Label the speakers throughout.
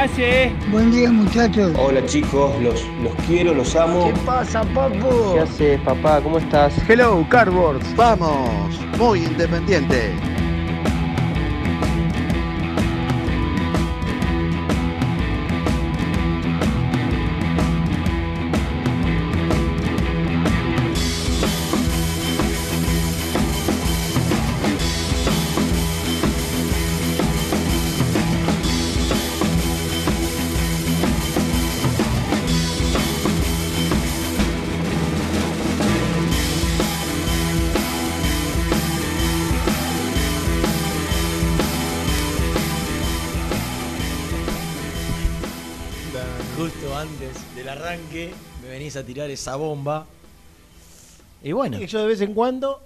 Speaker 1: Hace?
Speaker 2: Buen día, muchachos.
Speaker 3: Hola chicos, los, los quiero, los amo.
Speaker 2: ¿Qué pasa, papu?
Speaker 4: ¿Qué haces, papá? ¿Cómo estás?
Speaker 5: Hello, Cardboard. Vamos, muy independiente.
Speaker 6: Me a tirar esa bomba. Y bueno,
Speaker 1: Que yo de vez en cuando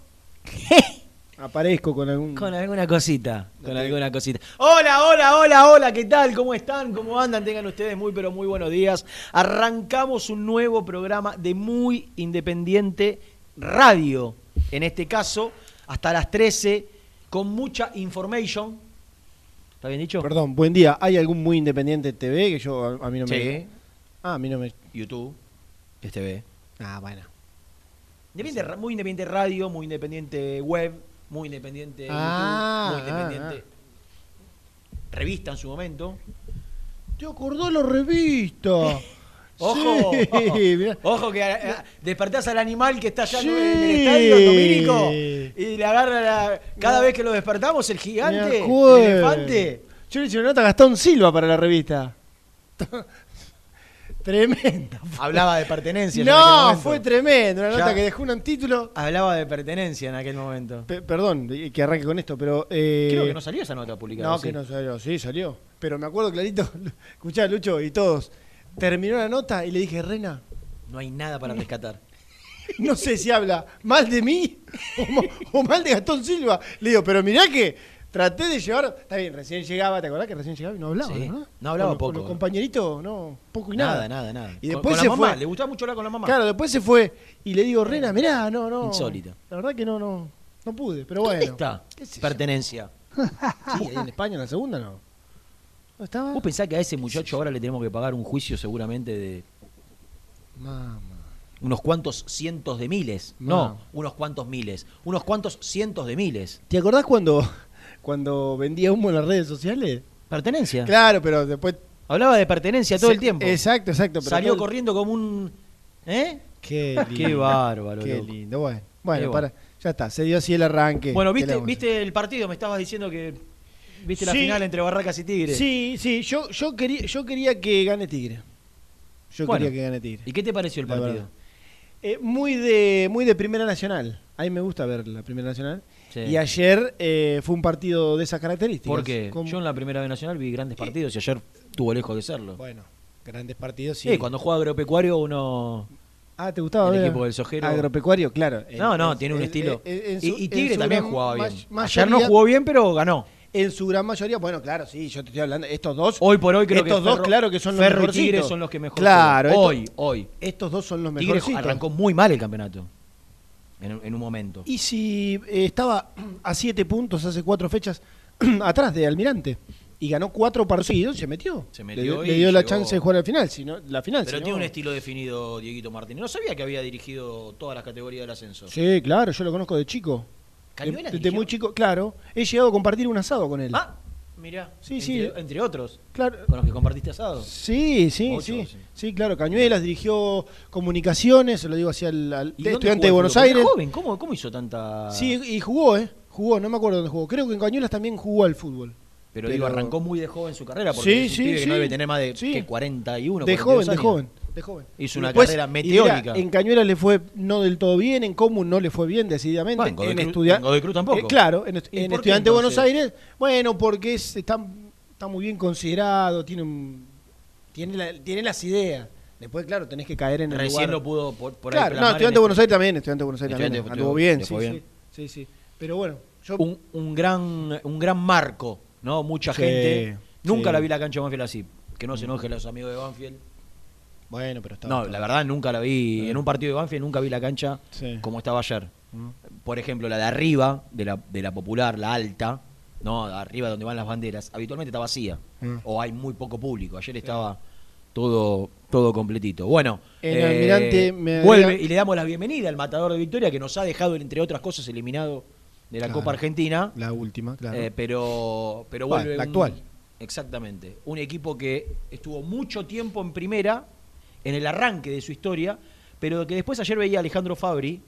Speaker 1: aparezco con algún.
Speaker 6: con alguna cosita, con alguna cosita. Hola, hola, hola, hola, ¿qué tal? ¿Cómo están? ¿Cómo andan? Tengan ustedes muy, pero muy buenos días. Arrancamos un nuevo programa de Muy Independiente Radio. En este caso, hasta las 13, con mucha information. ¿Está bien dicho?
Speaker 1: Perdón, buen día. ¿Hay algún muy independiente TV que yo a, a mí no me.
Speaker 6: Sí.
Speaker 1: Ah, a mí no me.
Speaker 6: YouTube, STV.
Speaker 1: Ah, bueno.
Speaker 6: Independiente ra- muy independiente radio, muy independiente web, muy independiente
Speaker 1: Ah,
Speaker 6: YouTube, muy independiente revista en su momento.
Speaker 1: Te acordó la revista.
Speaker 6: Ojo,
Speaker 1: Sí, mirá.
Speaker 6: ojo que eh, despertás al animal que está allá en el estadio Domínico y le agarra la- cada vez que lo despertamos el
Speaker 1: Me
Speaker 6: gigante, el
Speaker 1: acuerdo.
Speaker 6: elefante.
Speaker 1: Yo le hice una nota a Gastón Silva para la revista. Tremenda.
Speaker 6: Hablaba de pertenencia.
Speaker 1: No, fue tremendo. Una
Speaker 6: Ya.
Speaker 1: nota que dejó un título.
Speaker 6: Hablaba de pertenencia en aquel momento.
Speaker 1: Pe- perdón que arranque con esto, pero. eh,
Speaker 6: Creo que no salió esa nota publicada.
Speaker 1: No,
Speaker 6: ¿sí?
Speaker 1: que no salió, sí, salió. Pero me acuerdo clarito, escuchá, Lucho y todos. Terminó la nota y le dije, Rena,
Speaker 6: No hay nada para rescatar.
Speaker 1: no sé si habla mal de mí o, ma- o mal de Gastón Silva. Le digo, pero mirá que traté de llevar. Está bien, recién llegaba, ¿te acordás que recién llegaba y no hablaba?
Speaker 6: Sí,
Speaker 1: ¿no?
Speaker 6: no hablaba
Speaker 1: Con- Con
Speaker 6: poco.
Speaker 1: los compañeritos, no, poco y
Speaker 6: Nada,
Speaker 1: nada.
Speaker 6: nada, nada.
Speaker 1: Y después
Speaker 6: con
Speaker 1: se
Speaker 6: la mamá,
Speaker 1: fue.
Speaker 6: le gustaba mucho hablar con la mamá.
Speaker 1: Claro, después se fue y le digo, Rena, mirá, no, no.
Speaker 6: Insólito.
Speaker 1: La verdad que no, no, no pude, pero
Speaker 6: ¿Dónde
Speaker 1: bueno.
Speaker 6: está?
Speaker 1: ¿Qué sé yo?
Speaker 6: Pertenencia.
Speaker 1: Sí, ahí en España, en la segunda no. ¿No estaba?
Speaker 6: ¿Vos pensás que a ese muchacho ahora le tenemos que pagar un juicio seguramente de
Speaker 1: Mamá.
Speaker 6: unos cuantos cientos de miles?
Speaker 1: No.
Speaker 6: No, unos cuantos miles. Unos cuantos cientos de miles.
Speaker 1: ¿Te acordás cuando, cuando vendía humo en las redes sociales?
Speaker 6: Pertenencia.
Speaker 1: Claro, pero después.
Speaker 6: Hablaba de pertenencia todo
Speaker 1: Se-
Speaker 6: el tiempo.
Speaker 1: Exacto, exacto. pero
Speaker 6: Salió
Speaker 1: todo
Speaker 6: corriendo como un. ¿Eh?
Speaker 1: Qué lindo.
Speaker 6: Qué bárbaro,
Speaker 1: Qué
Speaker 6: loco.
Speaker 1: lindo. Bueno, bueno, para, ya está, se dio así el arranque.
Speaker 6: Bueno,
Speaker 1: ¿Qué le
Speaker 6: ¿viste, ¿viste el partido? Me estabas diciendo que. ¿Viste la final entre Barracas y Tigre?
Speaker 1: Sí, sí, yo, yo, quería, yo quería que gane Tigre. Yo
Speaker 6: Bueno,
Speaker 1: quería que gane Tigre.
Speaker 6: ¿Y qué te pareció el partido?
Speaker 1: Eh, muy, de, muy de Primera Nacional. A mí me gusta ver la Primera Nacional.
Speaker 6: Sí.
Speaker 1: Y ayer eh, fue un partido de esas características.
Speaker 6: Porque
Speaker 1: Con-
Speaker 6: yo en la primera B Nacional vi grandes partidos y ayer tuvo lejos de serlo.
Speaker 1: Bueno, grandes partidos, sí.
Speaker 6: Sí, cuando juega agropecuario uno...
Speaker 1: Ah, ¿te gustaba
Speaker 6: el
Speaker 1: ver?
Speaker 6: equipo del Sojero.
Speaker 1: Agropecuario, claro.
Speaker 6: No, no,
Speaker 1: en-
Speaker 6: tiene un estilo. y, y Tigre también jugaba bien. Ayer no jugó bien, pero ganó.
Speaker 1: en su gran mayoría, bueno, claro, sí, yo te estoy hablando, estos dos.
Speaker 6: Hoy por hoy creo
Speaker 1: estos
Speaker 6: que
Speaker 1: dos,
Speaker 6: Ferro-
Speaker 1: claro que son los
Speaker 6: Ferro
Speaker 1: mejorcitos.
Speaker 6: Tigre son los que mejor
Speaker 1: Claro, estos-
Speaker 6: Hoy, hoy.
Speaker 1: Estos dos son los
Speaker 6: Tigre
Speaker 1: mejorcitos.
Speaker 6: arrancó muy mal el campeonato. En, un- en un momento.
Speaker 1: Y si eh, estaba a siete puntos hace cuatro fechas atrás de Almirante y ganó cuatro partidos, se metió.
Speaker 6: Se
Speaker 1: Le-
Speaker 6: metió
Speaker 1: le,
Speaker 6: y
Speaker 1: dio la
Speaker 6: llegó.
Speaker 1: chance de jugar al final, si no, la final.
Speaker 6: Pero tiene un estilo definido Dieguito Martínez. No sabía que había dirigido todas las categorías del ascenso.
Speaker 1: Sí, claro, yo lo conozco de chico.
Speaker 6: ¿Cañuelas
Speaker 1: De- Desde muy chico, claro. He llegado a compartir un asado con él.
Speaker 6: Ah, mirá.
Speaker 1: Sí,
Speaker 6: entre,
Speaker 1: sí.
Speaker 6: Entre otros.
Speaker 1: Claro.
Speaker 6: Con los que compartiste asado.
Speaker 1: Sí, sí, sí,
Speaker 6: sí.
Speaker 1: sí. claro. Cañuelas dirigió comunicaciones, se lo digo así al, al-
Speaker 6: ¿Y
Speaker 1: de
Speaker 6: dónde
Speaker 1: estudiante de Buenos
Speaker 6: el?
Speaker 1: Aires.
Speaker 6: Joven, ¿cómo, ¿cómo hizo tanta...?
Speaker 1: Sí, y jugó, ¿eh? Jugó, no me acuerdo dónde jugó. Creo que en Cañuelas también jugó al fútbol.
Speaker 6: Pero, digo, arrancó muy de joven su carrera, porque
Speaker 1: Sí, sí,
Speaker 6: pibe que
Speaker 1: sí.
Speaker 6: no debe tener más de
Speaker 1: Sí.
Speaker 6: ¿qué, 41,
Speaker 1: De
Speaker 6: 42
Speaker 1: joven, de joven, de joven.
Speaker 6: Hizo una
Speaker 1: Después,
Speaker 6: carrera meteórica.
Speaker 1: en Cañuelas le fue no del todo bien, en Común no le fue bien decididamente.
Speaker 6: Bueno, en
Speaker 1: en
Speaker 6: Cruz-
Speaker 1: estudia-
Speaker 6: en Godoy Cruz tampoco.
Speaker 1: Eh, claro, en, est-
Speaker 6: ¿Y
Speaker 1: en Estudiante de Buenos? Aires, bueno, porque es, está, está muy bien considerado, tiene un, tiene, la- tiene las ideas. Después, claro, tenés que caer en el
Speaker 6: Recién
Speaker 1: lugar.
Speaker 6: lo pudo por, por ahí
Speaker 1: Claro, no, Estudiante de Buenos
Speaker 6: este-
Speaker 1: Aires también, Estudiante de Buenos Aires también. Anduvo bien, sí,
Speaker 6: bien.
Speaker 1: sí, sí. Pero bueno, yo...
Speaker 6: un, un gran un gran marco, ¿no? Mucha
Speaker 1: Sí,
Speaker 6: gente. Nunca
Speaker 1: sí.
Speaker 6: la vi la cancha de Banfield así. Que no se enojen los amigos de Banfield.
Speaker 1: Bueno, pero está...
Speaker 6: No, la verdad nunca la vi. En un partido de Banfield nunca vi la cancha
Speaker 1: Sí.
Speaker 6: como estaba ayer. Por ejemplo, la de arriba, de la, de la popular, la alta, ¿no? Arriba donde van las banderas, habitualmente está vacía.
Speaker 1: Mm.
Speaker 6: O hay muy poco público. Ayer estaba todo, todo completito. Bueno,
Speaker 1: Almirante me
Speaker 6: vuelve y le damos la bienvenida al matador de Victoria que nos ha dejado, entre otras cosas, eliminado de la
Speaker 1: Claro.
Speaker 6: Copa Argentina.
Speaker 1: La última, claro.
Speaker 6: Eh, pero pero
Speaker 1: Bueno,
Speaker 6: vuelve
Speaker 1: la
Speaker 6: un-
Speaker 1: actual.
Speaker 6: exactamente un equipo que estuvo mucho tiempo en primera en el arranque de su historia pero que después ayer veía a Alejandro Fabri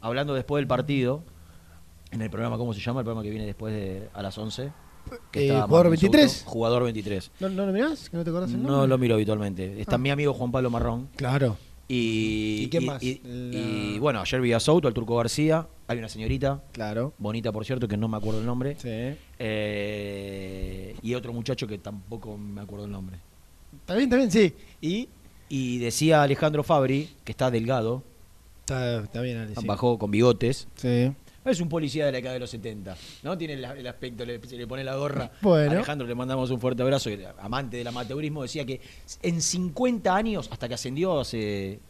Speaker 6: hablando después del partido en el programa cómo se llama el programa que viene después de a las 11 que
Speaker 1: Eh,
Speaker 6: está
Speaker 1: ¿Jugador
Speaker 6: Martín
Speaker 1: 23?
Speaker 6: Souto, jugador 23
Speaker 1: ¿No, ¿No lo mirás? ¿Que no te acordás el
Speaker 6: no lo miro habitualmente está
Speaker 1: Ah.
Speaker 6: mi amigo Juan Pablo Marrón
Speaker 1: Claro.
Speaker 6: y,
Speaker 1: ¿Y quién más?
Speaker 6: y-
Speaker 1: La-
Speaker 6: y, bueno ayer vi a Souto al Turco García hay una señorita
Speaker 1: Claro.
Speaker 6: bonita por cierto que no me acuerdo el nombre
Speaker 1: Sí.
Speaker 6: eh, y otro muchacho que tampoco me acuerdo el nombre.
Speaker 1: Está bien, está bien, sí. Y
Speaker 6: Y decía Alejandro Fabri, que está delgado,
Speaker 1: está, está bien, Ale, sí.
Speaker 6: bajó con bigotes.
Speaker 1: Sí.
Speaker 6: Es un policía de la década de los 70, ¿no? Tiene el, el aspecto, le, se le pone la gorra.
Speaker 1: Bueno.
Speaker 6: Alejandro, le mandamos un fuerte abrazo. Amante del amateurismo, decía que en 50 años, hasta que ascendió hace,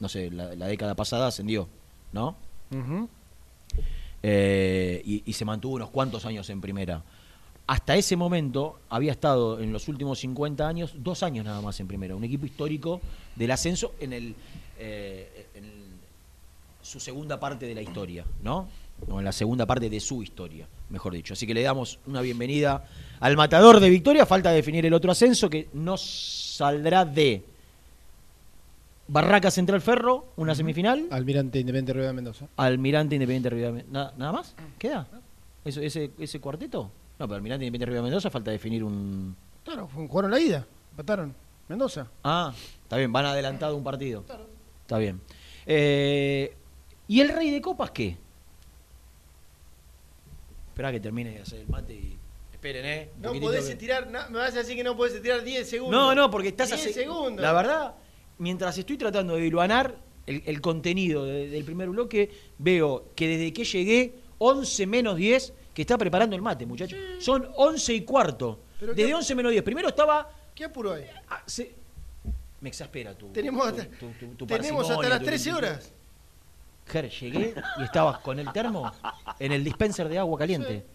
Speaker 6: no sé, la, la década pasada ascendió, ¿no? Eh, y, y se mantuvo unos cuantos años en primera. Hasta ese momento había estado en los últimos 50 años, dos años nada más en primera. Un equipo histórico del ascenso en, el, eh, en su segunda parte de la historia, ¿no? O en la segunda parte de su historia, mejor dicho. Así que le damos una bienvenida al matador de Victoria. Falta definir el otro ascenso que no saldrá de Barraca Central Ferro, una semifinal.
Speaker 1: Almirante Independiente de Mendoza.
Speaker 6: Almirante Independiente Rivera Men- ¿Nada, ¿Nada más? ¿Queda? ¿Eso, ese, ¿Ese cuarteto? No, pero Almirante Independiente Rivera Mendoza falta definir un.
Speaker 1: Claro, jugaron la ida. Empataron. Mendoza.
Speaker 6: Ah, está bien, van adelantado un partido. Está bien. Eh, ¿Y el Rey de Copas qué? Esperá que termine de hacer el mate y. Esperen, ¿eh? Un
Speaker 1: No podés
Speaker 6: que-
Speaker 1: no, me vas a decir que no podés estirar 10 segundos.
Speaker 6: No, no, porque estás
Speaker 1: 10
Speaker 6: hace-
Speaker 1: segundos.
Speaker 6: La verdad, mientras estoy tratando de diluanar el, el contenido de- del primer bloque, veo que desde que llegué, 11 menos 10, que está preparando el mate, muchachos. Son 11 y cuarto.
Speaker 1: Pero
Speaker 6: Desde
Speaker 1: qué-
Speaker 6: 11 menos 10. Primero estaba.
Speaker 1: ¿Qué apuro hay?
Speaker 6: ah, se- me exaspera tu.
Speaker 1: Tenemos
Speaker 6: tu-
Speaker 1: hasta,
Speaker 6: tu- tu- tu
Speaker 1: tenemos hasta
Speaker 6: parsimonia,
Speaker 1: las
Speaker 6: tu
Speaker 1: 13
Speaker 6: lentitud.
Speaker 1: horas.
Speaker 6: Ger, llegué y estabas con el termo en el dispenser de agua caliente.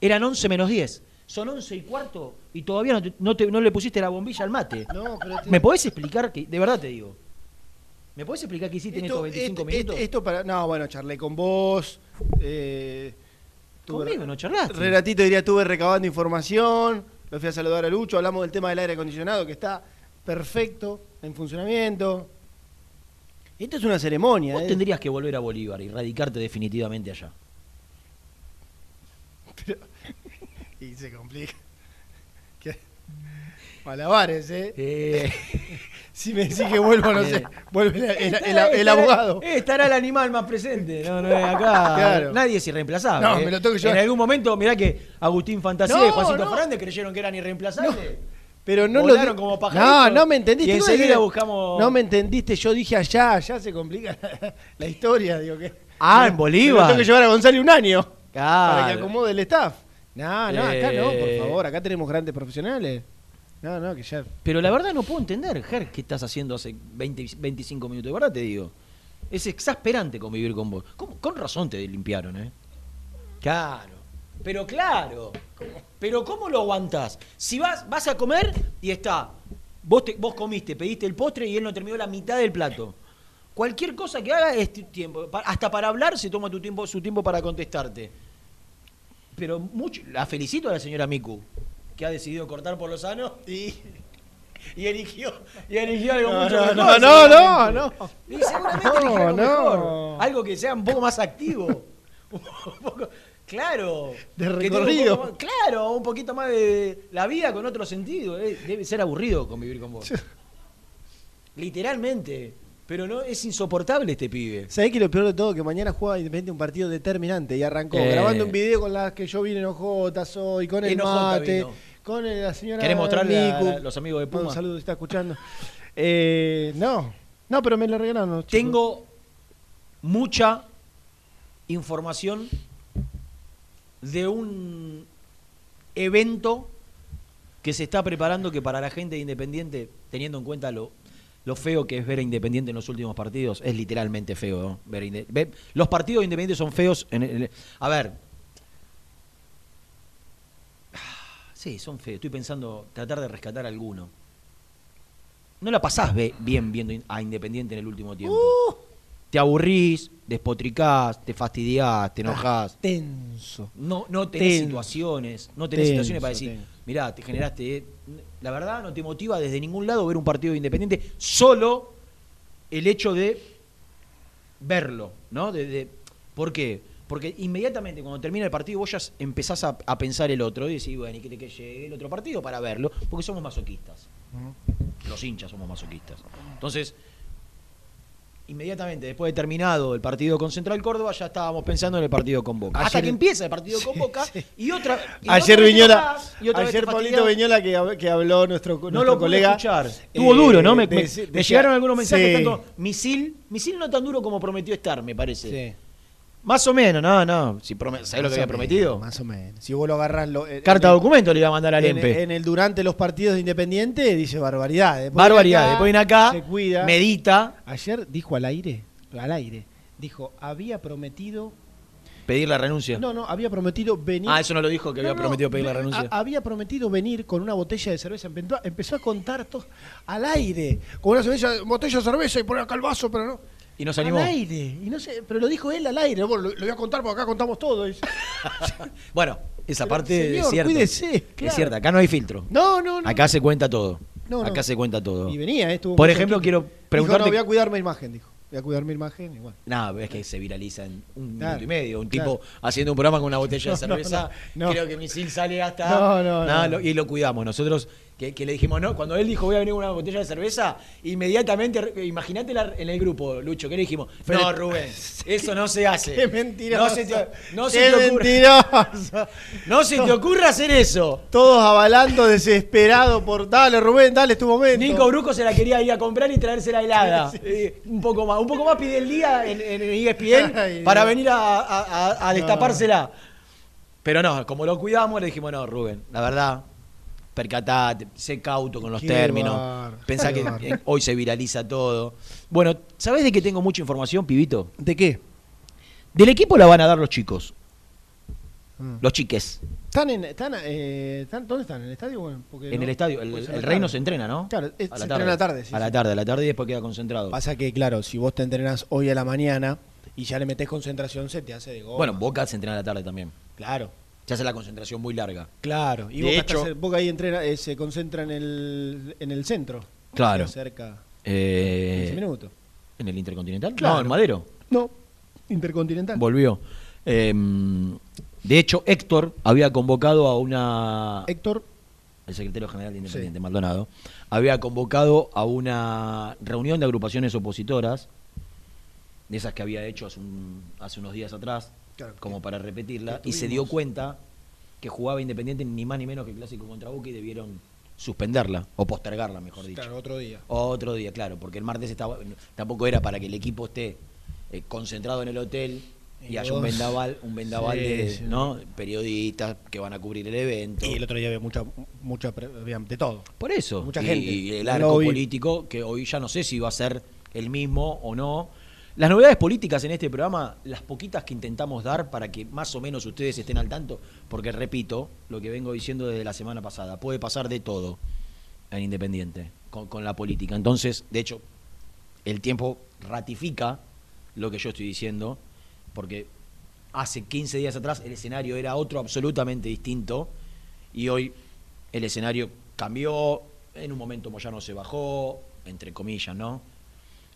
Speaker 6: Eran 11 menos 10. Son 11 y cuarto y todavía no, te- no, te- no le pusiste la bombilla al mate.
Speaker 1: No, pero te-
Speaker 6: ¿Me podés explicar que, de verdad te digo, ¿me podés explicar qué hiciste en estos 25
Speaker 1: esto-
Speaker 6: minutos?
Speaker 1: esto para. No, bueno, charlé con vos. Eh, tuve-
Speaker 6: Conmigo no charlaste.
Speaker 1: Renatito diría, estuve recabando información. Lo fui a saludar a Lucho. Hablamos del tema del aire acondicionado que está perfecto, en funcionamiento. Esto es una ceremonia.
Speaker 6: Vos
Speaker 1: ¿eh?
Speaker 6: tendrías que volver a Bolívar y radicarte definitivamente allá.
Speaker 1: Y se complica. Malabares, ¿eh?
Speaker 6: Eh,
Speaker 1: Si me decís que vuelvo, no sé. Vuelve el, el- el- abogado.
Speaker 6: Estará el animal más presente. No, no, acá
Speaker 1: Claro.
Speaker 6: nadie es irreemplazable.
Speaker 1: No,
Speaker 6: eh.
Speaker 1: me lo tengo que llevar.
Speaker 6: En algún momento, mirá que Agustín Fantasía
Speaker 1: No,
Speaker 6: y Juancito
Speaker 1: no.
Speaker 6: Fernández creyeron que eran irreemplazables.
Speaker 1: Pero no lo
Speaker 6: Volaron
Speaker 1: di-
Speaker 6: como
Speaker 1: No, no me entendiste.
Speaker 6: y
Speaker 1: ¿Qué
Speaker 6: enseguida buscamos-
Speaker 1: No me entendiste. Yo dije allá, allá se complica la, la historia. Digo que.
Speaker 6: Ah, en Bolívar.
Speaker 1: me lo tengo que llevar a González un año.
Speaker 6: Claro.
Speaker 1: Para que acomode el staff. No, no, acá no, por
Speaker 6: Eh,
Speaker 1: favor. Acá tenemos grandes profesionales. No, no, que ya.
Speaker 6: Pero la verdad no puedo entender, Ger, qué estás haciendo hace 20, 25 minutos. De verdad te digo. Es exasperante convivir con vos. Con razón te limpiaron, ¿eh? Claro. Pero claro. Pero ¿cómo lo aguantás? Si vas, vas a comer y está. Vos, te- vos comiste, pediste el postre y él no terminó la mitad del plato. Cualquier cosa que haga es tu tiempo. Hasta para hablar se toma tu tiempo, su tiempo para contestarte. Pero mucho, la felicito a la señora Miku, que ha decidido cortar por lo sano y, y eligió, y eligió algo
Speaker 1: No,
Speaker 6: mucho
Speaker 1: no,
Speaker 6: mejor.
Speaker 1: no, no,
Speaker 6: seguramente.
Speaker 1: no.
Speaker 6: Y seguramente
Speaker 1: No,
Speaker 6: eligió algo
Speaker 1: no.
Speaker 6: mejor. Algo que sea un poco más activo. un poco, claro.
Speaker 1: De
Speaker 6: un
Speaker 1: recorrido.
Speaker 6: más- claro, un poquito más de la vida con otro sentido. eh. Debe ser aburrido convivir con vos. Literalmente. Pero no es insoportable este pibe.
Speaker 1: ¿Sabés que lo peor de todo? Que mañana juega Independiente un partido determinante y arrancó
Speaker 6: Eh.
Speaker 1: grabando un video con las que yo vine en Ojotas hoy, con el mate,
Speaker 6: vino.
Speaker 1: Con el- la señora.
Speaker 6: ¿Querés mostrarle a los amigos de Puma?
Speaker 1: Un saludo, está escuchando. Eh, no, no, pero me lo regalaron. chicos.
Speaker 6: Tengo mucha información de un evento que se está preparando que para la gente de Independiente, teniendo en cuenta lo, lo feo que es ver a Independiente en los últimos partidos, es literalmente feo. ¿no? Ver a Inde- ve- los partidos de Independiente son feos. En el- a ver. Sí, son feos. Estoy pensando tratar de rescatar alguno. No la pasás bien viendo a Independiente en el último tiempo. Te aburrís, despotricás, te fastidiás, te enojás.
Speaker 1: Tenso.
Speaker 6: No, no tenés
Speaker 1: Tenso.
Speaker 6: situaciones, no tenés
Speaker 1: Tenso,
Speaker 6: situaciones para decir,
Speaker 1: tenso.
Speaker 6: mirá, te generaste. eh, La verdad no te motiva desde ningún lado ver un partido de independiente, solo el hecho de verlo, ¿no? De, de- ¿Por qué? Porque inmediatamente cuando termina el partido vos ya empezás a, a pensar el otro y decís, bueno, y que, que llegue el otro partido para verlo, porque somos masoquistas. Los hinchas somos masoquistas. Entonces, inmediatamente después de terminado el partido con Central Córdoba, ya estábamos pensando en el partido con Boca. Hasta que empieza el partido con Boca y otra. y
Speaker 1: Ayer
Speaker 6: otra
Speaker 1: Viñola,
Speaker 6: y otra
Speaker 1: ayer Pablito. Viñola que, que habló nuestro,
Speaker 6: No
Speaker 1: nuestro
Speaker 6: lo
Speaker 1: colega.
Speaker 6: escuchar. Estuvo
Speaker 1: eh,
Speaker 6: duro, ¿no? Me, llegaron algunos mensajes
Speaker 1: Sí,
Speaker 6: tanto misil, misil no tan duro como prometió estar, me parece. Más o menos, no, no. Si ¿Sabés lo que había
Speaker 1: menos,
Speaker 6: prometido?
Speaker 1: Más o menos. Si vos lo agarrás. Lo, en-
Speaker 6: Carta
Speaker 1: en-
Speaker 6: documento le iba a mandar al
Speaker 1: en,
Speaker 6: EMPE.
Speaker 1: en el durante los partidos de Independiente dice barbaridad. Después
Speaker 6: Barbaridad.
Speaker 1: viene
Speaker 6: Después viene acá,
Speaker 1: Se cuida.
Speaker 6: medita,
Speaker 1: Ayer dijo al aire, al aire, dijo, había prometido,
Speaker 6: pedir la renuncia.
Speaker 1: no, no, había prometido venir.
Speaker 6: Ah, eso no lo dijo, que había
Speaker 1: No,
Speaker 6: prometido pedir la renuncia.
Speaker 1: a- había prometido venir con una botella de cerveza. Empezó, empezó a contar todo al aire. Con una cerveza, botella de cerveza y poner acá el vaso, pero no.
Speaker 6: Y nos animó.
Speaker 1: Al aire. Y no sé, pero lo dijo él al aire. Bueno, lo, lo voy a contar porque acá contamos todo.
Speaker 6: Bueno, esa
Speaker 1: Pero,
Speaker 6: parte
Speaker 1: señor,
Speaker 6: es cierta.
Speaker 1: cuídese,
Speaker 6: Es cierta, acá no hay filtro.
Speaker 1: No, no, no.
Speaker 6: Acá se cuenta todo.
Speaker 1: No, no.
Speaker 6: Acá se cuenta todo.
Speaker 1: Y venía, eh, estuvo
Speaker 6: Por ejemplo,
Speaker 1: tranquilo.
Speaker 6: quiero preguntarte-
Speaker 1: Dijo, no, voy a cuidar mi imagen, dijo. Voy a cuidar mi imagen igual.
Speaker 6: No, es que se viraliza en un
Speaker 1: Claro,
Speaker 6: minuto y medio. Un
Speaker 1: claro.
Speaker 6: tipo haciendo un programa con una botella de cerveza. Creo que Misil sale hasta.
Speaker 1: No, no,
Speaker 6: nada,
Speaker 1: no.
Speaker 6: lo- y lo cuidamos. Nosotros que, que le dijimos, no, cuando él dijo voy a venir con una botella de cerveza, inmediatamente, imagínate en el grupo, Lucho, que le dijimos, no, Rubén, eso no se hace.
Speaker 1: Qué mentiroso.
Speaker 6: No se te, no se te ocurra, no se te ocurra hacer eso.
Speaker 1: Todos avalando desesperado por dale, Rubén, dale, es tu momento.
Speaker 6: Nico Bruco se la quería ir a comprar y traérsela helada.
Speaker 1: Sí.
Speaker 6: Eh, un poco más. Un poco más pide el día en, en ESPN
Speaker 1: Ay,
Speaker 6: para
Speaker 1: no.
Speaker 6: venir a, a- a- a destapársela. Pero no, como lo cuidamos, le dijimos, no, Rubén, la verdad, percatate, sé cauto con los
Speaker 1: Qué
Speaker 6: términos.
Speaker 1: bárbaro,
Speaker 6: Pensá que eh, hoy se viraliza todo. Bueno, ¿sabés de qué tengo mucha información, pibito?
Speaker 1: ¿De qué?
Speaker 6: Del equipo la van a dar los chicos,
Speaker 1: Mm.
Speaker 6: los chiques,
Speaker 1: ¿Están en, están, eh, están- ¿Dónde están? ¿En el estadio? Bueno, porque
Speaker 6: en
Speaker 1: no-
Speaker 6: el estadio. El,
Speaker 1: pues la
Speaker 6: el reino
Speaker 1: tarde.
Speaker 6: se entrena, ¿no?
Speaker 1: Claro, es-
Speaker 6: A
Speaker 1: se entrena a la tarde, sí,
Speaker 6: a la tarde, a la tarde y después queda concentrado.
Speaker 1: Pasa que, claro, si vos te entrenás hoy a la mañana y ya le metés concentración, se te hace de goma.
Speaker 6: Bueno, Boca se entrena a la tarde también.
Speaker 1: claro.
Speaker 6: Se hace la concentración muy larga.
Speaker 1: Claro. Y
Speaker 6: De
Speaker 1: Boca,
Speaker 6: hecho-
Speaker 1: está Boca ahí entrena, eh, se concentra en el, en el centro.
Speaker 6: Claro.
Speaker 1: Cerca.
Speaker 6: Eh,
Speaker 1: 15 minutos.
Speaker 6: ¿En el Intercontinental?
Speaker 1: Claro.
Speaker 6: No, en Madero.
Speaker 1: No, Intercontinental.
Speaker 6: Volvió. Eh, de hecho, Héctor había convocado a una.
Speaker 1: Héctor,
Speaker 6: El secretario general de Independiente,
Speaker 1: Sí.
Speaker 6: Maldonado, había convocado a una reunión de agrupaciones opositoras, de esas que había hecho hace, un- hace unos días atrás,
Speaker 1: Claro,
Speaker 6: como para repetirla, y se dio cuenta que jugaba Independiente ni más ni menos que el clásico contra Boca y debieron suspenderla, o postergarla, mejor dicho.
Speaker 1: claro, otro día.
Speaker 6: Otro día, claro, porque el martes estaba, tampoco era para que el equipo esté eh, concentrado en el hotel y haya un vendaval, un vendaval
Speaker 1: Sí,
Speaker 6: de
Speaker 1: sí.
Speaker 6: ¿no? periodistas que van a cubrir el evento.
Speaker 1: Y el otro día había mucha, mucha, de todo.
Speaker 6: Por eso.
Speaker 1: Mucha
Speaker 6: Y-
Speaker 1: gente.
Speaker 6: Y el arco político, que hoy ya no sé si va a ser el mismo o no. Las novedades políticas en este programa, las poquitas que intentamos dar para que más o menos ustedes estén al tanto, porque repito lo que vengo diciendo desde la semana pasada, puede pasar de todo en Independiente con, la política. Entonces, de hecho, el tiempo ratifica lo que yo estoy diciendo, porque hace 15 días atrás el escenario era otro absolutamente distinto y hoy el escenario cambió, en un momento Moyano se bajó, entre comillas, ¿no?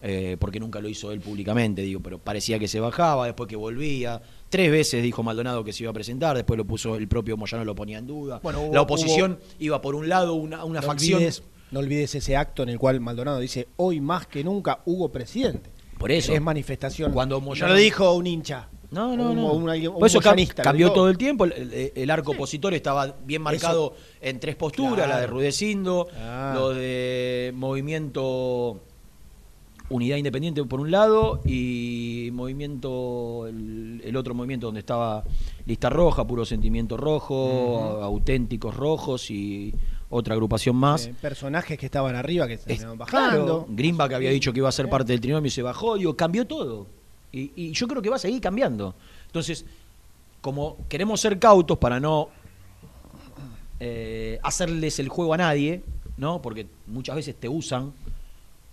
Speaker 6: Eh, porque nunca lo hizo él públicamente, digo, pero parecía que se bajaba, después que volvía. Tres veces dijo Maldonado que se iba a presentar, después lo puso el propio Moyano, lo ponía en duda.
Speaker 1: Bueno, hubo-
Speaker 6: la oposición iba por un lado, una, una
Speaker 1: no
Speaker 6: facción.
Speaker 1: Olvides, no olvides ese acto en el cual Maldonado dice, hoy más que nunca Hugo presidente.
Speaker 6: Por eso.
Speaker 1: Es manifestación.
Speaker 6: Cuando
Speaker 1: no
Speaker 6: Moyano-
Speaker 1: lo dijo un hincha.
Speaker 6: No, no,
Speaker 1: Un-
Speaker 6: no.
Speaker 1: un- alguien- un
Speaker 6: Por eso cambió todo el tiempo. El, el- el arco opositor estaba bien marcado en tres posturas:
Speaker 1: Claro.
Speaker 6: la de Rudecindo,
Speaker 1: Claro.
Speaker 6: lo de Movimiento Unidad Independiente por un lado y Movimiento, el, el otro movimiento donde estaba Lista Roja, Puro Sentimiento Rojo, Auténticos Rojos y otra agrupación más.
Speaker 1: Eh, personajes que estaban arriba que se
Speaker 6: Es-
Speaker 1: estaban
Speaker 6: claro,
Speaker 1: bajando.
Speaker 6: Greenback había dicho que iba a ser parte del trinomio y se bajó, digo, cambió todo. Y, y yo creo que va a seguir cambiando. Entonces, como queremos ser cautos para no eh, hacerles el juego a nadie, ¿no? Porque muchas veces te usan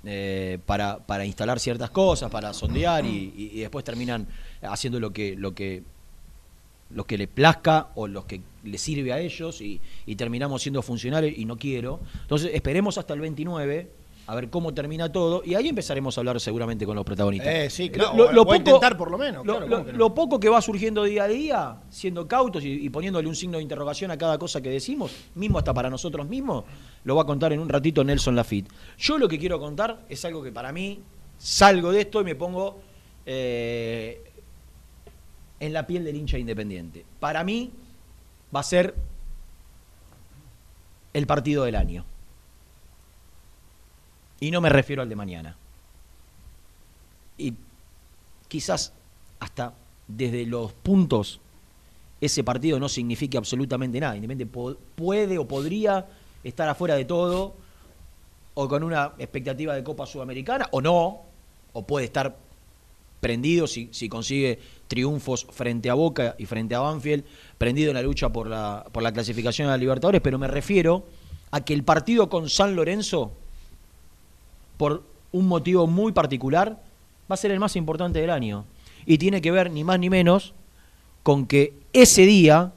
Speaker 6: eh, para, para instalar ciertas cosas, para sondear y, después terminan haciendo lo que, lo que los que le plazca o los que le sirve a ellos y, y terminamos siendo funcionarios y no quiero. Entonces esperemos hasta el 29 a ver cómo termina todo y ahí empezaremos a hablar seguramente con los protagonistas.
Speaker 1: Eh, sí, claro.
Speaker 6: Lo- lo- lo poco-
Speaker 1: intentar por lo menos.
Speaker 6: Lo,
Speaker 1: claro,
Speaker 6: lo-
Speaker 1: ¿cómo que no?
Speaker 6: lo poco que va surgiendo día a día, siendo cautos y, y poniéndole un signo de interrogación a cada cosa que decimos, mismo hasta para nosotros mismos, lo va a contar en un ratito Nelson Lafitte. Yo lo que quiero contar es algo que para mí salgo de esto y me pongo eh, en la piel del hincha independiente. Para mí va a ser el partido del año. Y no me refiero al de mañana. Y quizás hasta desde los puntos ese partido no signifique absolutamente nada. Independiente puede o podría estar afuera de todo o con una expectativa de Copa Sudamericana o no, o puede estar prendido si, si consigue triunfos frente a Boca y frente a Banfield, prendido en la lucha por la, por la clasificación a Libertadores, pero me refiero a que el partido con San Lorenzo, por un motivo muy particular, va a ser el más importante del año. Y tiene que ver ni más ni menos con que ese día,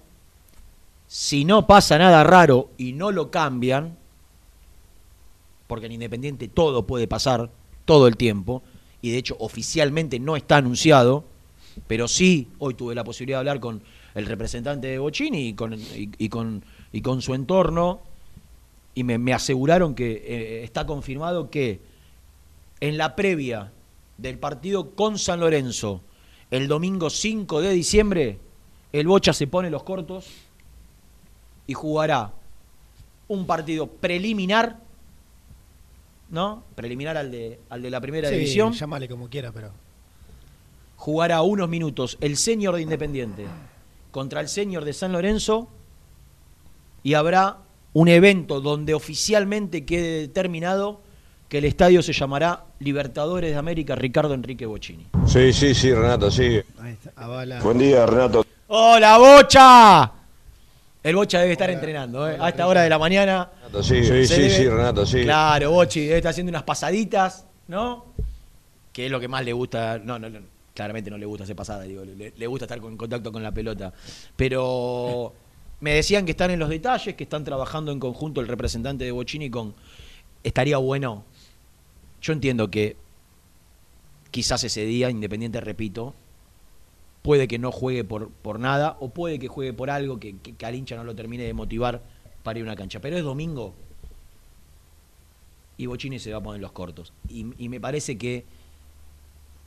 Speaker 6: si no pasa nada raro y no lo cambian, porque en Independiente todo puede pasar todo el tiempo, y de hecho oficialmente no está anunciado, pero sí, hoy tuve la posibilidad de hablar con el representante de Bocini y con, y con, y con su entorno, y me, me aseguraron que eh, está confirmado que en la previa del partido con San Lorenzo, el domingo 5 de diciembre, el Bocha se pone los cortos y jugará un partido preliminar, ¿no? Preliminar al de, al de la primera
Speaker 1: Sí,
Speaker 6: división.
Speaker 1: Llámale como quiera, pero.
Speaker 6: Jugará unos minutos el señor de Independiente contra el señor de San Lorenzo y habrá un evento donde oficialmente quede determinado que el estadio se llamará Libertadores de América Ricardo Enrique Bocini.
Speaker 3: Sí, sí, sí, Renato, sí.
Speaker 1: Ahí está, avala.
Speaker 3: Buen día, Renato.
Speaker 6: ¡Hola, Bocha! El Bocha debe estar entrenando, ¿eh? A esta hora de la mañana.
Speaker 3: Renato, sí, sí, sí,
Speaker 6: debe-
Speaker 3: sí, Renato, sí.
Speaker 6: Claro, Bochi debe estar haciendo unas pasaditas, ¿no? Que es lo que más le gusta. No, no, no, claramente no le gusta hacer pasada, digo, le, le gusta estar con- en contacto con la pelota. Pero me decían que están en los detalles, que están trabajando en conjunto el representante de Bochini con. Estaría bueno. Yo entiendo que quizás ese día, Independiente, repito, puede que no juegue por, por nada o puede que juegue por algo que, que- al hincha no lo termine de motivar para ir a una cancha. Pero es domingo y Bochini se va a poner los cortos. Y, y me parece que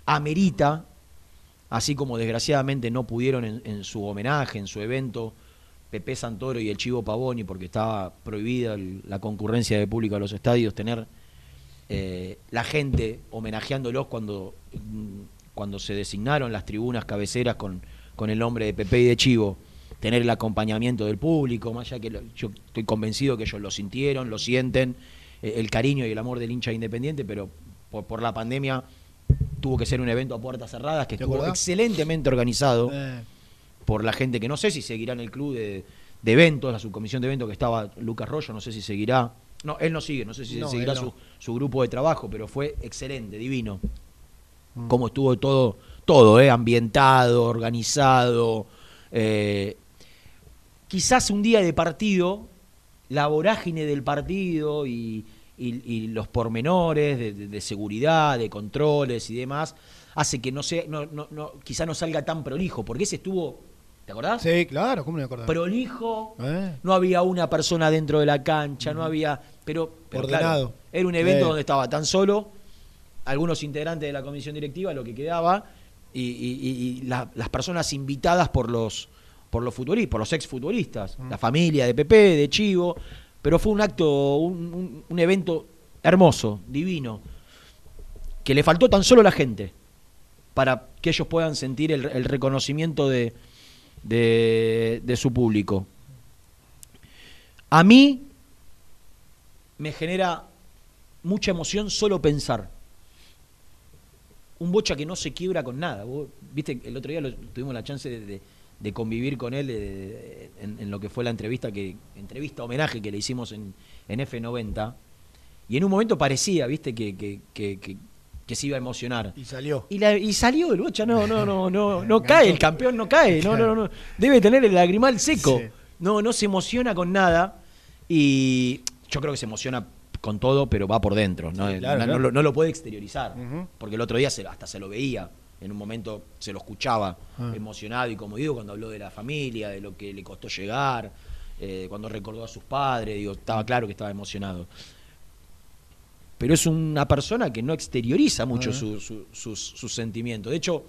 Speaker 6: amerita, así como desgraciadamente no pudieron en su homenaje, en su evento, Pepe Santoro y el Chivo Pavoni, porque estaba prohibida el- la concurrencia de público a los estadios, tener eh, la gente homenajeándolos cuando, mm, cuando se designaron las tribunas cabeceras con, con el nombre de Pepe y de Chivo, tener el acompañamiento del público, más allá que lo- yo estoy convencido que ellos lo sintieron, lo sienten, eh, el cariño y el amor del hincha independiente, pero por, por la pandemia tuvo que ser un evento a puertas cerradas que
Speaker 1: ¿Te
Speaker 6: estuvo excelentemente organizado.
Speaker 1: Eh,
Speaker 6: por la gente que no sé si seguirá en el club de, de eventos, la subcomisión de eventos que estaba Lucas Rollo, no sé si seguirá. No, él no sigue, no sé si
Speaker 1: No,
Speaker 6: seguirá
Speaker 1: no.
Speaker 6: su, su grupo de trabajo, pero fue excelente, divino. Cómo estuvo todo, todo, eh, ambientado, organizado. eh, quizás un día de partido, la vorágine del partido y, y- y los pormenores de, de- de seguridad, de controles y demás, hace que no sea, no, no, no, quizá no salga tan prolijo, porque ese estuvo, ¿te acordás?
Speaker 1: sí, claro, ¿cómo no me acordaba?
Speaker 6: Prolijo,
Speaker 1: Eh.
Speaker 6: no había una persona dentro de la cancha, no había, pero, pero claro,
Speaker 1: Ordenado.
Speaker 6: era un evento
Speaker 1: Sí.
Speaker 6: donde estaba tan solo algunos integrantes de la comisión directiva, lo que quedaba, y, y- y- y la- las personas invitadas por los por los futbolistas, por los exfutbolistas, la familia de Pepe, de Chivo, pero fue un acto, un, un- un evento hermoso, divino, que le faltó tan solo la gente para que ellos puedan sentir el, el reconocimiento de, de, de su público. A mí me genera mucha emoción solo pensar. Un bocha que no se quiebra con nada. Vos, Viste, el otro día tuvimos la chance de, de- convivir con él de- en, lo que fue la entrevista que entrevista homenaje que le hicimos en, en F90. Y en un momento parecía, viste, que, que- que- se iba a emocionar.
Speaker 1: Y salió.
Speaker 6: Y, la- y salió el bocha, no, no, no, no, no cae, el campeón no cae, no, no, no, debe tener el lagrimal seco.
Speaker 1: Sí.
Speaker 6: No, no se emociona con nada. Y yo creo que se emociona con todo, pero va por dentro. No,
Speaker 1: Sí, claro,
Speaker 6: no,
Speaker 1: claro.
Speaker 6: no lo, no lo puede exteriorizar. Porque el otro día se- hasta se lo veía. En un momento se lo escuchaba
Speaker 1: Ah.
Speaker 6: emocionado y como digo, cuando habló de la familia, de lo que le costó llegar, eh, cuando recordó a sus padres, digo, estaba claro que estaba emocionado. Pero es una persona que no exterioriza mucho su- su- sus, sus sentimientos. De hecho,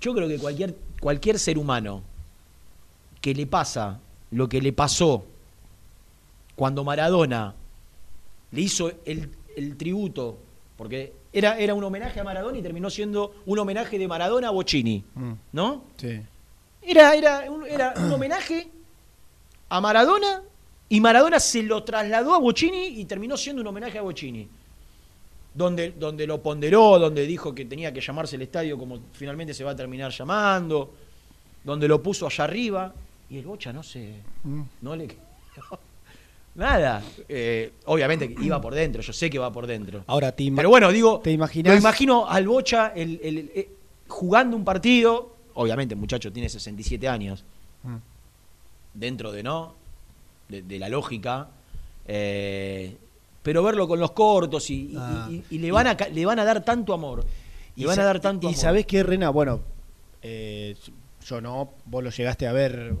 Speaker 6: yo creo que cualquier, cualquier ser humano que le pasa lo que le pasó cuando Maradona le hizo el, el tributo, porque era, era un homenaje a Maradona y terminó siendo un homenaje de Maradona a Bocini,
Speaker 1: Mm,
Speaker 6: ¿no?
Speaker 1: sí.
Speaker 6: Era, era, un, era un homenaje a Maradona y Maradona se lo trasladó a Bocini y terminó siendo un homenaje a Bocini. Donde, donde lo ponderó, donde dijo que tenía que llamarse el estadio como finalmente se va a terminar llamando, donde lo puso allá arriba y el Bocha no se,
Speaker 1: Mm.
Speaker 6: no le nada. Eh, obviamente que iba por dentro, yo sé que va por dentro.
Speaker 1: Ahora, te
Speaker 6: Pero bueno, digo,
Speaker 1: ¿te imaginás?
Speaker 6: lo imagino al Bocha el- el- el- eh, jugando un partido, obviamente el muchacho tiene 67 años,
Speaker 1: Mm.
Speaker 6: dentro de no, de, de la lógica, eh, pero verlo con los cortos y, y-
Speaker 1: Ah.
Speaker 6: y- y le, van a, le van a dar tanto amor. Le van a dar tanto
Speaker 1: y
Speaker 6: amor.
Speaker 1: sabés qué, Rena, bueno, eh, yo no, vos lo llegaste a ver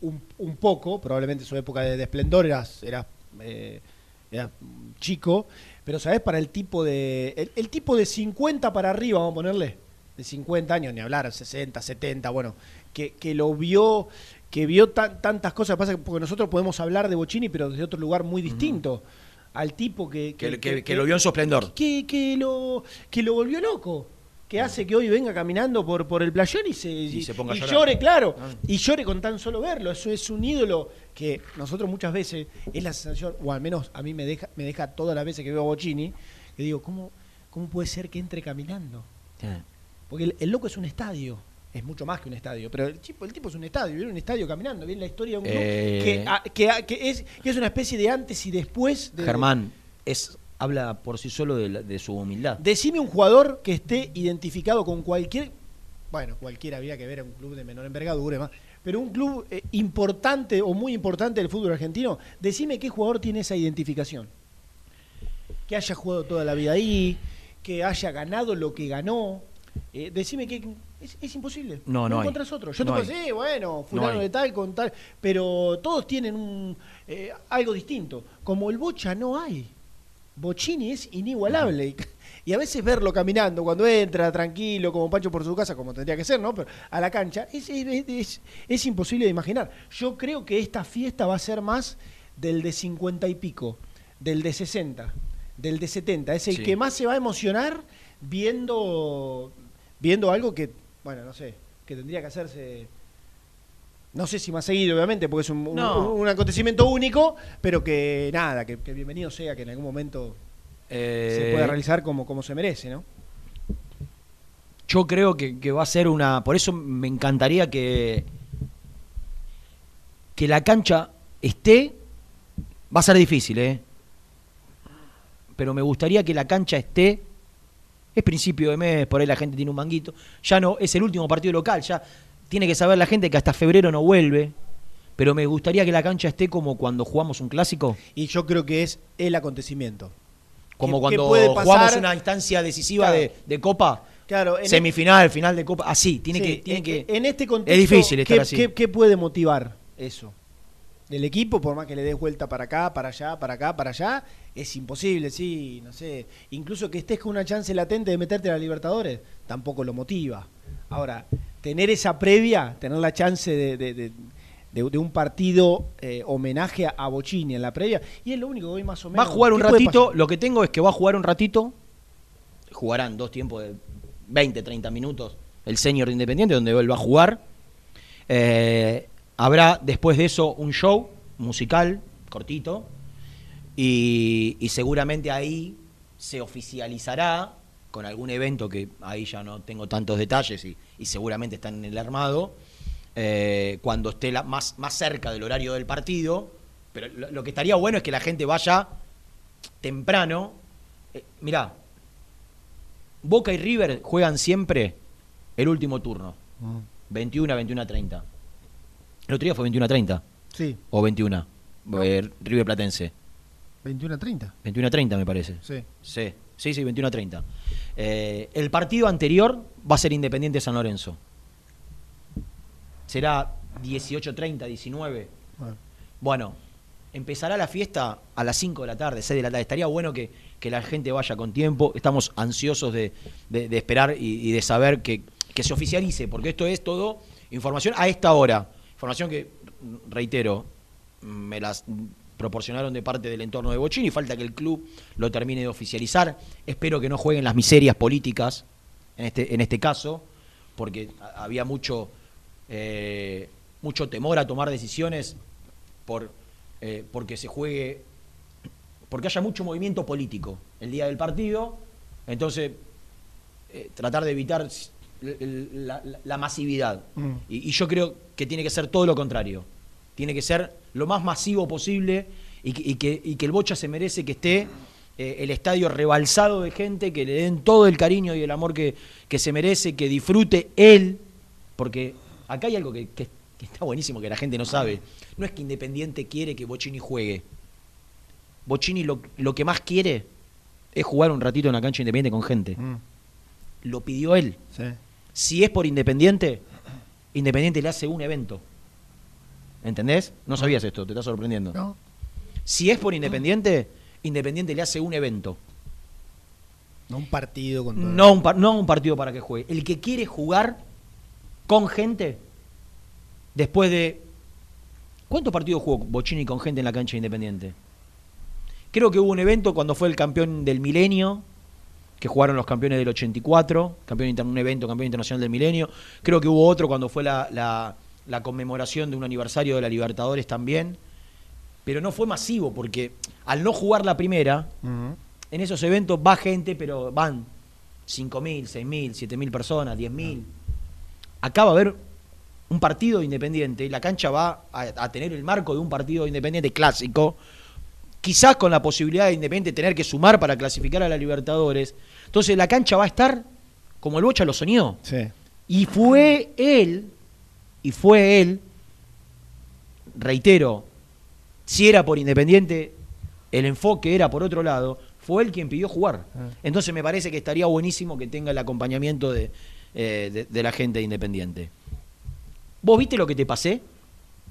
Speaker 1: un, un poco, probablemente en su época de, de esplendor eras, eras, eh, eras chico, pero sabés para el tipo de el, el tipo de 50 para arriba, vamos a ponerle, de 50 años, ni hablar, 60, 70, bueno, que, que lo vio, que vio tan- tantas cosas, pasa que porque nosotros podemos hablar de Bocini, pero desde otro lugar muy distinto. Al tipo que,
Speaker 6: que, que- que lo vio en su esplendor.
Speaker 1: que, que lo que lo volvió loco que hace que hoy venga caminando por, por el playón y se,
Speaker 6: Y se ponga
Speaker 1: y llore, claro,
Speaker 6: Ah.
Speaker 1: y llore con tan solo verlo. Eso es un ídolo que nosotros muchas veces es la sensación, o al menos a mí me deja, me deja todas las veces que veo a Bocini, que digo, ¿cómo, cómo puede ser que entre caminando? Porque el, el loco es un estadio. Es mucho más que un estadio, pero el tipo, el tipo es un estadio, viene un estadio caminando, viene la historia de un club
Speaker 6: Eh.
Speaker 1: que, a- que a- que es, que es una especie de antes y después de,
Speaker 6: Germán es, habla por sí solo de, la- de su humildad.
Speaker 1: Decime un jugador que esté identificado con cualquier. Bueno, cualquiera había que ver a un club de menor envergadura y demás. Pero un club eh, importante o muy importante del fútbol argentino, decime qué jugador tiene esa identificación. Que haya jugado toda la vida ahí, que haya ganado lo que ganó. Eh, decime que. Es, es imposible.
Speaker 6: No, no hay.
Speaker 1: encontrás otro. Yo
Speaker 6: No
Speaker 1: te puedo decir, bueno, fulano de tal, con tal. Pero todos tienen un, eh, algo distinto. Como el Bocha no hay. Bocini es inigualable. Y, y a veces verlo caminando, cuando entra tranquilo, como Pancho por su casa, como tendría que ser, ¿no? Pero a la cancha, es, es- es- es imposible de imaginar. Yo creo que esta fiesta va a ser más del de 50 y pico, del de 60, del de 70. Es el
Speaker 6: Sí.
Speaker 1: que más se va a emocionar viendo viendo algo que, bueno, no sé, que tendría que hacerse, no sé si más seguido, obviamente, porque es un, un-
Speaker 6: No.
Speaker 1: un acontecimiento único, pero que nada, que, que bienvenido sea, que en algún momento se
Speaker 6: Eh,
Speaker 1: pueda realizar como, como se merece, ¿no?
Speaker 6: Yo creo que, que va a ser una. Por eso me encantaría que. Que la cancha esté. Va a ser difícil, ¿eh? Pero me gustaría que la cancha esté. Es principio de mes, por ahí la gente tiene un manguito. Ya no, es el último partido local, ya tiene que saber la gente que hasta febrero no vuelve. Pero me gustaría que la cancha esté como cuando jugamos un clásico.
Speaker 1: Y yo creo que es el acontecimiento.
Speaker 6: Como
Speaker 1: ¿Qué-
Speaker 6: cuando
Speaker 1: qué
Speaker 6: jugamos una instancia decisiva
Speaker 1: Claro.
Speaker 6: de, de Copa.
Speaker 1: Claro,
Speaker 6: Semifinal, final de Copa. Así, tiene
Speaker 1: Sí,
Speaker 6: que. Tiene
Speaker 1: en,
Speaker 6: que
Speaker 1: en este contexto,
Speaker 6: es difícil estar
Speaker 1: ¿qué,
Speaker 6: así.
Speaker 1: qué puede motivar eso? El equipo, por más que le des vuelta para acá, para allá, para acá, para allá, es imposible, sí, no sé. Incluso que estés con una chance latente de meterte a la Libertadores, tampoco lo motiva. Ahora, tener esa previa, tener la chance de, de- de- un partido eh, homenaje a Bochini en la previa, y es lo único que hoy más o
Speaker 6: Va
Speaker 1: menos.
Speaker 6: a jugar un
Speaker 1: ¿qué puede
Speaker 6: ratito, lo que tengo es que va a jugar un ratito, jugarán dos tiempos de 20, 30 minutos el senior de Independiente, donde él va a jugar. Eh, habrá después de eso un show musical cortito y, y seguramente ahí se oficializará con algún evento que ahí ya no tengo tantos detalles y, y seguramente está en el armado, eh, cuando esté la- más, más cerca del horario del partido. Pero lo, lo que estaría bueno es que la gente vaya temprano. Eh, mirá, Boca y River juegan siempre el último turno, 21 a 21 a 30. El otro día fue 21 a 30,
Speaker 1: Sí,
Speaker 6: o 21, eh, River Platense.
Speaker 1: 21 a 30.
Speaker 6: 21 a 30 me parece.
Speaker 1: Sí.
Speaker 6: Sí, sí, sí, 21 a 30. Eh, el partido anterior va a ser Independiente San Lorenzo. Será 18.30, 19.
Speaker 1: Bueno.
Speaker 6: Bueno, empezará la fiesta a las 5 de la tarde, 6 de la tarde. Estaría bueno que, que la gente vaya con tiempo. Estamos ansiosos de, de- de esperar y, y de saber que, que se oficialice, porque esto es todo información a esta hora. Información que, reitero, me las proporcionaron de parte del entorno de Bochini. Falta que el club lo termine de oficializar. Espero que no jueguen las miserias políticas en este, en este caso, porque había mucho, eh, mucho temor a tomar decisiones por, eh, porque se juegue, porque haya mucho movimiento político el día del partido. Entonces, eh, tratar de evitar la, la- la masividad.
Speaker 1: Mm.
Speaker 6: Y, y yo creo que tiene que ser todo lo contrario. Tiene que ser lo más masivo posible y que, y que- y que el Bocha se merece que esté eh, el estadio rebalsado de gente, que le den todo el cariño y el amor que, que se merece, que disfrute él, porque acá hay algo que, que- que está buenísimo que la gente no sabe. No es que Independiente quiere que Bochini juegue. Bochini lo, lo que más quiere es jugar un ratito en la cancha Independiente con gente.
Speaker 1: Mm,
Speaker 6: Lo pidió él.
Speaker 1: sí.
Speaker 6: Si es por Independiente, Independiente le hace un evento. ¿Entendés? No sabías esto, te está sorprendiendo.
Speaker 1: No.
Speaker 6: Si es por Independiente, Independiente le hace un evento.
Speaker 1: No un partido con todo.
Speaker 6: No un, par- no un partido para que juegue. El que quiere jugar con gente, después de... ¿Cuántos partidos jugó Bochini con gente en la cancha de Independiente? Creo que hubo un evento cuando fue el campeón del milenio, que jugaron los campeones del 84, campeón inter- un evento campeón internacional del milenio. Creo que hubo otro cuando fue la, la- la conmemoración de un aniversario de la Libertadores también. Pero no fue masivo, porque al no jugar la primera, en esos eventos va gente, pero van 5.000, 6.000, 7.000 personas, 10.000. Acá va a haber un partido independiente, la cancha va a, a tener el marco de un partido independiente clásico, quizás con la posibilidad de Independiente tener que sumar para clasificar a la Libertadores. Entonces la cancha va a estar como el Bocha lo soñó.
Speaker 1: Sí.
Speaker 6: Y fue él, y fue él, reitero, si era por Independiente, el enfoque era por otro lado, fue él quien pidió jugar.
Speaker 1: Ah.
Speaker 6: Entonces me parece que estaría buenísimo que tenga el acompañamiento de, eh, de- de la gente de Independiente. ¿Vos viste lo que te pasé?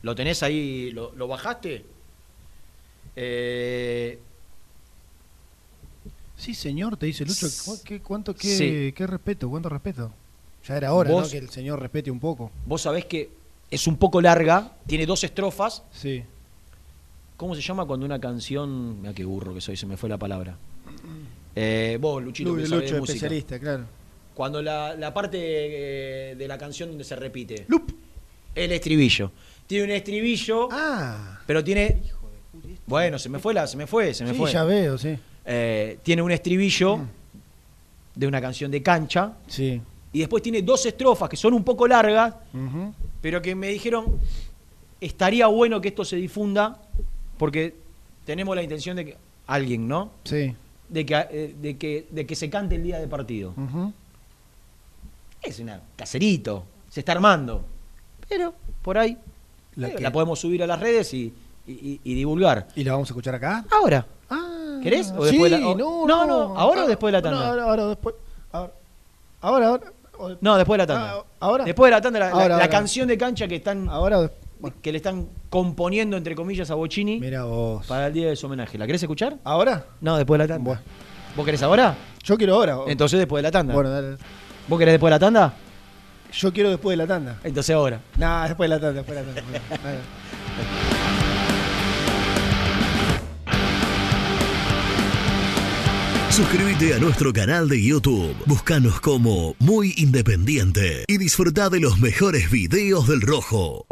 Speaker 6: ¿Lo tenés ahí? ¿Lo, lo bajaste? Eh,
Speaker 1: Sí, señor, te dice Lucho. ¿cu- ¿Qué, cuánto, qué,
Speaker 6: Sí.
Speaker 1: qué respeto? ¿Cuánto respeto? Ya era hora, ¿no? Que el señor respete un poco.
Speaker 6: vos sabés que es un poco larga, tiene dos estrofas.
Speaker 1: Sí.
Speaker 6: ¿Cómo se llama cuando una canción... Mira qué burro que soy, se me fue la palabra. Eh, vos, Luchito,
Speaker 1: Lu-
Speaker 6: que sabés
Speaker 1: Lucho,
Speaker 6: de música.
Speaker 1: especialista, claro.
Speaker 6: Cuando la, la parte eh, de la canción donde se repite.
Speaker 1: Loop.
Speaker 6: El estribillo. Tiene un estribillo,
Speaker 1: Ah.
Speaker 6: pero tiene. Bueno, se me fue la, se me fue, se me
Speaker 1: Sí,
Speaker 6: fue.
Speaker 1: ya veo, sí.
Speaker 6: Eh, tiene un estribillo de una canción de cancha.
Speaker 1: Sí.
Speaker 6: Y después tiene dos estrofas que son un poco largas, pero que me dijeron, estaría bueno que esto se difunda, porque tenemos la intención de que alguien, ¿no?
Speaker 1: Sí.
Speaker 6: De que, eh, de que, de que se cante el día de partido. Es una caserito, se está armando. Pero por ahí
Speaker 1: La
Speaker 6: eh,
Speaker 1: que-
Speaker 6: la podemos subir a las redes y, y- y- y divulgar.
Speaker 1: ¿Y la vamos a escuchar acá?
Speaker 6: Ahora.
Speaker 1: Ah,
Speaker 6: ¿Querés? ¿O
Speaker 1: sí,
Speaker 6: después de la- o-
Speaker 1: no,
Speaker 6: no, no, ¿ahora o después de la tanda?
Speaker 1: No, ahora, ahora, después. Ahora, ahora. ahora, o-
Speaker 6: No, después de la tanda.
Speaker 1: Ah, ¿ahora?
Speaker 6: Después de la tanda, la,
Speaker 1: Ahora,
Speaker 6: la canción de cancha que están
Speaker 1: ahora o des-
Speaker 6: que le están componiendo entre comillas a Bocini
Speaker 1: Mira vos.
Speaker 6: para el día de su homenaje. ¿La querés escuchar?
Speaker 1: ¿Ahora?
Speaker 6: No, después de la tanda.
Speaker 1: Bueno.
Speaker 6: ¿Vos querés ahora?
Speaker 1: Yo quiero ahora.
Speaker 6: Entonces después de la tanda.
Speaker 1: Bueno, dale.
Speaker 6: ¿Vos querés después de la tanda?
Speaker 1: Yo quiero después de la tanda.
Speaker 6: Entonces ahora.
Speaker 1: Nah, después de la tanda, después de la tanda.
Speaker 7: Suscríbete a nuestro canal de YouTube. Búscanos como Muy Independiente y disfruta de los mejores videos del Rojo.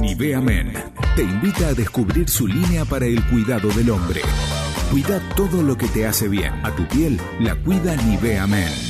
Speaker 4: Nivea Men te invita a descubrir su línea para el cuidado del hombre. Cuida todo lo que te hace bien. A tu piel la cuida Nivea Men.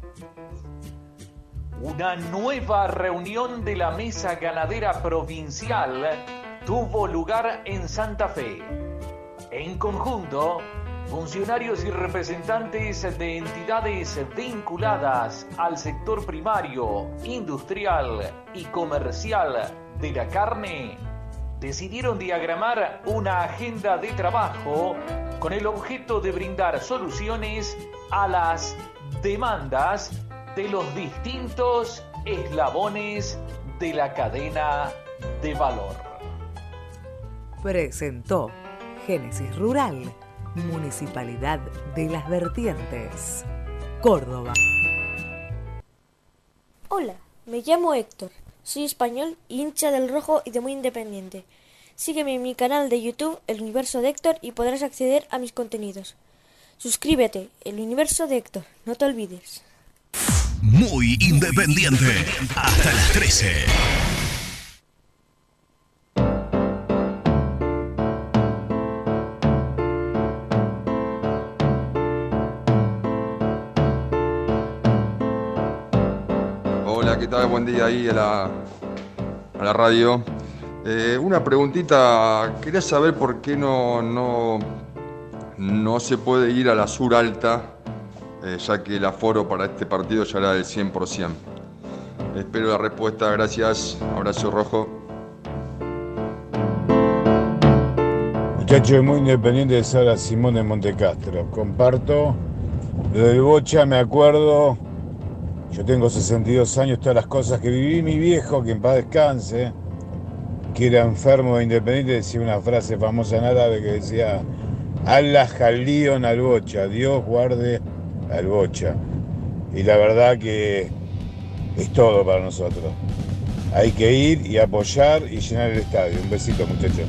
Speaker 8: Una nueva reunión de la Mesa Ganadera Provincial tuvo lugar en Santa Fe. En conjunto, funcionarios y representantes de entidades vinculadas al sector primario, industrial y comercial de la carne decidieron diagramar una agenda de trabajo con el objeto de brindar soluciones a las demandas de los distintos eslabones de la cadena de valor.
Speaker 9: Presentó Génesis Rural, Municipalidad de las Vertientes, Córdoba.
Speaker 10: Hola. Me llamo Héctor, soy español, hincha del rojo y de muy independiente. Sígueme en mi canal de YouTube, El Universo de Héctor, y podrás acceder a mis contenidos. Suscríbete, El Universo de Héctor, no te olvides.
Speaker 7: Muy independiente. Hasta las 13.
Speaker 11: Hola, ¿qué tal? Buen día ahí a la, a la radio. Eh, una preguntita, quería saber por qué no, no, no se puede ir a la Sur Alta, eh, ya que el aforo para este partido ya era del 100%. Espero la respuesta, gracias. Abrazo rojo.
Speaker 12: Muchacho muy independiente de Sara Simón de Montecastro. Comparto. Lo del Bocha me acuerdo. Yo tengo 62 años, todas las cosas que viví. Mi viejo, que en paz descanse, que era enfermo de independiente, decía una frase famosa en árabe que decía: Allah Jalion al Bocha, Dios guarde al Bocha. Y la verdad que es todo para nosotros. Hay que ir y apoyar y llenar el estadio. Un besito, muchachos.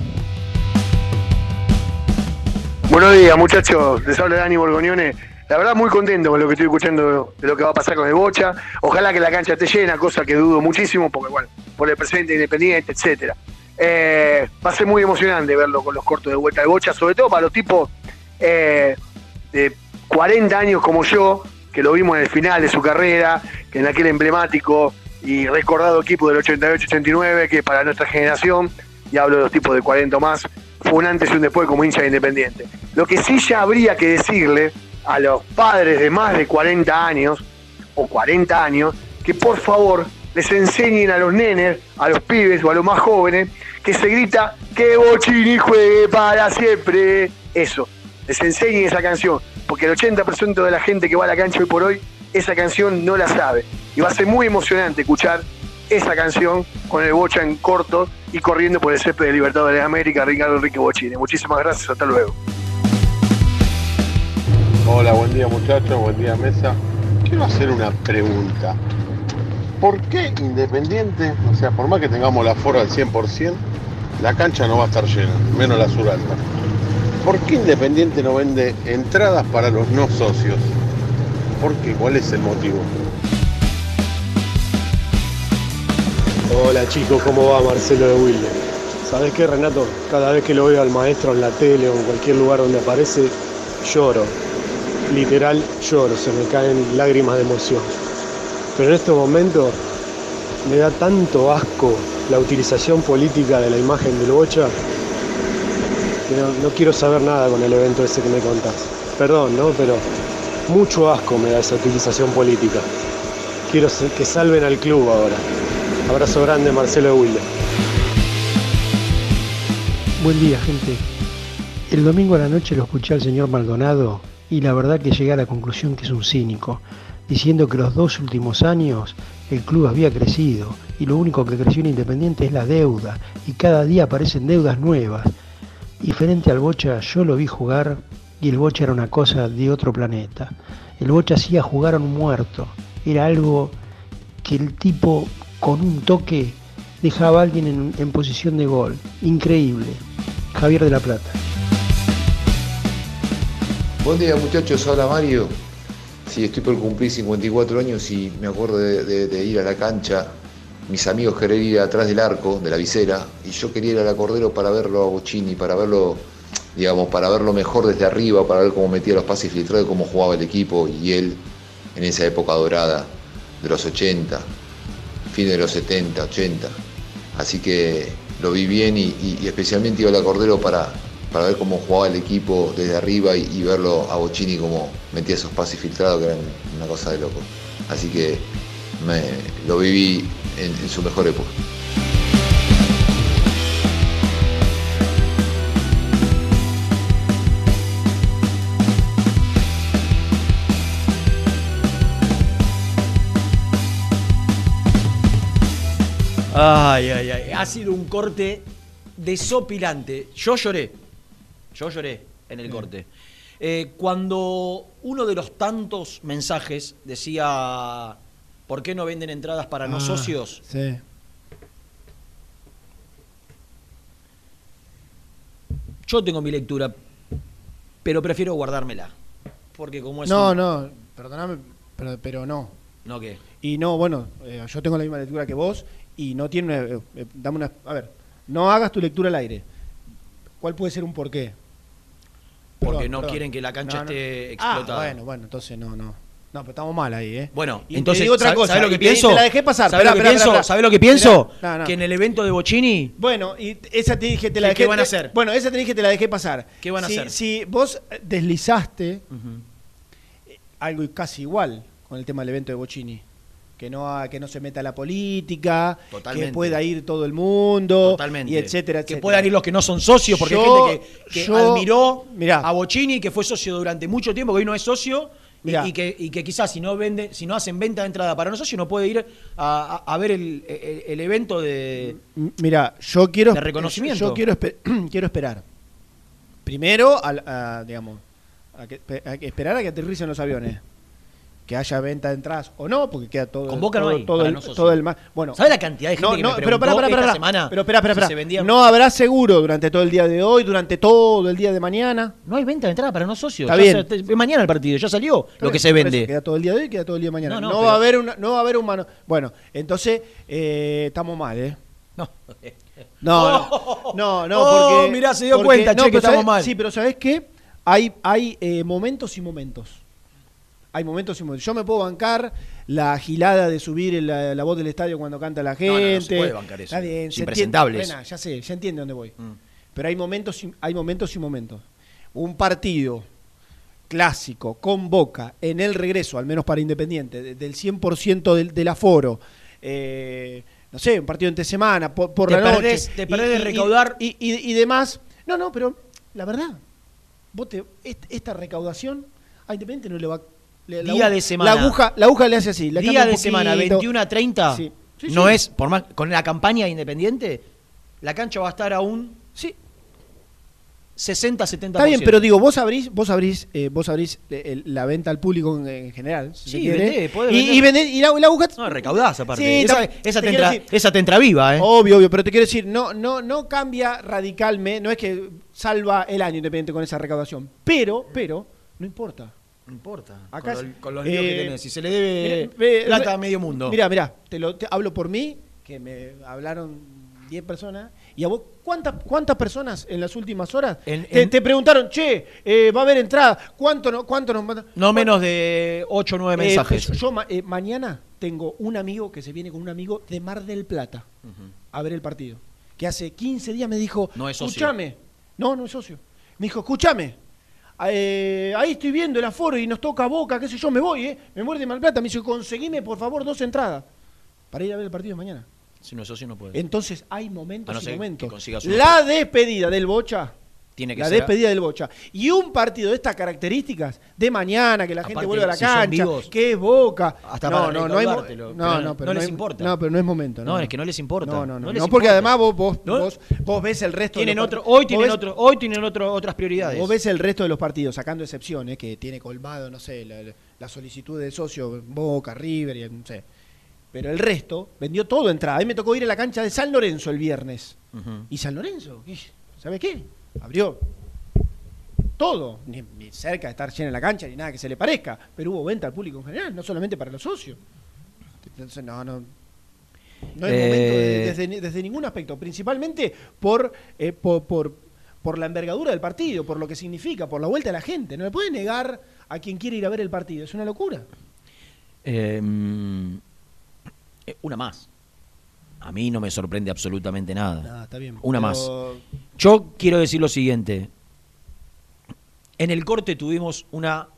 Speaker 13: Buenos días, muchachos. Les habla Dani Borgoñone. La verdad, muy contento con lo que estoy escuchando de lo que va a pasar con el Bocha. Ojalá que la cancha esté llena, cosa que dudo muchísimo, porque, bueno, por el presente independiente, etcétera. Eh, va a ser muy emocionante verlo con los cortos de vuelta de Bocha, sobre todo para los tipos eh, de 40 años como yo, que lo vimos en el final de su carrera, que en aquel emblemático y recordado equipo del 88-89, que para nuestra generación, y hablo de los tipos de 40 o más, fue un antes y un después como hincha de Independiente. Lo que sí ya habría que decirle a los padres de más de 40 años, o 40 años, que por favor les enseñen a los nenes, a los pibes o a los más jóvenes, que se grita que Bochini juegue para siempre. Eso, les enseñen esa canción, porque el 80% de la gente que va a la cancha hoy por hoy, esa canción no la sabe. Y va a ser muy emocionante escuchar esa canción con el Bocha en corto y corriendo por el césped de Libertadores de América, Ricardo Enrique Bochini. Muchísimas gracias, hasta luego.
Speaker 14: Hola, buen día muchachos, buen día mesa. Quiero hacer una pregunta. ¿Por qué Independiente, o sea, por más que tengamos la foro al 100%, la cancha no va a estar llena, menos la sur alta? ¿Por qué Independiente no vende entradas para los no socios? ¿Por qué? ¿Cuál es el motivo?
Speaker 15: Hola chicos, ¿cómo va Marcelo de Wilde? ¿Sabés qué Renato? Cada vez que lo veo al maestro en la tele o en cualquier lugar donde aparece, lloro. Literal lloro, se me caen lágrimas de emoción. Pero en este momento me da tanto asco la utilización política de la imagen del Bocha no, quiero saber nada con el evento ese que me contás. Perdón, ¿no? Pero mucho asco me da esa utilización política. Quiero que salven al club ahora. Abrazo grande, Marcelo de Wilde.
Speaker 16: Buen día, gente. El domingo a la noche lo escuché al señor Maldonado y la verdad que llegué a la conclusión que es un cínico, diciendo que los dos últimos años el club había crecido y lo único que creció en Independiente es la deuda y cada día aparecen deudas nuevas. Y frente al Bocha yo lo vi jugar y el Bocha era una cosa de otro planeta. El Bocha hacía jugar a un muerto. Era algo que el tipo con un toque dejaba a alguien en, posición de gol. Increíble. Javier de la Plata.
Speaker 17: Buen día muchachos, habla Mario. Sí, estoy por cumplir 54 años y me acuerdo de ir a la cancha. Mis amigos querían ir atrás del arco, de la visera, y yo quería ir a la Cordero para verlo a Bocini, para verlo, digamos, para verlo mejor desde arriba, para ver cómo metía los pases filtrados, cómo jugaba el equipo y él en esa época dorada de los 80, fin de los 70, 80. Así que lo vi bien y, especialmente iba a la Cordero para, para ver cómo jugaba el equipo desde arriba y, verlo a Bocini como metía esos pases filtrados que eran una cosa de loco. Así que lo viví en, en su mejor época.
Speaker 6: Ay, ay, ay. Ha sido un corte desopilante. Yo lloré. Yo lloré en el corte. Eh, cuando uno de los tantos mensajes decía ¿Por qué no venden entradas para no
Speaker 1: Ah,
Speaker 6: socios?
Speaker 1: Sí.
Speaker 6: Yo tengo mi lectura, pero prefiero guardármela. Porque como es
Speaker 1: No,
Speaker 6: un-
Speaker 1: no, perdóname, pero, pero no.
Speaker 6: ¿No qué?
Speaker 1: Y no, bueno, eh, yo tengo la misma lectura que vos y no tiene una, eh, eh, dame una, a ver, no hagas tu lectura al aire. ¿Cuál puede ser un porqué?
Speaker 6: Porque
Speaker 1: Perdón,
Speaker 6: no
Speaker 1: perdón.
Speaker 6: quieren que la cancha
Speaker 1: No, no.
Speaker 6: esté
Speaker 1: Ah,
Speaker 6: explotada.
Speaker 1: bueno, bueno, entonces no, no. No, pero estamos mal ahí, ¿eh?
Speaker 6: Bueno,
Speaker 1: Y
Speaker 6: entonces,
Speaker 1: digo otra
Speaker 6: ¿sabe-
Speaker 1: cosa,
Speaker 6: ¿sabe lo que
Speaker 1: y
Speaker 6: pienso?
Speaker 1: te la dejé pasar.
Speaker 6: ¿Sabe
Speaker 1: Esperá,
Speaker 6: lo que pienso?
Speaker 1: esperá,
Speaker 6: ¿Sabe lo que pienso?
Speaker 1: No, no.
Speaker 6: Que en el evento de Bocini
Speaker 1: Bueno, y esa te dije, te la
Speaker 6: ¿Qué-
Speaker 1: dejé.
Speaker 6: qué van a
Speaker 1: te-
Speaker 6: hacer?
Speaker 1: Bueno, esa te dije, te la dejé pasar.
Speaker 6: ¿Qué van a
Speaker 1: si,
Speaker 6: hacer?
Speaker 1: Si vos deslizaste eh, algo casi igual con el tema del evento de Bocini. Que no, que no se meta la política,
Speaker 6: Totalmente.
Speaker 1: que pueda ir todo el mundo,
Speaker 6: Totalmente.
Speaker 1: y etcétera,
Speaker 6: Que
Speaker 1: etcétera.
Speaker 6: puedan ir los que no son socios, porque
Speaker 1: Yo-
Speaker 6: hay gente que, que
Speaker 1: yo-
Speaker 6: admiró
Speaker 1: mirá.
Speaker 6: a Bocini, que fue socio durante mucho tiempo, que hoy no es socio, y, que, y que quizás si no vende, si no hacen venta de entrada para no socios, no puede ir a, a- a ver el, el- el evento de.
Speaker 1: Mira, yo quiero
Speaker 6: De reconocimiento.
Speaker 1: Yo quiero, espe- quiero esperar. Primero, al- a, digamos, a que, a que esperar a que aterricen los aviones. Que haya venta de entradas o no, porque queda todo,
Speaker 6: Boca no
Speaker 1: todo,
Speaker 6: hay,
Speaker 1: todo
Speaker 6: para
Speaker 1: el, todo el Bueno,
Speaker 6: ¿Sabe la cantidad de gente
Speaker 1: no,
Speaker 6: que
Speaker 1: no,
Speaker 6: me
Speaker 1: pero
Speaker 6: preguntó
Speaker 1: pará, pará,
Speaker 6: esta
Speaker 1: pará,
Speaker 6: semana
Speaker 1: pero espera, espera,
Speaker 6: si
Speaker 1: espera. No habrá seguro durante todo el día de hoy, durante todo el día de mañana.
Speaker 6: No hay venta de entrada para no socios.
Speaker 1: Está
Speaker 6: Ya
Speaker 1: bien.
Speaker 6: se- mañana el partido, ya salió lo que se vende.
Speaker 1: Queda todo el día de hoy, queda todo el día de mañana.
Speaker 6: No,
Speaker 1: va
Speaker 6: pero-
Speaker 1: a haber una, no va a haber un mano. Bueno, entonces eh, estamos mal, ¿eh?
Speaker 6: No.
Speaker 1: No, no, no, no,
Speaker 6: Oh,
Speaker 1: porque
Speaker 6: mirá, se dio
Speaker 1: porque-
Speaker 6: cuenta, che, que
Speaker 1: pero
Speaker 6: estamos mal.
Speaker 1: Sí, pero ¿sabés qué? Hay, hay eh, momentos y momentos. Hay momentos y momentos. Yo me puedo bancar la gilada de subir la, la voz del estadio cuando canta la gente.
Speaker 6: no, no se puede bancar eso.
Speaker 1: Está bien,
Speaker 6: Es
Speaker 1: se
Speaker 6: impresentable
Speaker 1: entiende.
Speaker 6: eso.
Speaker 1: Bueno, ya sé, ya entiende dónde voy.
Speaker 6: Mm.
Speaker 1: Pero hay momentos, y- hay momentos y momentos. Un partido clásico con Boca en el regreso, al menos para Independiente, de- del 100% del, del aforo. eh, no sé, un partido entre semana, por, por
Speaker 6: Te
Speaker 1: la
Speaker 6: perdés-
Speaker 1: noche.
Speaker 6: te perdés de recaudar-
Speaker 1: Y, y- y demás. No, no, pero la verdad, vos te- est- esta recaudación a Independiente no le va la
Speaker 6: Día de semana.
Speaker 1: La aguja, la aguja le hace así.
Speaker 6: Día de semana,
Speaker 1: poquito.
Speaker 6: 21 a 30.
Speaker 1: Sí. Sí,
Speaker 6: no
Speaker 1: sí.
Speaker 6: es, por más, con la campaña de Independiente, la cancha va a estar aún.
Speaker 1: Sí.
Speaker 6: 60, 70%.
Speaker 1: Está bien, pero digo, vos abrís, vos abrís, eh, vos abrís eh, el- la venta al público en, en general. si
Speaker 6: Sí, vendés, podés
Speaker 1: y,
Speaker 6: vender.
Speaker 1: y y la, la aguja.
Speaker 6: No, recaudás aparte.
Speaker 1: Sí,
Speaker 6: esa, esa
Speaker 1: te
Speaker 6: te
Speaker 1: quiero
Speaker 6: entra,
Speaker 1: decir-
Speaker 6: esa te entra viva, ¿eh?
Speaker 1: Obvio, obvio, pero te quiero decir, no, no, no cambia radicalmente, no es que salva el año independiente con esa recaudación, pero, pero, no importa.
Speaker 6: No importa.
Speaker 1: Acá
Speaker 6: con,
Speaker 1: es-
Speaker 6: lo- con los líos que
Speaker 1: eh,
Speaker 6: tenés. Si se le debe plata a medio mundo.
Speaker 1: Mira, mira, te lo te hablo por mí, que me hablaron 10 personas, y a vos, ¿cuántas, cuántas personas en las últimas horas
Speaker 6: En-
Speaker 1: te,
Speaker 6: en-
Speaker 1: te preguntaron, che, eh, va a haber entrada, ¿cuánto, no, cuánto nos mandan?
Speaker 6: no menos de 8 o 9
Speaker 1: Eh,
Speaker 6: mensajes.
Speaker 1: yo ma- eh, mañana tengo un amigo que se viene con un amigo de Mar del Plata a ver el partido. Que hace 15 días me dijo,
Speaker 6: No es socio.
Speaker 1: escúchame. No, no es socio. Me dijo, escúchame. Eh, ahí estoy viendo el aforo y nos toca boca, qué sé yo, me voy, ¿eh? Me muerde Mar del Plata. Me dice, conseguime por favor dos entradas para ir a ver el partido de mañana.
Speaker 6: Si no es socio, no puede.
Speaker 1: Entonces hay momentos
Speaker 6: no
Speaker 1: y momentos. La despedida del Bocha.
Speaker 6: Tiene que
Speaker 1: la
Speaker 6: ser-
Speaker 1: despedida del Bocha. Y un partido de estas características, de mañana, que la gente vuelve a la
Speaker 6: si
Speaker 1: cancha,
Speaker 6: vivos,
Speaker 1: que es Boca.
Speaker 6: hasta
Speaker 1: no,
Speaker 6: para
Speaker 1: no, no, hay mo-
Speaker 6: recaudártelo,
Speaker 1: no,
Speaker 6: pero
Speaker 1: no, pero
Speaker 6: no les importa.
Speaker 1: No, pero no es momento.
Speaker 6: No, es que no les importa.
Speaker 1: No, no, no.
Speaker 6: No
Speaker 1: porque además vos, vos, vos, vos ves el resto
Speaker 6: Tienen
Speaker 1: de los
Speaker 6: otro, hoy tienen
Speaker 1: ves-
Speaker 6: otro, hoy tienen otro, otras prioridades.
Speaker 1: Vos ves el resto de los partidos, sacando excepciones, que tiene colmado, no sé, la, la solicitud de socio Boca, River, y no sé. Pero el resto vendió todo entrada. A mí me tocó ir a la cancha de San Lorenzo el viernes. Y San Lorenzo, ¿sabe qué? Abrió todo, ni, ni cerca de estar llena la cancha, ni nada que se le parezca, pero hubo venta al público en general, no solamente para los socios. Entonces, no, no. No
Speaker 6: Eh,
Speaker 1: momento de- desde, desde ningún aspecto, principalmente por, eh, por, por, por la envergadura del partido, por lo que significa, por la vuelta de la gente. No le puede negar a quien quiere ir a ver el partido, es una locura.
Speaker 6: Eh, mm, eh, una más. A mí no me sorprende absolutamente nada.
Speaker 1: Está bien.
Speaker 6: Una
Speaker 1: Pero-
Speaker 6: más. Yo quiero decir lo siguiente. En el corte tuvimos una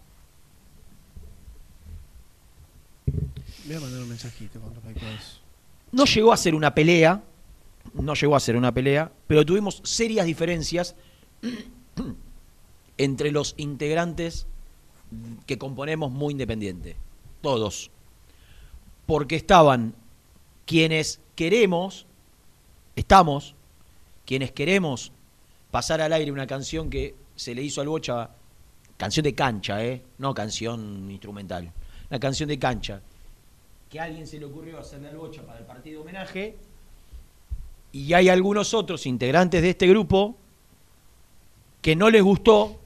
Speaker 1: Voy a mandar un mensajito con respecto a eso.
Speaker 6: No llegó a ser una pelea, no llegó a ser una pelea, pero tuvimos serias diferencias entre los integrantes que componemos Muy Independiente. Todos. Porque estaban quienes queremos, estamos, quienes queremos pasar al aire una canción que se le hizo al Bocha, canción de cancha, ¿eh? no canción instrumental, una canción de cancha, que a alguien se le ocurrió hacerle al bocha para el partido homenaje y hay algunos otros integrantes de este grupo que no les gustó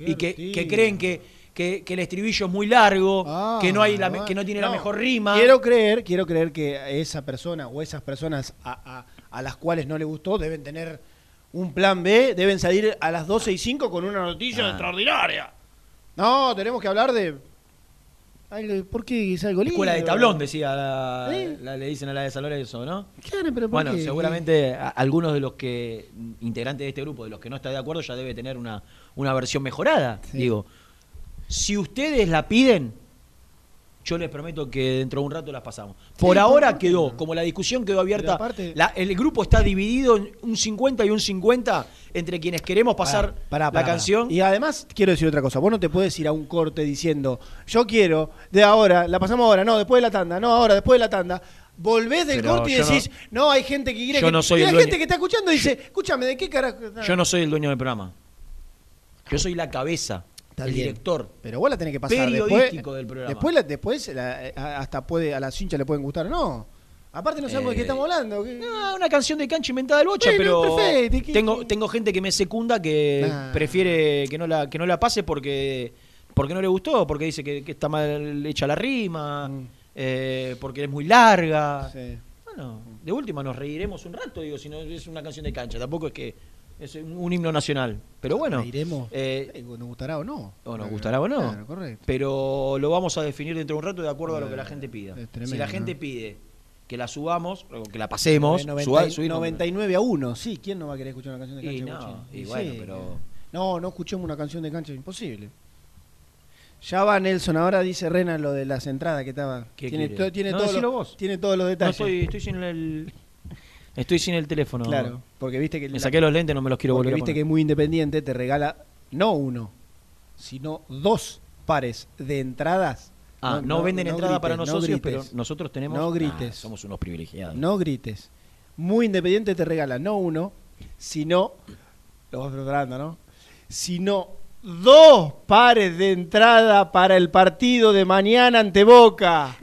Speaker 6: y que, creen que, que- que el estribillo es muy largo,
Speaker 1: Ah,
Speaker 6: que no hay la,
Speaker 1: bueno.
Speaker 6: que no tiene la mejor rima.
Speaker 1: Quiero creer, quiero creer que esa persona o esas personas a, a- a las cuales no le gustó deben tener un plan B, deben salir a las 12 y 5 con una noticia
Speaker 6: Ah.
Speaker 1: extraordinaria. No, tenemos que hablar de. ¿Por qué es algo lindo?
Speaker 6: Escuela de tablón, decía, la-
Speaker 1: ¿Eh?
Speaker 6: la- le dicen a la de San Lorenzo, ¿no?
Speaker 1: Claro, pero ¿por
Speaker 6: Bueno,
Speaker 1: qué?
Speaker 6: seguramente a- algunos de los que, integrantes de este grupo, de los que no está de acuerdo, ya debe tener una, una versión mejorada. Digo, si ustedes la piden, yo les prometo que dentro de un rato las pasamos. Por
Speaker 1: Sí,
Speaker 6: ahora
Speaker 1: ¿por qué
Speaker 6: quedó, como la discusión quedó abierta,
Speaker 1: aparte-
Speaker 6: la- el grupo está dividido en un 50 y un 50 entre quienes queremos pasar
Speaker 1: Pará,
Speaker 6: la canción.
Speaker 1: Y además, quiero decir otra cosa. Vos no te puedes ir a un corte diciendo, yo quiero, de ahora, la pasamos ahora, no, después de la tanda, no, ahora, después de la tanda. Volvés del
Speaker 6: Pero
Speaker 1: corte y
Speaker 6: no-
Speaker 1: decís, no, hay gente que quiere
Speaker 6: yo
Speaker 1: que.
Speaker 6: no soy
Speaker 1: y
Speaker 6: el
Speaker 1: la
Speaker 6: dueño.
Speaker 1: gente que está escuchando dice, escúchame, ¿de qué carajo?
Speaker 6: Yo no soy el dueño del programa. Yo soy la cabeza,
Speaker 1: Está
Speaker 6: el
Speaker 1: bien.
Speaker 6: director.
Speaker 1: Pero vos la tenés que pasar
Speaker 6: periodístico
Speaker 1: después,
Speaker 6: del programa.
Speaker 1: Después, la- después la- hasta puede, a las hinchas le pueden gustar o no. Aparte no sabemos de qué
Speaker 6: Eh,
Speaker 1: estamos hablando. ¿qué?
Speaker 6: No, una canción de cancha inventada del bocha,
Speaker 1: Bueno,
Speaker 6: pero
Speaker 1: perfecto, ¿y qué-
Speaker 6: tengo, tengo gente que me secunda que
Speaker 1: Nah.
Speaker 6: prefiere que no la, que no la pase porque, porque no le gustó, porque dice que, que está mal hecha la rima, eh, porque es muy larga. Bueno, de última nos reiremos un rato, digo, si no es una canción de cancha, tampoco es que es un, himno nacional. Pero bueno, eh,
Speaker 1: Eh, ¿Nos gustará o no?
Speaker 6: o nos gustará o no.
Speaker 1: Claro, correcto.
Speaker 6: Pero lo vamos a definir dentro de un rato de acuerdo a lo que la gente pida. si la gente
Speaker 1: ¿no?
Speaker 6: pide que la subamos, o que la pasemos,
Speaker 1: Eh, 90
Speaker 6: suba- subimos-
Speaker 1: 99 a 1, sí. ¿Quién no va a querer escuchar una canción de
Speaker 6: Y
Speaker 1: cancha?
Speaker 6: no,
Speaker 1: Bochín?
Speaker 6: y bueno, pero-
Speaker 1: No, no escuchemos una canción de cancha, imposible. Ya va Nelson, ahora dice Rena lo de las entradas que estaba.
Speaker 6: ¿Qué
Speaker 1: tiene, to- tiene,
Speaker 6: No,
Speaker 1: todos
Speaker 6: decilo
Speaker 1: los,
Speaker 6: vos.
Speaker 1: tiene todos los
Speaker 6: No,
Speaker 1: detalles.
Speaker 6: estoy, estoy sin el. Estoy sin el teléfono.
Speaker 1: Claro, porque viste que
Speaker 6: Me
Speaker 1: la-
Speaker 6: saqué los lentes, no me los quiero volver a
Speaker 1: viste
Speaker 6: poner.
Speaker 1: que muy independiente, te regala no uno, sino dos pares de entradas.
Speaker 6: Ah, no, venden entrada
Speaker 1: grites,
Speaker 6: para
Speaker 1: no
Speaker 6: nosotros, pero nosotros tenemos.
Speaker 1: No
Speaker 6: Ah,
Speaker 1: grites.
Speaker 6: somos unos privilegiados.
Speaker 1: No grites. Muy independiente te regala no uno, sino. Lo vas preparando, ¿no? Sino dos pares de entrada para el partido de mañana ante Boca.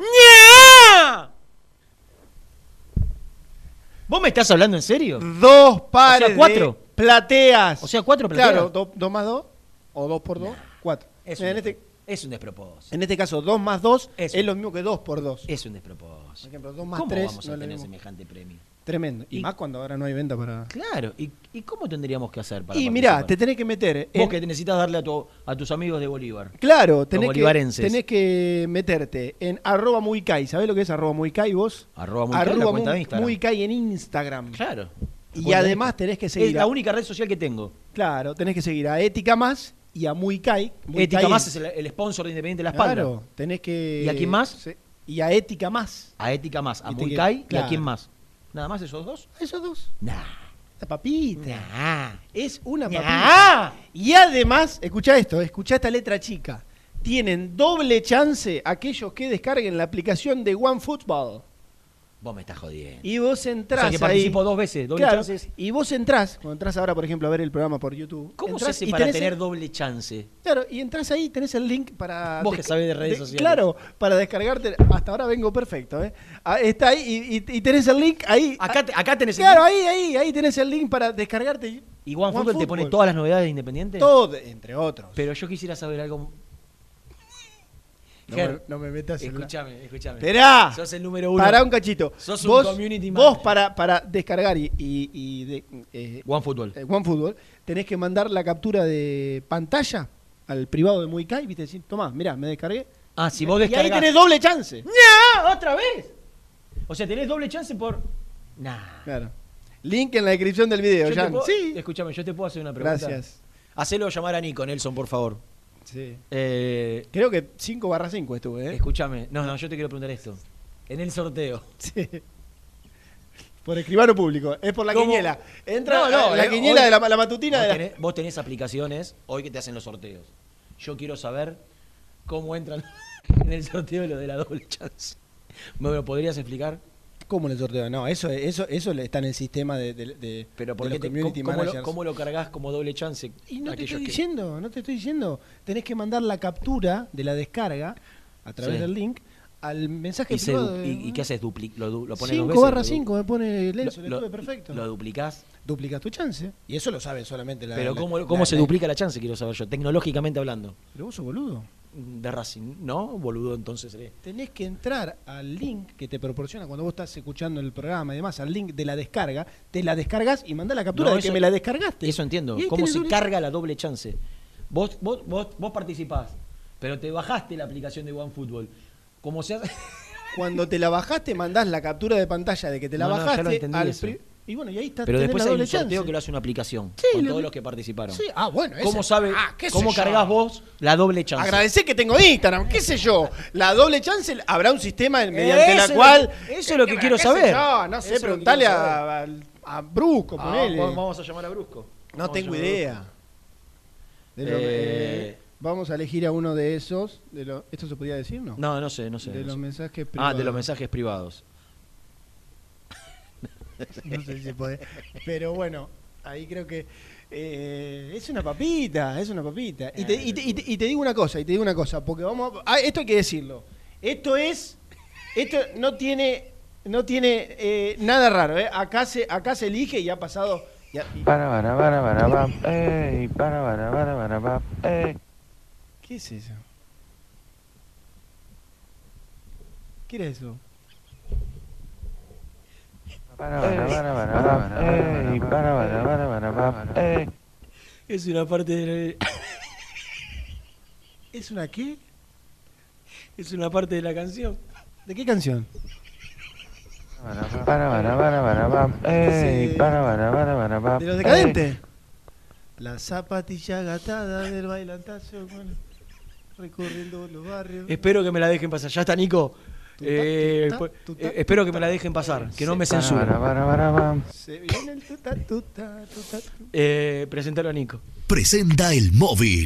Speaker 6: ¿Vos me estás hablando en serio?
Speaker 1: Dos pares
Speaker 6: O sea, cuatro.
Speaker 1: de plateas.
Speaker 6: O sea, cuatro plateas.
Speaker 1: Claro, do- dos más dos, o dos por dos, cuatro.
Speaker 6: Es un,
Speaker 1: este,
Speaker 6: es un despropósito.
Speaker 1: en este caso, dos más dos
Speaker 6: Es
Speaker 1: lo mismo que dos por dos.
Speaker 6: Es un despropósito.
Speaker 1: Por ejemplo, dos más
Speaker 6: ¿Cómo
Speaker 1: tres.
Speaker 6: vamos a tener semejante premio?
Speaker 1: Tremendo. Y,
Speaker 6: Y-
Speaker 1: más cuando ahora no hay venta para.
Speaker 6: Claro, ¿y, y cómo tendríamos que hacer para
Speaker 1: Y
Speaker 6: participar?
Speaker 1: te tenés que meter.
Speaker 6: Vos
Speaker 1: en-
Speaker 6: que necesitas darle a, tu, a tus amigos de Bolívar.
Speaker 1: Claro, tenés que, tenés que meterte en arroba muy kai. ¿Sabés lo que es arroba muy kai vos?
Speaker 6: Arroba muy Kai, la cuenta de Instagram.
Speaker 1: en Instagram.
Speaker 6: Claro.
Speaker 1: Y además tenés que seguir.
Speaker 6: Es
Speaker 1: a-
Speaker 6: la única red social que tengo.
Speaker 1: Claro, tenés que seguir a Ética Más y a Muy Kai. Muy
Speaker 6: Ética
Speaker 1: Kai
Speaker 6: Más es el, el sponsor de Independiente de La Espalda.
Speaker 1: Claro, tenés que.
Speaker 6: ¿Y a quién más?
Speaker 1: Y a Ética Más.
Speaker 6: A Ética Más, a y a quién más. ¿Nada más esos dos?
Speaker 1: Esos dos.
Speaker 6: Nah.
Speaker 1: La papita. Es una
Speaker 6: Nah.
Speaker 1: papita. Y además, escucha esto, escucha esta letra chica. Tienen doble chance aquellos que descarguen la aplicación de OneFootball.
Speaker 6: Vos me estás jodiendo.
Speaker 1: Y vos entrás
Speaker 6: O sea, que
Speaker 1: ahí.
Speaker 6: participo dos veces, doble
Speaker 1: Claro,
Speaker 6: chances.
Speaker 1: Y vos entrás, cuando entras ahora, por ejemplo, a ver el programa por YouTube.
Speaker 6: ¿Cómo
Speaker 1: entrás
Speaker 6: se hace
Speaker 1: y
Speaker 6: para tener
Speaker 1: el-
Speaker 6: doble chance?
Speaker 1: Claro, y entras ahí, tenés el link para.
Speaker 6: Vos que sabés de redes sociales.
Speaker 1: Claro, para descargarte. Hasta ahora vengo perfecto, ¿eh? Ah, Está ahí y, y- y tenés el link ahí.
Speaker 6: Acá, acá tenés el
Speaker 1: Claro,
Speaker 6: link.
Speaker 1: ahí, ahí, ahí tenés el link para descargarte.
Speaker 6: ¿Y OneFootball te pone todas las novedades de Independiente?
Speaker 1: Todo, entre otros.
Speaker 6: Pero yo quisiera saber algo.
Speaker 1: No me- no me metas en
Speaker 6: Escúchame, escúchame.
Speaker 1: Esperá.
Speaker 6: Sos el número uno.
Speaker 1: Pará un cachito.
Speaker 6: Sos un
Speaker 1: vos,
Speaker 6: community
Speaker 1: Vos
Speaker 6: manager.
Speaker 1: para, para descargar y, y, y de, eh,
Speaker 6: OneFootball.
Speaker 1: eh, OneFootball, tenés que mandar la captura de pantalla al privado de Muy Kai, viste, decir, tomá, mirá, me descargué.
Speaker 6: Ah, si vos
Speaker 1: Y ahí
Speaker 6: descargás.
Speaker 1: tenés doble chance.
Speaker 6: ¡Ya! ¿Otra vez? O sea, tenés doble chance por. Nah.
Speaker 1: Claro. Link en la descripción del video, Jan.
Speaker 6: puedo-
Speaker 1: Sí.
Speaker 6: Escúchame, yo te puedo hacer una pregunta.
Speaker 1: Gracias.
Speaker 6: Hacelo llamar a Nico, Nelson, por favor.
Speaker 1: Sí.
Speaker 6: Eh,
Speaker 1: Creo que 5 barra 5 estuve, ¿eh?
Speaker 6: escúchame. No, no, yo te quiero preguntar esto. En el sorteo.
Speaker 1: Sí. Por escribano público, es por la
Speaker 6: ¿Cómo?
Speaker 1: quiniela. Entra
Speaker 6: No, no,
Speaker 1: la
Speaker 6: eh,
Speaker 1: quiniela
Speaker 6: hoy-
Speaker 1: de la, la matutina
Speaker 6: Vos
Speaker 1: de la-
Speaker 6: tenés, vos tenés aplicaciones hoy que te hacen los sorteos. Yo quiero saber cómo entran en el sorteo lo de la doble chance. ¿Me lo podrías explicar?
Speaker 1: ¿Cómo le sorteo? No, eso, eso, eso está en el sistema de, de, de-
Speaker 6: Pero ¿por
Speaker 1: de los
Speaker 6: te-
Speaker 1: community
Speaker 6: cómo, lo, cómo lo cargas como doble chance?
Speaker 1: Y no te estoy
Speaker 6: que-
Speaker 1: diciendo, no te estoy diciendo. Tenés que mandar la captura de la descarga a través
Speaker 6: Sí.
Speaker 1: del link al mensaje
Speaker 6: ¿Y,
Speaker 1: privado.
Speaker 6: y- y qué haces? Dupli- lo, lo pones dos
Speaker 1: 5
Speaker 6: veces?
Speaker 1: barra
Speaker 6: ¿Lo du-
Speaker 1: 5 me pone Lenzo,
Speaker 6: lo-
Speaker 1: le
Speaker 6: lo-
Speaker 1: tuve perfecto.
Speaker 6: ¿Lo duplicás?
Speaker 1: Duplicas tu chance. Y eso lo sabe solamente la.
Speaker 6: Pero
Speaker 1: la-
Speaker 6: ¿cómo,
Speaker 1: la-
Speaker 6: cómo se duplica la chance? Quiero saber yo, tecnológicamente hablando.
Speaker 1: Pero vos sos boludo.
Speaker 6: De Racing, ¿no? Boludo, entonces seré.
Speaker 1: Tenés que entrar al link que te proporciona cuando vos estás escuchando el programa y demás, al link de la descarga, te la descargas y mandás la captura
Speaker 6: No,
Speaker 1: de
Speaker 6: eso-
Speaker 1: que me la descargaste.
Speaker 6: Eso entiendo. ¿Cómo se
Speaker 1: doble-
Speaker 6: carga la doble chance? Vos, vos, vos, vos participás, pero te bajaste la aplicación de OneFootball. ¿Cómo se hace?
Speaker 1: Cuando te la bajaste, mandás la captura de pantalla de que te la
Speaker 6: No, no, ya
Speaker 1: bajaste
Speaker 6: lo entendí
Speaker 1: al pri- Y bueno, y ahí está.
Speaker 6: Pero después hay un sorteo
Speaker 1: chance.
Speaker 6: que lo hace una aplicación
Speaker 1: Sí,
Speaker 6: con
Speaker 1: lo-
Speaker 6: todos los que participaron.
Speaker 1: Sí, ah, bueno.
Speaker 6: ¿Cómo
Speaker 1: ese-
Speaker 6: sabe,
Speaker 1: ah, qué
Speaker 6: cómo cargas vos la doble chance?
Speaker 1: Agradecé que tengo Instagram, qué sé yo. La doble chance, habrá un sistema mediante
Speaker 6: Eso
Speaker 1: la
Speaker 6: lo-
Speaker 1: cual.
Speaker 6: eso es lo que
Speaker 1: Eh,
Speaker 6: quiero saber.
Speaker 1: yo, no sé,
Speaker 6: que
Speaker 1: preguntale a, a, a Brusco,
Speaker 6: Ah,
Speaker 1: ponele.
Speaker 6: vamos- vamos a llamar a Brusco.
Speaker 1: No
Speaker 6: Vamos
Speaker 1: tengo idea. De lo-
Speaker 6: Eh,
Speaker 1: eh, vamos a elegir a uno de esos. De lo- ¿Esto se podía decir, no?
Speaker 6: No, no sé, no sé.
Speaker 1: De
Speaker 6: no
Speaker 1: los
Speaker 6: sé.
Speaker 1: mensajes
Speaker 6: Ah,
Speaker 1: privados.
Speaker 6: de los mensajes privados.
Speaker 1: no sé si se puede. Pero bueno, ahí creo que eh, es una papita, es una papita. Y te, y te- y te- y te digo una cosa, y te digo una cosa, porque vamos, a- ah, esto hay que decirlo. Esto es, esto no tiene, no tiene eh, nada raro. ¿eh? Acá se, acá se elige y ha pasado.
Speaker 18: Para, para, para, para, pam, ey, para, para, para, para, pam, ey.
Speaker 1: ¿Qué es eso? ¿Qué era eso?
Speaker 18: Para, para, para, para, pam, ey, para, para, para, para, pam, ey.
Speaker 6: Es una parte de
Speaker 1: ¿Es una qué?
Speaker 6: es una parte de la canción.
Speaker 1: ¿De qué canción?
Speaker 18: Ey,
Speaker 1: ¿De los decadentes? La zapatilla gatada del bailantazo, bueno, recorriendo los barrios.
Speaker 6: Espero que me la dejen pasar. Ya está, Nico. Eh,
Speaker 1: tuta,
Speaker 6: pues,
Speaker 1: tuta,
Speaker 6: eh, espero que me la dejen pasar, que no me
Speaker 18: Para,
Speaker 6: censuren.
Speaker 18: para, para, para, pam.
Speaker 1: Se viene el tuta, tuta, tuta, tuta.
Speaker 6: Eh, presentalo a Nico.
Speaker 7: Presenta el móvil.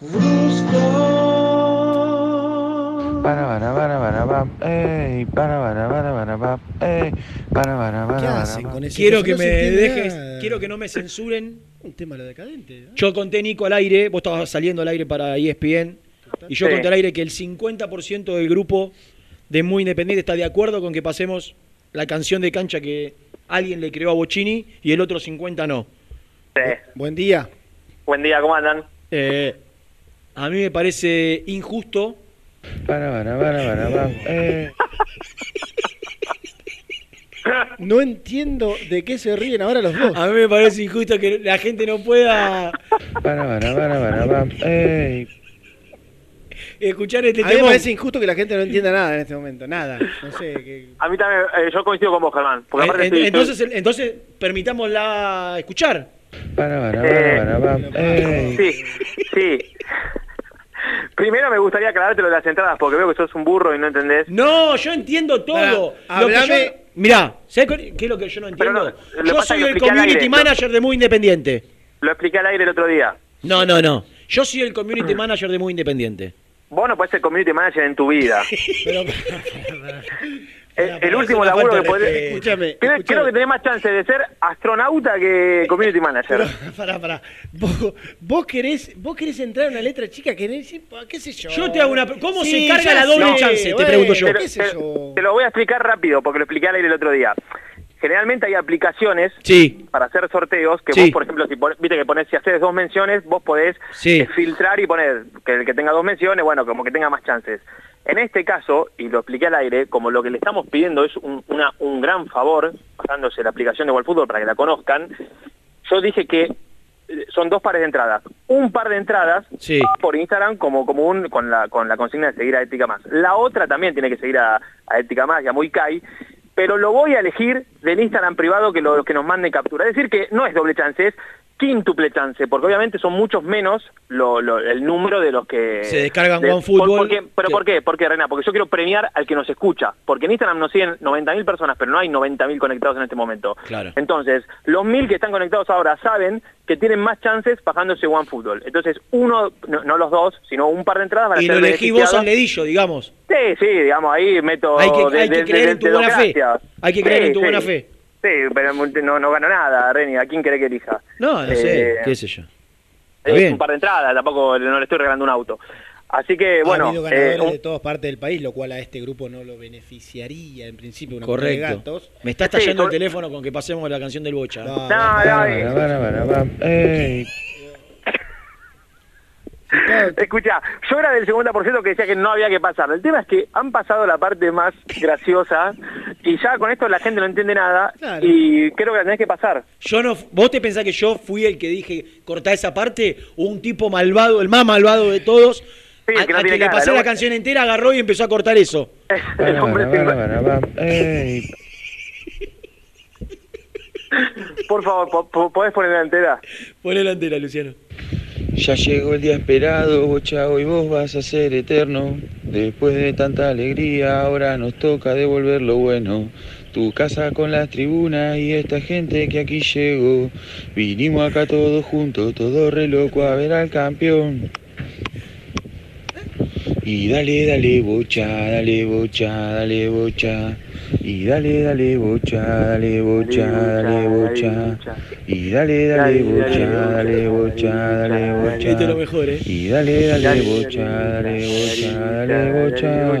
Speaker 19: Brusco.
Speaker 18: Para, para, para, para, pam, ey, para, para, para, para, pam, ey, para, para, para,
Speaker 1: ¿Qué
Speaker 18: para,
Speaker 1: hacen con ese
Speaker 6: Quiero que
Speaker 1: No
Speaker 6: me dejes, quiero que no me censuren.
Speaker 1: Un tema de lo decadente. ¿no?
Speaker 6: Yo conté Nico al aire, vos estabas saliendo al aire para ESPN, y yo
Speaker 20: Sí.
Speaker 6: conté al aire que el 50% del grupo de Muy Independiente está de acuerdo con que pasemos la canción de cancha que alguien le creó a Bocini y el otro 50 no.
Speaker 20: Sí.
Speaker 1: Buen día.
Speaker 20: Buen día, ¿cómo andan?
Speaker 6: Eh, a mí me parece injusto.
Speaker 18: Para, para, para, para, ey.
Speaker 1: No entiendo de qué se ríen ahora los dos.
Speaker 6: A mí me parece injusto que la gente no pueda
Speaker 18: Para, para, para,
Speaker 6: escuchar este
Speaker 1: A mí me
Speaker 6: tema.
Speaker 1: parece injusto que la gente no entienda nada en este momento. Nada. No sé. Que...
Speaker 20: A mí también, eh, yo coincido con vos, Germán. Porque aparte
Speaker 6: En-
Speaker 20: estoy-
Speaker 6: entonces, entonces permitámosla escuchar.
Speaker 18: Para, para,
Speaker 20: Eh,
Speaker 18: para, para, ey.
Speaker 20: Sí, sí. Primero me gustaría aclararte lo de las entradas, porque veo que sos un burro y no entendés.
Speaker 6: No, yo entiendo todo.
Speaker 20: Pará,
Speaker 6: Lo que
Speaker 20: hablame-
Speaker 6: yo- Mirá, ¿sabes qué es lo que yo no entiendo?
Speaker 20: no,
Speaker 6: yo soy el community
Speaker 20: aire,
Speaker 6: manager de Muy Independiente.
Speaker 20: Lo expliqué al aire el otro día.
Speaker 6: No, no, no. Yo soy el community manager de Muy Independiente.
Speaker 20: Vos no podés ser community manager en tu vida.
Speaker 6: Pero,
Speaker 20: el, el
Speaker 6: pará,
Speaker 20: último laburo que podés...
Speaker 6: Escúchame,
Speaker 20: Creo,
Speaker 6: escúchame.
Speaker 20: creo que tenés más chance de ser astronauta que community manager.
Speaker 1: Pará, pará. Vos, vos querés, vos querés entrar en una letra chica que querés, qué sé yo.
Speaker 6: Yo te hago una ¿cómo se
Speaker 1: Sí,
Speaker 6: carga la doble chance? Te pregunto yo.
Speaker 20: Pero
Speaker 1: ¿Qué sé
Speaker 20: te,
Speaker 1: yo?
Speaker 20: te lo voy a explicar rápido, porque lo expliqué al aire el otro día. Generalmente hay aplicaciones
Speaker 6: Sí.
Speaker 20: para hacer sorteos que
Speaker 6: Sí.
Speaker 20: vos, por ejemplo, si pon- viste que pones, si haces dos menciones, vos podés
Speaker 6: Sí.
Speaker 20: eh, filtrar y poner que el que tenga dos menciones, bueno, como que tenga más chances. En este caso, y lo expliqué al aire, como lo que le estamos pidiendo es un, una- un gran favor, pasándose la aplicación de Fútbol para que la conozcan, yo dije que eh, son dos pares de entradas. Un par de entradas
Speaker 6: Sí.
Speaker 20: por Instagram como, un, con, la, con la consigna de seguir a Ética Más. La otra también tiene que seguir a, a Ética Más y a Muy Kai, pero lo voy a elegir del Instagram privado que los que nos manden captura. Es decir, que no es doble chance, es quíntuple chance, porque obviamente son muchos menos lo- lo- el número de los que...
Speaker 6: Se descargan
Speaker 20: de-
Speaker 6: OneFootball,
Speaker 20: por- porque- ¿Pero por qué? Porque, Rena, porque yo quiero premiar al que nos escucha, porque en Instagram nos siguen 90.000 personas, pero no hay 90.000 conectados en este momento.
Speaker 6: Claro.
Speaker 20: Entonces, los mil que están conectados ahora saben que tienen más chances bajándose OneFootball. Entonces, uno, no, no los dos, sino un par de entradas van a
Speaker 6: Y
Speaker 20: ser
Speaker 6: lo elegí vos al dedillo, digamos.
Speaker 20: Sí, sí, digamos, ahí meto...
Speaker 6: Hay que-
Speaker 20: de-
Speaker 6: hay que
Speaker 20: de-
Speaker 6: creer en tu buena fe. Hay que creer en tu buena fe.
Speaker 20: Sí, pero no, no gano nada, Reni. ¿A quién querés que elija?
Speaker 6: No, no
Speaker 20: Eh,
Speaker 6: sé, qué sé yo. Bien.
Speaker 20: un par de entradas, tampoco no le estoy regalando un auto. Así que, bueno...
Speaker 1: ha habido ganadores
Speaker 20: eh, un-
Speaker 1: de todas partes del país, lo cual a este grupo no lo beneficiaría en principio una de
Speaker 6: Correcto.
Speaker 1: gatos.
Speaker 6: Me está
Speaker 1: Sí,
Speaker 6: estallando el teléfono con que pasemos la canción del Bocha.
Speaker 20: No, no,
Speaker 18: Ey.
Speaker 20: Escucha, yo era del 50% que decía que no había que pasar. El tema es que han pasado la parte más graciosa y ya con esto la gente no entiende nada y creo que la tenés que pasar.
Speaker 6: Yo no, ¿Vos te pensás que yo fui el que dije cortar esa parte? O un tipo malvado, el más malvado de todos, a,
Speaker 20: que no
Speaker 6: a
Speaker 20: tiene
Speaker 6: que le pasé la canción entera, agarró y empezó a cortar eso.
Speaker 20: El hombre. Por favor, po- po- ¿podés poner la entera?
Speaker 6: Poné la entera, Luciano.
Speaker 18: Ya llegó el día esperado, bocha, hoy vos vas a ser eterno. Después de tanta alegría, ahora nos toca devolver lo bueno. Tu casa con las tribunas y esta gente que aquí llegó. Vinimos acá todos juntos, todo re loco a ver al campeón. Y dale, dale, bocha, dale, bocha, dale, bocha. Y dale, dale, bocha, dale, bocha, dale, bocha. Y dale, dale, bocha, dale, bocha, dale, bocha.
Speaker 6: ¿eh?
Speaker 18: Y dale, dale, bocha, dale, bocha, dale, bocha.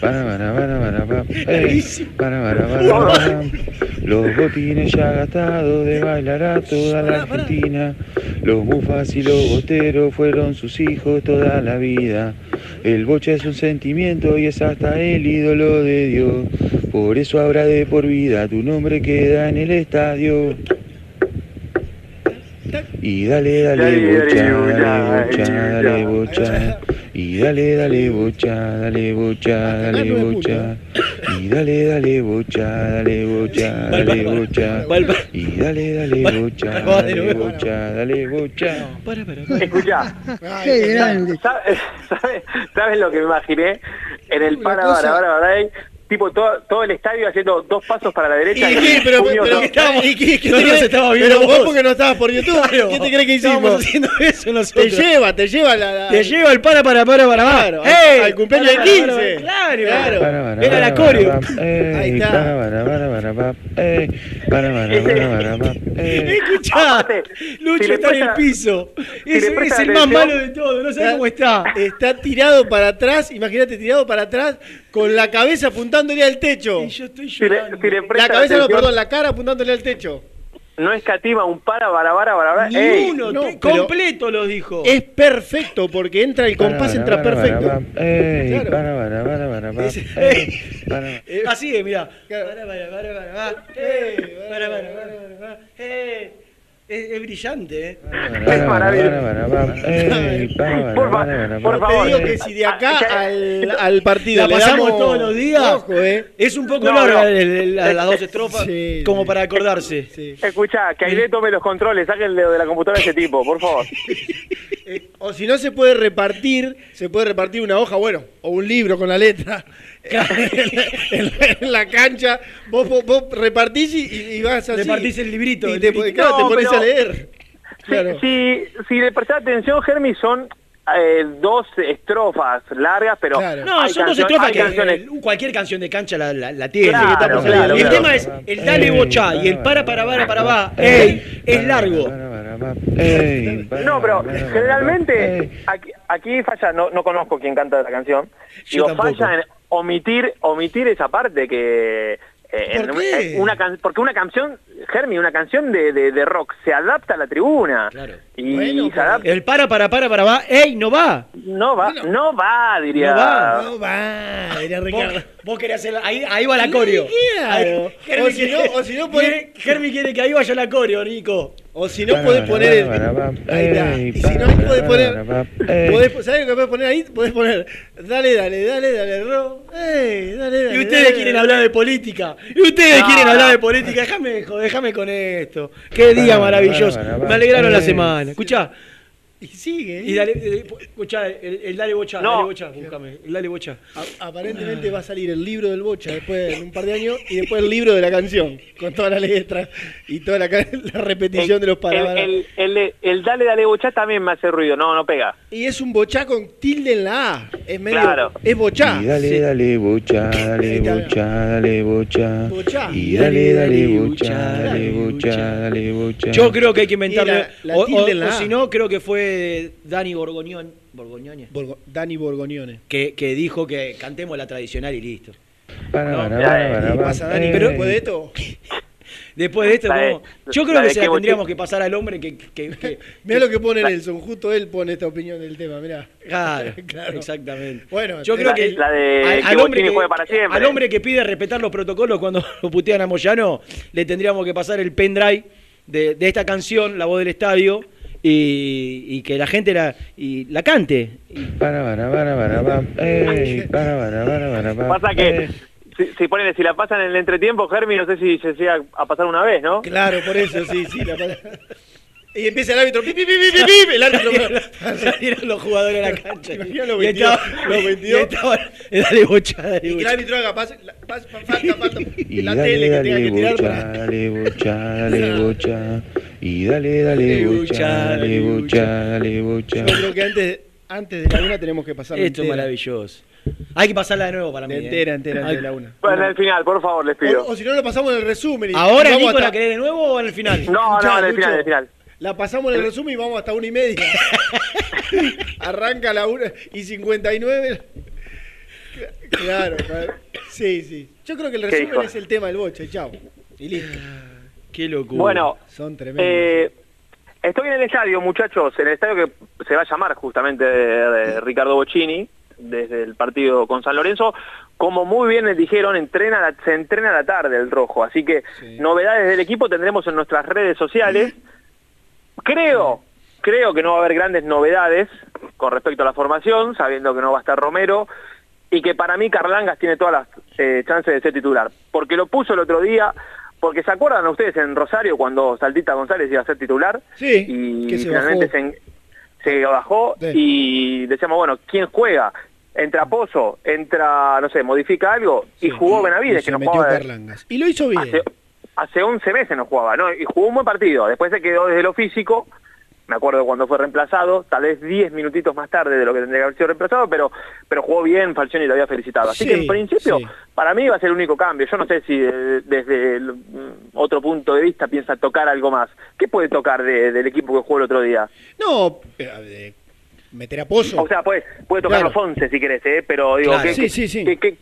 Speaker 18: para, para, para, para, pa, ey, para, para, para, para, pa. Los botines ya gastados de bailar a toda la Argentina. Los bufas y los boteros fueron sus hijos toda la vida. El bocha es un sentimiento y es hasta el ídolo de Dios. Por eso habrá de por vida tu nombre queda en el estadio. Y dale, dale, bocha, dale, bocha, dale, bocha. Y dale, dale, bocha, dale, bocha, dale, bocha. Y dale, dale, bocha, dale, bocha, dale, bocha. Y dale, dale, bocha, dale, bocha, dale, bocha. Grande.
Speaker 20: ¿sabes, lo que me imaginé? En el para,
Speaker 18: cosa-
Speaker 20: para, para, para, ahí, tipo todo, todo el estadio haciendo dos pasos para la derecha.
Speaker 1: ¿Y qué? Pero, pero,
Speaker 20: ¿no?
Speaker 1: estábamos- ¿y qué- qué
Speaker 6: no
Speaker 1: te
Speaker 6: nos
Speaker 1: crees?
Speaker 6: estaba viendo
Speaker 1: Pero vos porque no estabas por YouTube.
Speaker 6: Claro.
Speaker 1: ¿Qué te crees que hicimos?
Speaker 6: haciendo eso
Speaker 1: Te
Speaker 6: nosotros.
Speaker 1: lleva, te lleva la, la-
Speaker 6: Te lleva el para, para, para, para,
Speaker 1: Claro,
Speaker 6: para.
Speaker 1: al-
Speaker 6: ¡Ey!
Speaker 1: al cumpleaños
Speaker 6: Para,
Speaker 1: de
Speaker 6: para,
Speaker 1: 15.
Speaker 6: Claro,
Speaker 1: Claro.
Speaker 18: Para, para,
Speaker 6: Era la
Speaker 18: para,
Speaker 6: coreo.
Speaker 1: Ahí está.
Speaker 18: para, para, para, para, pa, ey, para, para, para, para, pa, ey.
Speaker 6: Escuchá, Lucho está en el piso. Es, el más malo de todos, no sabes cómo está.
Speaker 1: Está tirado para atrás, imagínate tirado para atrás, con la cabeza apuntándole al techo.
Speaker 6: Y yo estoy
Speaker 20: Si le,
Speaker 6: llorando.
Speaker 20: si le
Speaker 1: La cabeza no, perdón, la cara apuntándole al techo.
Speaker 20: no escatima un para, para, para, para, para.
Speaker 6: Ni
Speaker 20: Ey,
Speaker 6: uno,
Speaker 1: no,
Speaker 6: completo lo dijo.
Speaker 1: Es perfecto porque entra el compás,
Speaker 18: Para,
Speaker 1: entra
Speaker 18: para, para,
Speaker 1: perfecto.
Speaker 18: pa, ey,
Speaker 1: Claro.
Speaker 18: para, para, para, para, pa,
Speaker 6: Es-
Speaker 18: ey, para.
Speaker 6: Eh, Así es, mira. Para, para, para, para, para. Es, es brillante, ¿eh?
Speaker 18: Es maravilloso.
Speaker 20: Por favor.
Speaker 1: Te digo que si de acá al, al partido
Speaker 6: La
Speaker 1: le
Speaker 6: pasamos
Speaker 1: damos-
Speaker 6: todos los días.
Speaker 1: Ojo, eh.
Speaker 6: Es un poco
Speaker 20: No,
Speaker 6: larga
Speaker 20: no.
Speaker 6: el- el- la- las dos estrofas,
Speaker 1: Sí,
Speaker 6: como para acordarse.
Speaker 1: Sí.
Speaker 20: Escucha, que Aide tome los controles, sáquenle de la computadora a ese tipo, por favor.
Speaker 1: Eh, o si no se puede repartir, se puede repartir una hoja, bueno, o un libro con la letra. en, la, en la cancha, vos, vos- vos repartís y, y vas así.
Speaker 6: Repartís el librito,
Speaker 1: Y
Speaker 6: el
Speaker 1: te,
Speaker 6: librito.
Speaker 1: claro, te pones
Speaker 20: pero-
Speaker 1: a leer.
Speaker 20: Si,
Speaker 1: Claro.
Speaker 20: si, si le prestás atención, Germi, son eh, dos estrofas largas, pero
Speaker 1: Claro.
Speaker 6: No,
Speaker 20: hay
Speaker 6: son dos estrofas que
Speaker 20: canciones.
Speaker 6: eh, cualquier canción de cancha la, la, la tiene.
Speaker 20: Claro,
Speaker 6: que estamos
Speaker 20: claro,
Speaker 6: el
Speaker 20: claro.
Speaker 6: tema es el dale bocha y el para para para para va. Ey, es largo.
Speaker 20: No, pero generalmente aquí, aquí falla, no, no conozco quién canta la canción,
Speaker 6: Yo
Speaker 20: digo,
Speaker 6: tampoco.
Speaker 20: falla en omitir, omitir esa parte que... eh,
Speaker 1: ¿Por
Speaker 20: en-
Speaker 1: qué?
Speaker 20: en una can- porque una canción, Germi, una canción de, de, de rock se adapta a la tribuna.
Speaker 6: Claro.
Speaker 20: Y
Speaker 1: Bueno,
Speaker 20: se adapta,
Speaker 6: El para para para para va. Ey, no va.
Speaker 20: no va, no va, diría.
Speaker 6: No va.
Speaker 1: No va, diría
Speaker 6: Vos,
Speaker 1: Ricardo.
Speaker 6: vos querés hacer la- ahí, ahí va la coreo.
Speaker 1: Claro.
Speaker 6: Ahí- Germi
Speaker 1: O si
Speaker 6: quiere-
Speaker 1: no- o si no,
Speaker 6: quiere- Germi quiere que ahí vaya la coreo, Nico.
Speaker 1: O si no, podés poner el. Ahí está. Y si no, ahí podés poner. Podés, ¿Sabés lo que podés poner ahí? Podés poner. Dale, dale, dale, dale, ro. Ey, dale, dale.
Speaker 6: Y ustedes
Speaker 1: dale,
Speaker 6: quieren
Speaker 1: dale.
Speaker 6: hablar de política. Y ustedes
Speaker 1: No,
Speaker 6: quieren
Speaker 1: no.
Speaker 6: hablar de política. Déjame, déjame con esto. Qué día maravilloso. Me alegraron la semana. Escuchá.
Speaker 1: Y sigue.
Speaker 6: Y dale, eh, escuchá, el, el dale bocha,
Speaker 1: No.
Speaker 6: dale bocha, buscame. El dale bocha.
Speaker 1: A- aparentemente va a salir el libro del Bocha después en un par de años y después el libro de la canción con toda la letra y toda la, la repetición de los palabras.
Speaker 20: el, el, el dale, dale, bochá también me hace ruido. No, no pega.
Speaker 1: Y es un bochá con tilde en la A. Es medio.
Speaker 20: Claro.
Speaker 1: Es bochá.
Speaker 18: Y dale,
Speaker 1: Sí.
Speaker 18: dale, bocha, dale, bocha, dale, bocha.
Speaker 1: Bochá.
Speaker 18: Y dale, dale, bocha, dale, bocha, dale, bocha.
Speaker 6: Yo creo que hay que inventarle.
Speaker 1: La- la
Speaker 6: o
Speaker 1: tilde
Speaker 6: o-
Speaker 1: en la
Speaker 6: o si no, creo que fue Dani Borgoñón, Borgoñone,
Speaker 1: Borgo- Dani Borgoñone.
Speaker 6: que, que dijo que cantemos la tradicional y listo.
Speaker 18: Para,
Speaker 6: No,
Speaker 18: para,
Speaker 6: ya,
Speaker 18: para,
Speaker 6: eh,
Speaker 18: para,
Speaker 6: y
Speaker 18: para.
Speaker 6: pasa Dani,
Speaker 18: Eh,
Speaker 6: pero
Speaker 1: Después de esto.
Speaker 6: Después de esto,
Speaker 1: La de-
Speaker 6: ¿cómo? yo creo que se la tendríamos que pasar al hombre que. que, que-
Speaker 1: Mirá lo que pone Nelson, justo él pone esta opinión del tema, mirá.
Speaker 6: Claro,
Speaker 1: Claro.
Speaker 6: exactamente.
Speaker 1: Bueno,
Speaker 6: Yo
Speaker 1: la-
Speaker 6: creo que
Speaker 20: la de
Speaker 6: al,
Speaker 20: que
Speaker 6: al hombre
Speaker 20: Bochini
Speaker 6: que,
Speaker 20: juegue para siempre.
Speaker 6: al hombre que pide respetar los protocolos cuando lo putean a Moyano, le tendríamos que pasar el pendrive de, de esta canción, La Voz del Estadio, y, y que la gente la, y la cante.
Speaker 18: Para, para, para, para, para. Para, para, para, para, para.
Speaker 20: Pasa que
Speaker 18: Eh,
Speaker 20: si, si, ponele, si la pasan en el entretiempo, Germi, no sé si se llega a pasar una vez, ¿no?
Speaker 1: Claro, por eso, sí, sí. la pala- y empieza el árbitro, pi, pi, pi, pi, el árbitro.
Speaker 6: Salieron los jugadores a la cancha.
Speaker 1: Los
Speaker 6: Y
Speaker 1: 22.
Speaker 6: estaba-
Speaker 1: los
Speaker 6: y
Speaker 1: 22.
Speaker 6: estaba- dale bocha, dale
Speaker 1: Y que el
Speaker 6: bocha.
Speaker 1: árbitro haga pase, pase, falta, falta.
Speaker 18: Y
Speaker 1: la
Speaker 18: dale,
Speaker 1: tele que
Speaker 18: dale,
Speaker 1: tenga que tirar
Speaker 18: bocha,
Speaker 1: para.
Speaker 18: dale, bocha, dale, bocha. Y dale, dale, bocha, dale, bocha, dale, bocha.
Speaker 1: Yo creo que antes, antes de la una tenemos que pasar
Speaker 6: Esto es maravilloso. Hay que pasarla de nuevo para mí.
Speaker 1: Entera,
Speaker 6: ¿eh?
Speaker 1: entera, antes de la una.
Speaker 20: Bueno, en el final, por favor, les pido.
Speaker 1: O, o si no, lo pasamos en el resumen. y-
Speaker 6: ¿Ahora, Nico, la querés de nuevo o en el final?
Speaker 20: No, no, en el final, en el final.
Speaker 1: La pasamos en el resumen y vamos hasta una y media. Arranca la una y 59. Claro, claro. sí, sí. Yo creo que el
Speaker 20: ¿Qué
Speaker 1: resumen es el tema del boche, chao. Y listo.
Speaker 6: Qué locura.
Speaker 20: Bueno,
Speaker 1: Son tremendos.
Speaker 20: eh, estoy en el estadio, muchachos, en el estadio que se va a llamar justamente de, de Ricardo Bocini, desde el partido con San Lorenzo. Como muy bien les dijeron, entrena la- se entrena a la tarde el rojo, así que novedades del equipo tendremos en nuestras redes sociales. Creo, creo que no va a haber grandes novedades con respecto a la formación, sabiendo que no va a estar Romero y que para mí Carlangas tiene todas las eh, chances de ser titular, porque lo puso el otro día, porque se acuerdan ustedes en Rosario cuando Saltita González iba a ser titular
Speaker 1: Sí,
Speaker 20: y
Speaker 1: se
Speaker 20: finalmente
Speaker 1: bajó.
Speaker 20: se, en- se bajó
Speaker 1: Sí.
Speaker 20: y decíamos, bueno, ¿quién juega? Entra Pozo, entra, no sé, modifica algo y jugó Benavides,
Speaker 1: Y
Speaker 20: que no jugaba.
Speaker 1: Y lo hizo bien.
Speaker 20: hace, hace 11 meses no jugaba, ¿no? Y jugó un buen partido. Después se quedó desde lo físico. Me acuerdo cuando fue reemplazado, tal vez 10 minutitos más tarde de lo que tendría que haber sido reemplazado, pero pero jugó bien, Falcioni lo había felicitado. Así
Speaker 1: Sí,
Speaker 20: que en principio,
Speaker 1: sí.
Speaker 20: para mí va a ser el único cambio. Yo no sé si eh, desde mm, otro punto de vista piensa tocar algo más. ¿Qué puede tocar de- del equipo que jugó el otro día?
Speaker 1: No, pero, eh, meter a Pozo.
Speaker 20: O sea, puede, puede tocar
Speaker 1: Claro.
Speaker 20: los 11 si querés, ¿eh? pero digo,
Speaker 6: Claro.
Speaker 20: ¿qué,
Speaker 6: Sí,
Speaker 20: qué-
Speaker 6: sí, sí.
Speaker 20: qué-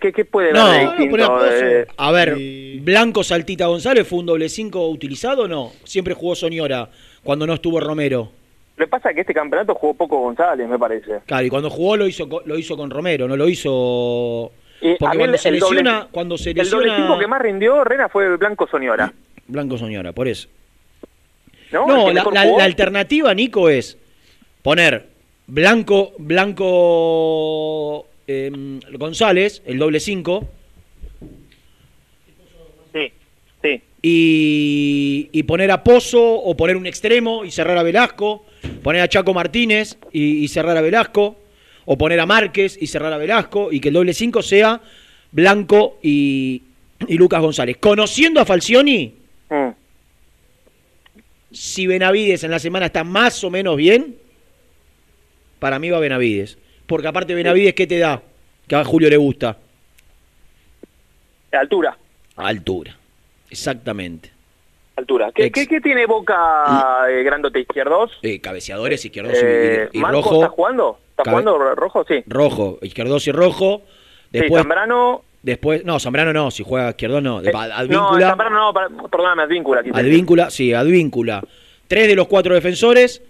Speaker 20: qué- qué puede
Speaker 6: No,
Speaker 20: ver
Speaker 6: no,
Speaker 20: distinto? eh?
Speaker 6: A ver, Blanco Saltita González fue un doble 5 utilizado o no? Siempre jugó Soñora cuando no estuvo Romero.
Speaker 20: Lo que pasa es que este campeonato jugó poco González, me parece.
Speaker 6: Claro, y cuando jugó lo hizo lo hizo con Romero, no lo hizo porque cuando
Speaker 20: el-
Speaker 6: se
Speaker 20: el doble-
Speaker 6: lesiona, cuando se
Speaker 20: El doble
Speaker 6: lesiona
Speaker 20: cinco que más rindió Rena fue Blanco Soñora.
Speaker 6: Blanco Soñora, por eso.
Speaker 20: ¿No?
Speaker 6: No, la, la alternativa, Nico, es poner Blanco, Blanco em, González, el doble 5,
Speaker 20: Sí, sí.
Speaker 6: y, y poner a Pozo o poner un extremo y cerrar a Velasco, poner a Chaco Martínez y, y cerrar a Velasco, o poner a Márquez y cerrar a Velasco, y que el doble 5 sea Blanco y, y Lucas González. Conociendo a Falcioni,
Speaker 20: Mm.
Speaker 6: si Benavides en la semana está más o menos bien, para mí va Benavides. Porque aparte Benavides, ¿qué te da? Que a Julio le gusta.
Speaker 20: Altura,
Speaker 6: Altura. Exactamente.
Speaker 20: altura. ¿Qué,
Speaker 6: Ex-
Speaker 20: qué, qué tiene Boca eh, grandote izquierdos?
Speaker 6: Eh, cabeceadores, izquierdos y-
Speaker 20: Eh,
Speaker 6: y, y
Speaker 20: ¿Marco
Speaker 6: rojo.
Speaker 20: está jugando? ¿Está
Speaker 6: Cabe-
Speaker 20: jugando rojo? Sí.
Speaker 6: Rojo, izquierdos y rojo.
Speaker 20: sí,
Speaker 6: Después,
Speaker 20: Zambrano...
Speaker 6: después, no, Zambrano no, si juega izquierdo no.
Speaker 20: Eh, no,
Speaker 6: Advíncula,
Speaker 20: Zambrano no, perdóname, Advíncula.
Speaker 6: Advíncula, sí, Advíncula. Tres de los cuatro defensores.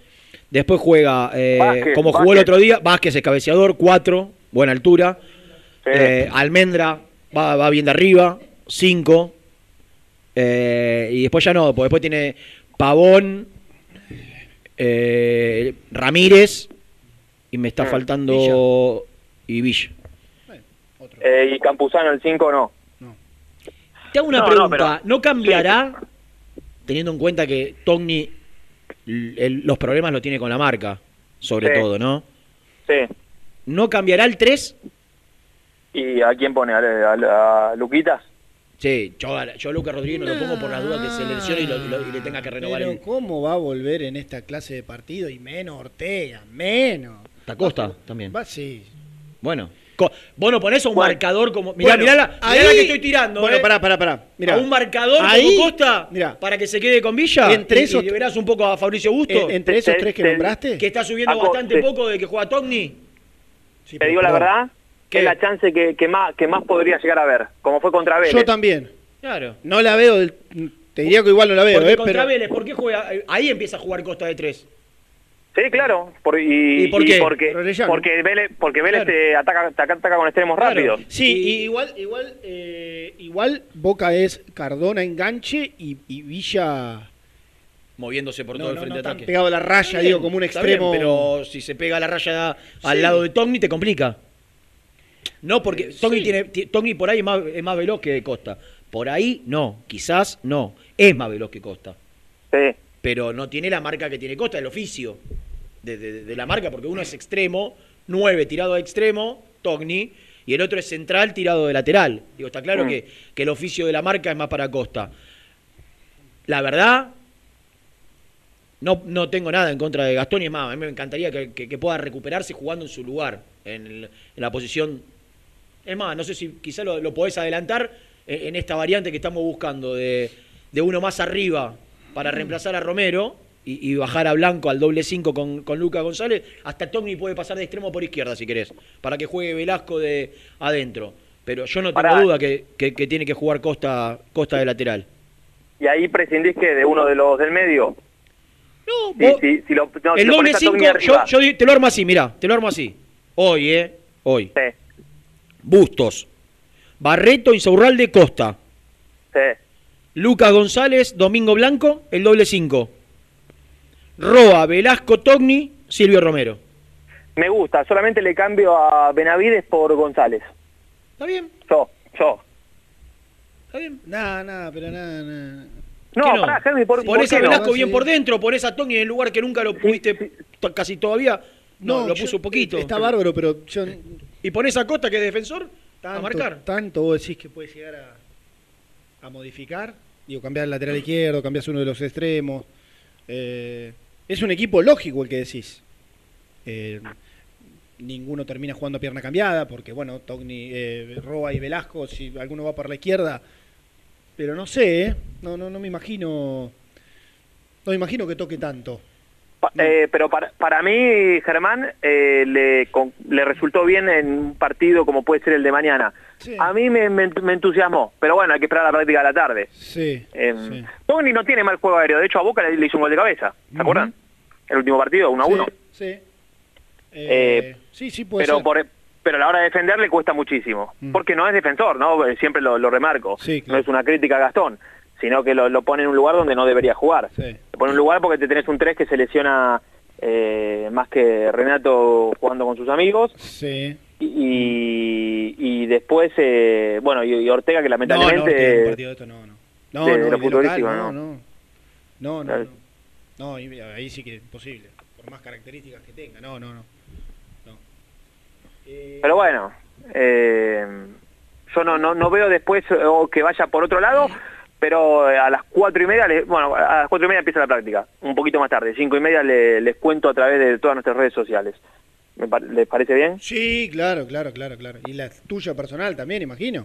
Speaker 6: Después juega, eh,
Speaker 20: Vázquez,
Speaker 6: como jugó el otro día, Vázquez es cabeceador, cuatro, buena altura.
Speaker 20: Sí.
Speaker 6: Eh, Almendra va, va bien de arriba, cinco. Eh, y después ya no, porque después tiene Pavón, eh, Ramírez y me está
Speaker 20: Mm,
Speaker 6: faltando y Villa.
Speaker 20: Eh, y Campuzano el 5 no.
Speaker 6: Te hago una
Speaker 20: No, no,
Speaker 6: pregunta,
Speaker 20: pero-
Speaker 6: ¿no, cambiará teniendo en cuenta que Togni el- los problemas lo tiene con la marca, sobre
Speaker 20: Sí.
Speaker 6: todo, ¿no?
Speaker 20: Sí.
Speaker 6: ¿No cambiará el 3?
Speaker 20: ¿Y a quién pone? ¿A, a- a Luquitas?
Speaker 6: Sí, yo, a- yo a Lucas Rodríguez no lo pongo por las dudas que se lesione y, lo- y lo- y le tenga que renovar
Speaker 1: Pero
Speaker 6: el...
Speaker 1: ¿cómo va a volver en esta clase de partido? Y menos Ortega, menos.
Speaker 6: Da Costa también.
Speaker 1: Va, sí.
Speaker 6: Bueno, co- vos no ponés a un
Speaker 1: Bueno.
Speaker 6: marcador como... Mirá,
Speaker 1: Bueno,
Speaker 6: mirá la, mirá
Speaker 1: ahí-
Speaker 6: la que estoy tirando,
Speaker 1: Bueno,
Speaker 6: ¿eh?
Speaker 1: pará, pará, pará. Mirá.
Speaker 6: a un marcador
Speaker 1: Ahí-
Speaker 6: como Costa
Speaker 1: mirá.
Speaker 6: para que se quede con Villa
Speaker 1: Entre
Speaker 6: y,
Speaker 1: esos-
Speaker 6: y verás un poco a Fabricio Busto.
Speaker 1: En- entre esos tres que nombraste.
Speaker 6: Que está subiendo
Speaker 20: Aco,
Speaker 6: bastante
Speaker 20: sí.
Speaker 6: poco de que juega Togni.
Speaker 20: Te digo la verdad, que es la chance que, que más que más podría llegar a ver, como fue contra Vélez.
Speaker 1: Yo también.
Speaker 6: Claro.
Speaker 1: No la veo, del- te diría que igual no la veo,
Speaker 6: Porque
Speaker 1: ¿eh?
Speaker 6: contra
Speaker 1: Pero,
Speaker 6: Vélez, ¿por qué juega? Ahí empieza a jugar Costa de 3.
Speaker 20: Sí, claro. Por, y,
Speaker 6: ¿Y por qué?
Speaker 20: porque, porque Vélez, porque Vélez
Speaker 1: Claro.
Speaker 20: te ataca, ataca, ataca con extremos rápidos.
Speaker 1: sí, y igual, igual, eh, igual Boca es Cardona enganche y, y Villa
Speaker 6: Moviéndose por
Speaker 1: No,
Speaker 6: todo el frente
Speaker 1: no
Speaker 6: de ataque.
Speaker 1: pegado a la raya, digo, como un
Speaker 6: bien,
Speaker 1: extremo-
Speaker 6: pero si se pega a la raya al
Speaker 1: Sí.
Speaker 6: lado de Togni, te complica. No, porque Togni,
Speaker 1: sí.
Speaker 6: tiene, ti- Togni por ahí es más, es más veloz que Costa. Por ahí no, quizás no. Es más veloz que Costa.
Speaker 20: Sí.
Speaker 6: Pero no tiene la marca que tiene Costa, el oficio de, de- de la marca, porque uno es extremo, 9 tirado a extremo, Togni, y el otro es central tirado de lateral. Digo, está claro
Speaker 20: Mm.
Speaker 6: que, que el oficio de la marca es más para Costa. La verdad, no, no tengo nada en contra de Gastón y es más, a mí me encantaría que, que- que pueda recuperarse jugando en su lugar, en, el- en la posición. Es más, no sé si quizá lo, lo podés adelantar en, en esta variante que estamos buscando de, de uno más arriba para reemplazar a Romero y, y bajar a Blanco al doble 5 con, con Lucas González. Hasta Togni puede pasar de extremo por izquierda si querés, para que juegue Velasco de adentro. Pero yo no tengo duda que, que- que tiene que jugar Costa, Costa de lateral.
Speaker 20: Y ahí prescindís que de uno de los del medio.
Speaker 6: No,
Speaker 20: si,
Speaker 6: vos-
Speaker 20: si, si lo, no, si
Speaker 6: el doble
Speaker 20: pones a
Speaker 6: 5,
Speaker 20: Togni
Speaker 6: yo, yo te lo armo así, mira, te lo armo así. Hoy, ¿eh? Hoy.
Speaker 20: Sí,
Speaker 6: Bustos. Barreto, Insaurralde, Costa.
Speaker 20: sí.
Speaker 6: Lucas González, Domingo Blanco, el doble 5. Roa, Velasco, Togni, Silvio Romero.
Speaker 20: Me gusta, solamente le cambio a Benavides por González.
Speaker 6: Está bien.
Speaker 20: Yo, yo.
Speaker 6: Está bien.
Speaker 1: Nada, nada, pero nada, nada.
Speaker 20: No,
Speaker 6: ¿Qué no?
Speaker 20: pará, Henry, por, ¿por
Speaker 6: Ponés a
Speaker 20: no?
Speaker 6: Velasco bien
Speaker 1: Sí.
Speaker 6: por dentro, ponés a Togni en el lugar que nunca lo pudiste casi todavía. No, lo
Speaker 1: yo-
Speaker 6: puso un poquito.
Speaker 1: Está bárbaro, pero yo
Speaker 6: Y ponés a Costa, que es defensor,
Speaker 1: tanto,
Speaker 6: a marcar.
Speaker 1: tanto vos decís que puede llegar a, a modificar. Digo, cambiar el lateral izquierdo, cambias uno de los extremos. Eh, es un equipo lógico el que decís. Eh, ninguno termina jugando a pierna cambiada, porque bueno, Togni, eh, Roa y Velasco, si alguno va por la izquierda. Pero no sé. No, no, no me imagino. No me imagino que toque tanto.
Speaker 20: Pa- eh, pero para, para mí, Germán, eh, le, con- le resultó bien en un partido como puede ser el de mañana. A mí me, me- me entusiasmó, pero bueno, hay que esperar la práctica de la tarde.
Speaker 1: Sí.
Speaker 20: Eh, Togni no tiene mal juego aéreo, de hecho a Boca le, le hizo un gol de cabeza, ¿se acuerdan? El último partido, 1 a 1.
Speaker 1: Sí.
Speaker 20: Eh,
Speaker 1: sí, sí, puede
Speaker 20: pero
Speaker 1: ser.
Speaker 20: por, pero a la hora de defender le cuesta muchísimo,
Speaker 1: Mm.
Speaker 20: porque no es defensor, ¿no? Siempre lo, lo remarco. No es una crítica a Gastón, sino que lo, lo pone en un lugar donde no debería jugar.
Speaker 1: Sí.
Speaker 20: Lo pone en un lugar porque te tenés un 3 que se lesiona eh, más que Renato jugando con sus amigos.
Speaker 1: Sí.
Speaker 20: Y, y después, eh, bueno, y, y Ortega que
Speaker 1: No, no,
Speaker 20: lamentablemente...
Speaker 1: No, no. No, no,
Speaker 20: ¿no?
Speaker 1: no, no. No, no, no. No, ahí, sí que es imposible. Por más características que tenga. No, no, no.
Speaker 20: Pero bueno, eh, yo no, no, no veo después eh, que vaya por otro lado, pero eh, a las cuatro y media, le- bueno, a las cuatro y media empieza la práctica, un poquito más tarde, cinco y media le- les cuento a través de todas nuestras redes sociales. Me pa- ¿Les parece bien?
Speaker 1: Sí, claro, claro, claro, claro. Y la tuya personal también, imagino.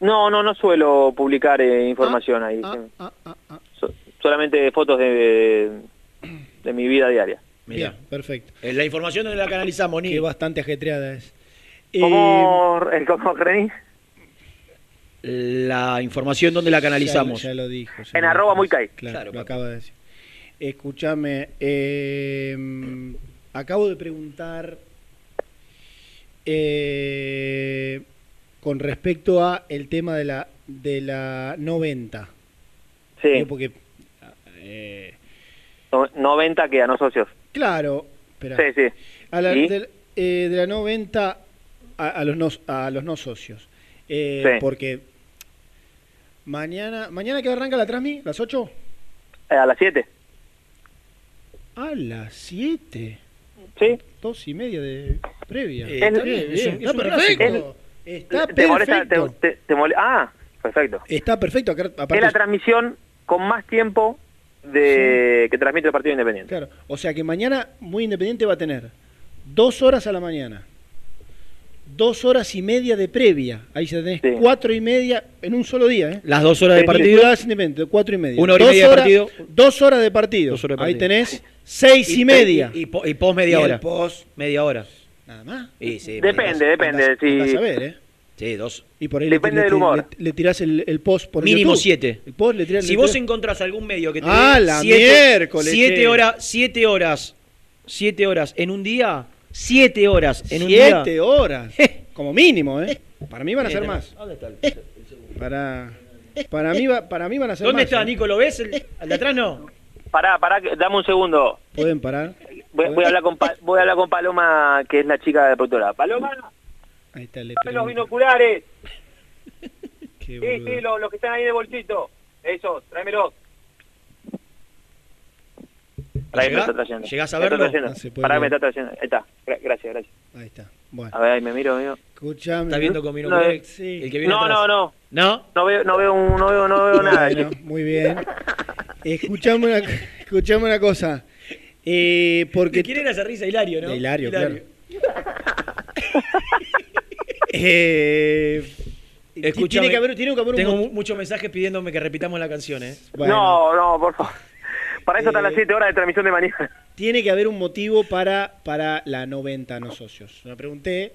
Speaker 20: No, no, no suelo publicar eh, información ahí.
Speaker 1: ah,
Speaker 20: sí.
Speaker 1: ah, ah, ah.
Speaker 20: So- solamente fotos de, de mi vida diaria.
Speaker 6: Mirá.
Speaker 1: Bien, perfecto.
Speaker 6: Eh, La información donde la canalizamos, ni.
Speaker 1: Que bastante ajetreada es.
Speaker 20: ¿Cómo, eh, cómo Reni?
Speaker 6: La información donde la canalizamos.
Speaker 1: Ya, ya lo dijo. ya
Speaker 20: En
Speaker 1: lo
Speaker 20: arroba muy.
Speaker 1: Claro,
Speaker 6: Claro,
Speaker 1: lo acaba de decir. Escúchame, eh, acabo de preguntar eh, con respecto a el tema de la de la 90.
Speaker 20: Sí.
Speaker 1: Porque eh,
Speaker 20: No- 90 que a no socios.
Speaker 1: Claro, espera.
Speaker 20: Sí, sí.
Speaker 1: A la- eh, de la 90 a, a los no, a los no socios. Eh,
Speaker 20: Sí.
Speaker 1: Porque mañana, ¿mañana que arranca la Transmi? ¿Las 8?
Speaker 20: Eh, a las 7.
Speaker 1: A las 7.
Speaker 20: Sí.
Speaker 1: Dos y media de previa.
Speaker 20: Eh,
Speaker 1: está
Speaker 20: es-
Speaker 1: bien, bien, está perfecto.
Speaker 20: Es-
Speaker 1: Está
Speaker 20: ¿Te molesta?
Speaker 1: perfecto.
Speaker 20: te- te- te mole- ah, perfecto.
Speaker 1: Está perfecto. acá- aparte-
Speaker 20: Es la transmisión con más tiempo de que transmite el partido independiente.
Speaker 1: Claro, o sea que mañana Muy Independiente va a tener dos horas a la mañana, dos horas y media de previa. Ahí ya tenés cuatro y media en un solo día. ¿eh?
Speaker 6: Las dos horas de partido.
Speaker 1: Independiente, cuatro y media.
Speaker 6: Una hora y de
Speaker 1: horas-
Speaker 6: partido.
Speaker 1: Dos horas de partido.
Speaker 6: Dos horas de
Speaker 1: Ahí
Speaker 6: partido.
Speaker 1: tenés seis y, media.
Speaker 6: Y, y po- y pos media hora.
Speaker 1: pos-
Speaker 6: Media hora.
Speaker 1: Nada más.
Speaker 6: Y sí,
Speaker 20: Depende, depende.
Speaker 1: Andás-
Speaker 20: si...
Speaker 1: andás a ver, ¿eh?
Speaker 6: Sí, dos.
Speaker 1: Y por ahí
Speaker 20: Depende
Speaker 1: le,
Speaker 20: del humor.
Speaker 1: Le, le tirás el, el post por
Speaker 6: Mínimo
Speaker 1: YouTube.
Speaker 6: siete.
Speaker 1: El post le tirás-
Speaker 6: Si
Speaker 1: le
Speaker 6: vos
Speaker 1: tirás-
Speaker 6: encontrás algún medio que te
Speaker 1: Ah,
Speaker 6: dé
Speaker 1: la
Speaker 6: siete,
Speaker 1: miércoles,
Speaker 6: siete
Speaker 1: che.
Speaker 6: horas, siete horas, siete horas en un día, siete horas en un día.
Speaker 1: Siete horas. Como mínimo, ¿eh? Para mí van a ser más.
Speaker 6: ¿Dónde está el- el segundo?
Speaker 1: Para, para, mí, va, para mí van a ser
Speaker 6: ¿Dónde
Speaker 1: más.
Speaker 6: está,
Speaker 1: ¿eh?
Speaker 6: Nico? ¿Lo ves? El, ¿Al de atrás no?
Speaker 20: Pará, pará, que- dame un segundo.
Speaker 1: Pueden parar.
Speaker 20: Voy, voy a hablar con Pa- voy a hablar con Paloma, que es la chica de la productora. Paloma,
Speaker 1: Ahí está, le
Speaker 20: dame los binoculares.
Speaker 1: Qué
Speaker 20: Sí, sí, los, los que están ahí el bolsito. Esos, tráemelos. Pará, que me está trayendo.
Speaker 6: llegás a verlo?
Speaker 1: puede
Speaker 20: Pará, que me está trayendo. Ahí está. Gra- gracias, gracias.
Speaker 1: Ahí está. Bueno,
Speaker 20: A ver, ahí me miro, amigo.
Speaker 1: escuchame.
Speaker 6: ¿Estás viendo con
Speaker 20: No,
Speaker 1: sí.
Speaker 6: El que viene
Speaker 20: No,
Speaker 6: atrás.
Speaker 20: no, no.
Speaker 6: ¿No?
Speaker 20: No veo, no veo, un- no veo, no veo nada.
Speaker 1: Bueno, muy bien. Escuchame una, escuchame una cosa. Eh, porque
Speaker 6: ¿Quién era esa risa? Hilario, ¿no?
Speaker 1: De Hilario, eh,
Speaker 6: Escúchame,
Speaker 1: tiene que haber, tiene que haber un
Speaker 6: Tengo muchos mensajes pidiéndome que repitamos la canción, ¿eh?
Speaker 1: Bueno.
Speaker 20: No, no, por favor. Para eso están
Speaker 1: Eh,
Speaker 20: las 7 horas de transmisión de mañana.
Speaker 1: Tiene que haber un motivo para, para la 90 no socios. Me pregunté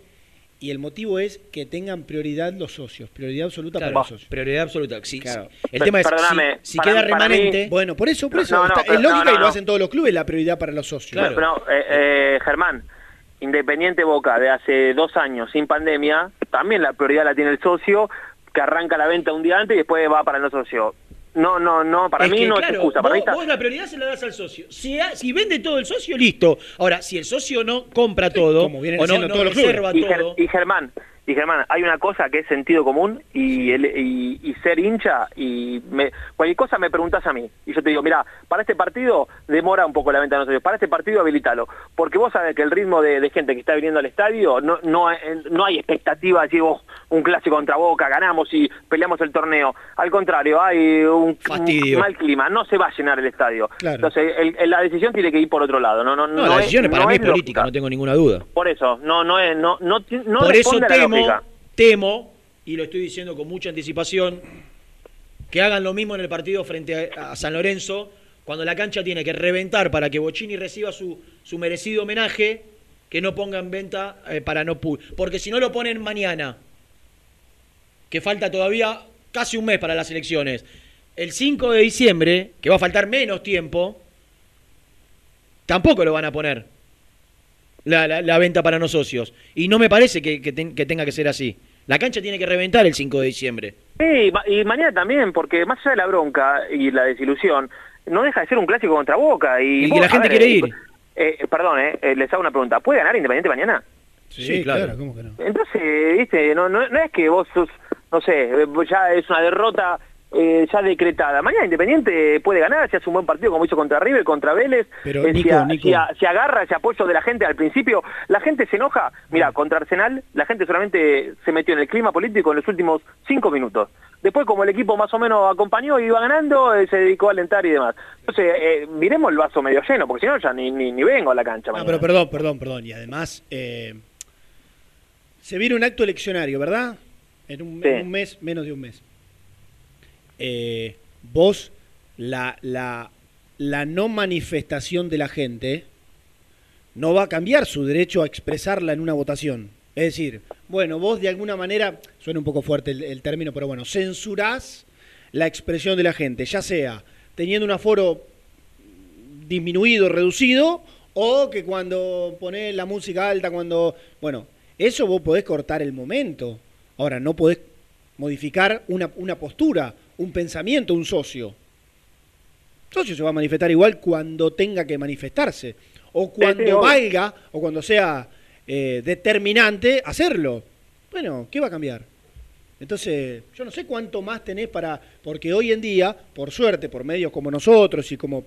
Speaker 1: y el motivo es que tengan prioridad los socios, prioridad absoluta
Speaker 6: Claro,
Speaker 1: para los socios.
Speaker 6: prioridad absoluta. Sí,
Speaker 1: Claro.
Speaker 6: sí. El tema es,
Speaker 20: perdóname,
Speaker 6: si, si
Speaker 20: para-
Speaker 6: queda
Speaker 20: mí-
Speaker 6: remanente...
Speaker 1: Bueno, por eso, por eso.
Speaker 20: No, no,
Speaker 1: está-
Speaker 20: pero-
Speaker 1: es lógica
Speaker 20: no, no,
Speaker 1: y lo
Speaker 20: no.
Speaker 1: hacen todos los clubes, la prioridad para los socios.
Speaker 6: Claro.
Speaker 20: Pero, eh, eh, Germán, Independiente Boca de hace dos años sin pandemia, también la prioridad la tiene el socio, que arranca la venta un día antes y después va para el no socio. No, no, no, para
Speaker 6: Es
Speaker 20: mí
Speaker 6: que,
Speaker 20: no
Speaker 6: claro,
Speaker 20: es excusa. Para mí
Speaker 6: vos,
Speaker 20: está-
Speaker 6: vos la prioridad se la das al socio. Si, ha- si vende todo el socio, listo. Ahora, si el socio no compra todo,
Speaker 1: como vienen
Speaker 6: o no, no
Speaker 20: y, Ger-
Speaker 6: todo...
Speaker 20: y Germán, y Germán, hay una cosa que es sentido común y, el- y, y ser hincha y me- cualquier cosa me preguntas a mí y yo te digo, mira, para este partido demora un poco la venta de nosotros, para este partido habilitalo, porque vos sabés que el ritmo de, de gente que está viniendo al estadio no no, hay- no hay expectativa vos, un clásico contra Boca, ganamos y peleamos el torneo, al contrario, hay un, mal clima, no se va a llenar el estadio.
Speaker 1: Claro.
Speaker 20: Entonces, el- el- la decisión tiene que ir por otro lado, no no
Speaker 6: No, la decisión para
Speaker 20: no
Speaker 6: mí es política,
Speaker 20: lógica.
Speaker 6: no tengo ninguna duda.
Speaker 20: Por eso, no no es no no, no
Speaker 6: Por eso temo, temo, y lo estoy diciendo con mucha anticipación, que hagan lo mismo en el partido frente a, a San Lorenzo, cuando la cancha tiene que reventar para que Bocini reciba su, su merecido homenaje, que no ponga en venta eh, para no pu Porque si no lo ponen mañana, que falta todavía casi un mes para las elecciones, el 5 de diciembre, que va a faltar menos tiempo, tampoco lo van a poner la, la- la venta para no socios. Y no me parece que, que ten- que tenga que ser así. La cancha tiene que reventar el 5 de diciembre.
Speaker 20: Sí, y ma- y mañana también, porque más allá de la bronca y la desilusión, no deja de ser un clásico contra Boca. Y,
Speaker 6: Y que
Speaker 20: vos-
Speaker 6: la gente
Speaker 20: ver,
Speaker 6: quiere
Speaker 20: eh,
Speaker 6: ir.
Speaker 20: eh, perdón, eh, eh, les hago una pregunta. ¿Puede ganar Independiente mañana?
Speaker 1: Sí, claro. ¿cómo que no?
Speaker 20: Entonces, viste, no, no, no es que vos sos, no sé, eh, ya es una derrota eh, ya decretada. Mañana Independiente puede ganar, si hace un buen partido como hizo contra River, contra Vélez.
Speaker 1: Pero,
Speaker 20: Eh, si,
Speaker 1: Nico,
Speaker 20: a-
Speaker 1: Nico.
Speaker 20: si a- si agarra ese apoyo de la gente al principio, la gente se enoja. Mira, contra Arsenal, la gente solamente se metió en el clima político en los últimos cinco minutos. Después, como el equipo más o menos acompañó y iba ganando, eh, se dedicó a alentar y demás. Entonces, eh, miremos el vaso medio lleno, porque si no, ya ni, ni, ni vengo a la cancha.
Speaker 1: No, pero perdón, perdón, perdón. Y además, eh, se viene un acto eleccionario, ¿verdad? En un,
Speaker 20: Sí.
Speaker 1: en un mes, menos de un mes. Eh, vos, la, la, la no manifestación de la gente no va a cambiar su derecho a expresarla en una votación. Es decir, bueno, vos de alguna manera, suena un poco fuerte el, término, pero bueno, censurás la expresión de la gente, ya sea teniendo un aforo disminuido, reducido, o que cuando ponés la música alta, cuando... Bueno, eso vos podés cortar el momento. Ahora, no podés modificar una, una postura, un pensamiento, un socio. socio se va a manifestar igual cuando tenga que manifestarse. O cuando valga, o cuando sea eh, determinante hacerlo. Bueno, ¿qué va a cambiar? Entonces, yo no sé cuánto más tenés para. Porque hoy en día, por suerte, por medios como nosotros y como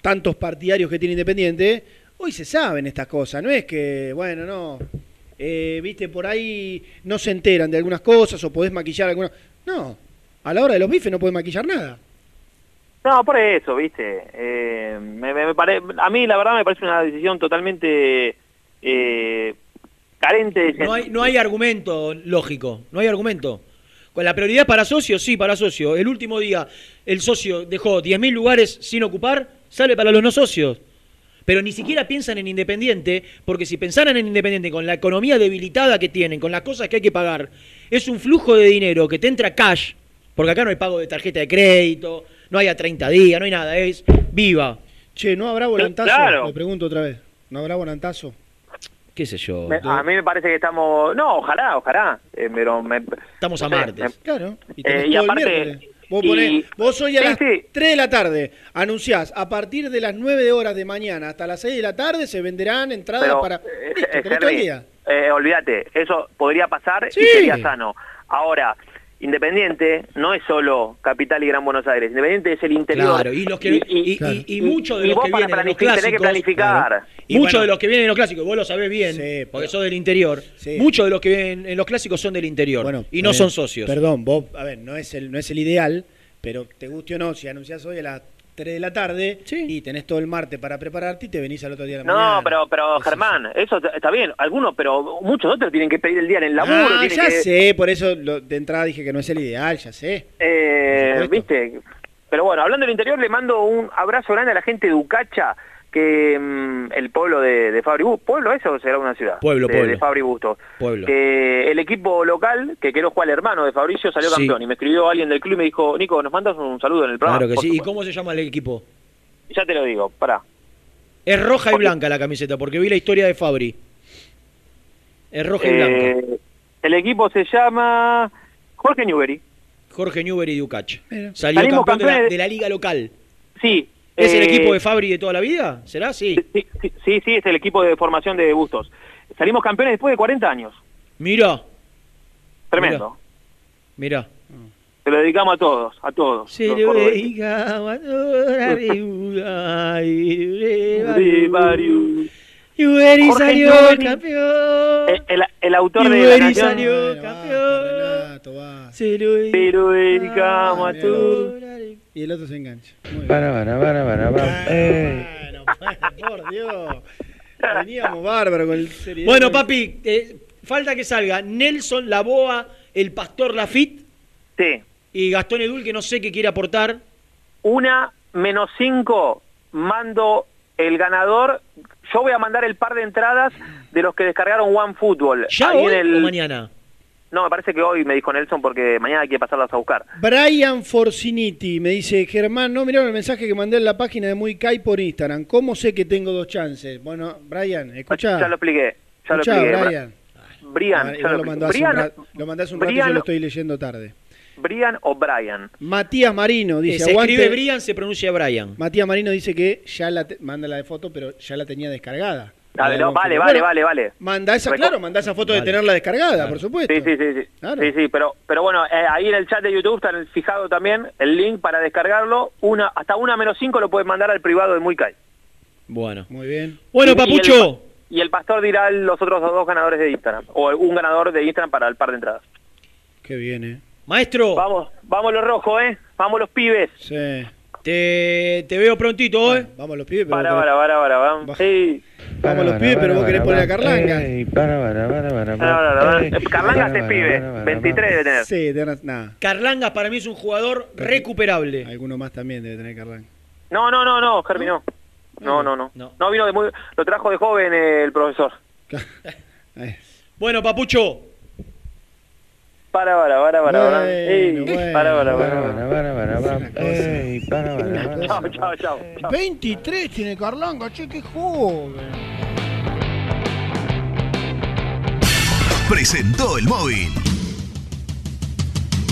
Speaker 1: tantos partidarios que tiene Independiente, hoy se saben estas cosas. No es que, bueno, no. eh, viste, por ahí no se enteran de algunas cosas o podés maquillar algunas. No, a la hora de los bifes no podés maquillar nada.
Speaker 20: No, por eso, viste. Eh, me, me- me pare- a mí la verdad me parece una decisión totalmente eh, carente de
Speaker 6: No hay, no hay argumento lógico, no hay argumento. Con la prioridad para socios, sí, para socios. El último día el socio dejó 10.000 lugares sin ocupar, sale para los no socios. Pero ni siquiera piensan en Independiente, porque si pensaran en Independiente con la economía debilitada que tienen, con las cosas que hay que pagar, es un flujo de dinero que te entra cash, porque acá no hay pago de tarjeta de crédito, no hay a 30 días, no hay nada, es viva.
Speaker 1: Che, ¿no habrá volantazo?
Speaker 20: Claro.
Speaker 1: Le pregunto otra vez. ¿No habrá volantazo?
Speaker 6: ¿Qué sé yo?
Speaker 20: Me- a mí me parece que estamos... No, ojalá, ojalá. eh, pero me-
Speaker 6: Estamos a martes.
Speaker 20: me-
Speaker 1: Claro. Y,
Speaker 20: Eh,
Speaker 1: tenés
Speaker 20: y
Speaker 1: todo el
Speaker 20: aparte-
Speaker 1: miércoles. Vos,
Speaker 20: y-
Speaker 1: ponés- vos hoy a
Speaker 20: Sí,
Speaker 1: las
Speaker 20: sí.
Speaker 1: 3 de la tarde anunciás, a partir de las 9 de horas de mañana hasta las 6 de la tarde se venderán entradas
Speaker 20: Pero,
Speaker 1: para...
Speaker 20: eh,
Speaker 1: Listo,
Speaker 20: eh,
Speaker 1: tenés todo el
Speaker 20: Servi,
Speaker 1: día.
Speaker 20: eh, olvídate, eso podría pasar
Speaker 1: Sí.
Speaker 20: y sería sano. Ahora, Independiente no es solo Capital y Gran Buenos Aires. Independiente es el interior.
Speaker 6: Claro, y los que y, y- y muchos de los
Speaker 20: vos
Speaker 6: que vienen en los
Speaker 20: tenés
Speaker 6: clásicos,
Speaker 20: que planificar.
Speaker 6: claro,
Speaker 20: Y
Speaker 6: muchos
Speaker 20: bueno.
Speaker 6: de los que vienen en los clásicos, vos lo sabés bien, porque sos del interior. Muchos de los que vienen en los clásicos son del interior y no
Speaker 1: Está
Speaker 6: son socios.
Speaker 1: Perdón, vos, a ver, no es el, no es el ideal, pero te guste o no, si anunciás hoy a las 3 de la tarde y tenés todo el martes para prepararte y te venís al otro día de la mañana.
Speaker 20: No, pero, pero Germán, eso está bien. Algunos, pero muchos otros tienen que pedir el día en el laburo.
Speaker 1: Ah, ya
Speaker 20: que,
Speaker 1: sé, por eso lo- de entrada dije que no es el ideal, ya sé.
Speaker 20: Eh, ¿Viste? Pero bueno, hablando del interior, le mando un abrazo grande a la gente de Ucacha, que mm, el pueblo de, de Fabri Bustos, ¿pueblo eso o será una ciudad?
Speaker 6: Pueblo,
Speaker 20: de,
Speaker 6: pueblo.
Speaker 20: de Fabri Bustos.
Speaker 6: Pueblo.
Speaker 20: Que el equipo local, que quiero jugar el hermano de Fabricio, salió
Speaker 6: Sí.
Speaker 20: campeón. Y me escribió alguien del club y me dijo, Nico, ¿nos mandas un saludo en el programa?
Speaker 6: Claro que sí. ¿Y cómo se llama el equipo?
Speaker 20: Ya te lo digo, pará.
Speaker 6: Es roja y blanca la camiseta, porque vi la historia de Fabri. Es roja y blanca.
Speaker 20: Eh, el equipo se llama Jorge Newbery.
Speaker 6: Jorge Newbery de Ucach. Salió
Speaker 20: Salimos
Speaker 6: campeón de la,
Speaker 20: campeones-
Speaker 6: de la liga local.
Speaker 20: Sí.
Speaker 6: ¿Es el
Speaker 20: eh,
Speaker 6: equipo de Fabri de toda la vida? ¿Será? Sí.
Speaker 20: Sí, sí, es el equipo de formación de Bustos. Salimos campeones después de 40 años.
Speaker 6: Mira,
Speaker 20: Tremendo.
Speaker 6: mira.
Speaker 20: Se lo dedicamos a todos, a todos.
Speaker 6: Se lo dedicaba a
Speaker 20: Jorge
Speaker 6: salió campeón.
Speaker 20: Eh, El, el autor de la canción.
Speaker 6: salió campeón. Se lo
Speaker 20: Se lo dedicamos a todos.
Speaker 1: Y el otro se engancha. Muy bien.
Speaker 18: Para, para, para, para, para. Ey.
Speaker 1: Por Dios. Veníamos bárbaro con el seriedad.
Speaker 6: Bueno, papi, eh, falta que salga Nelson Laboa, el pastor Lafitte.
Speaker 20: Sí.
Speaker 6: Y Gastón Edul, que no sé qué quiere aportar.
Speaker 20: Una menos cinco, mando el ganador. Yo voy a mandar el par de entradas de los que descargaron One Football.
Speaker 6: ¿Ya
Speaker 20: Ahí
Speaker 6: hoy
Speaker 20: en el-
Speaker 6: o mañana?
Speaker 20: No, me parece que hoy me dijo Nelson porque mañana hay que pasarlas a buscar.
Speaker 1: Brian Forciniti me dice, Germán, no miraron el mensaje que mandé en la página de Muy Kai por Instagram. ¿Cómo sé que tengo dos chances? Bueno, Brian, escucha.
Speaker 20: Ya lo expliqué. Ya
Speaker 1: Escuchá,
Speaker 20: lo expliqué.
Speaker 1: Brian.
Speaker 20: Brian,
Speaker 1: Ah,
Speaker 20: ya lo
Speaker 1: lo un
Speaker 20: Brian,
Speaker 1: ra- lo mandé hace un rato y yo lo estoy leyendo tarde.
Speaker 20: Brian o Brian.
Speaker 1: Matías Marino
Speaker 6: Eh,
Speaker 1: dice,
Speaker 6: se
Speaker 1: aguante.
Speaker 6: escribe Brian, se pronuncia Brian.
Speaker 1: Matías Marino dice que ya la te- manda la de foto, pero ya la tenía descargada.
Speaker 20: No, vale, vale, vale, vale.
Speaker 1: Manda esa, claro, manda esa foto de tenerla descargada, por supuesto.
Speaker 20: Sí, sí, sí, sí. Sí, sí, pero, pero bueno, eh, ahí en el chat de YouTube está el- fijado también el link para descargarlo. Una, hasta una menos cinco lo puedes mandar al privado de Muy Kai.
Speaker 6: Bueno.
Speaker 1: Muy bien.
Speaker 6: Bueno,
Speaker 20: Y- y
Speaker 6: Papucho.
Speaker 20: el- Y el pastor dirá los otros dos ganadores de Instagram. O un ganador de Instagram para el par de entradas.
Speaker 1: Qué bien, eh.
Speaker 6: Maestro.
Speaker 20: Vamos, vamos los rojos, ¿eh? Vamos los pibes.
Speaker 1: Sí.
Speaker 6: Te, te veo prontito, ¿eh?
Speaker 1: Vamos los pibes, pero
Speaker 20: Para, para, para, para, vamos. Sí.
Speaker 1: Vamos los pibes, pero vos querés poner a Carlanga.
Speaker 18: Ey, para, para, para, para,
Speaker 20: Para, para, para.
Speaker 18: Ey,
Speaker 20: Carlanga es pibe.
Speaker 18: para, para,
Speaker 20: 23 debe tener.
Speaker 1: Sí, tenés- nada.
Speaker 6: Carlangas para mí es un jugador recuperable.
Speaker 1: Alguno más también debe tener Carlanga.
Speaker 20: No, no, no, no, Germi, no. No, no, no. No, vino de muy... Lo trajo de joven eh, el profesor.
Speaker 6: Bueno, Papucho.
Speaker 20: Para, para, para, para, para. Para, para, para.
Speaker 18: para, para, para, para. Ey, para, para, para.
Speaker 20: Chao, chao, chao. chao.
Speaker 1: 23 tiene Carlanga, che, qué joven.
Speaker 7: Presentó el móvil.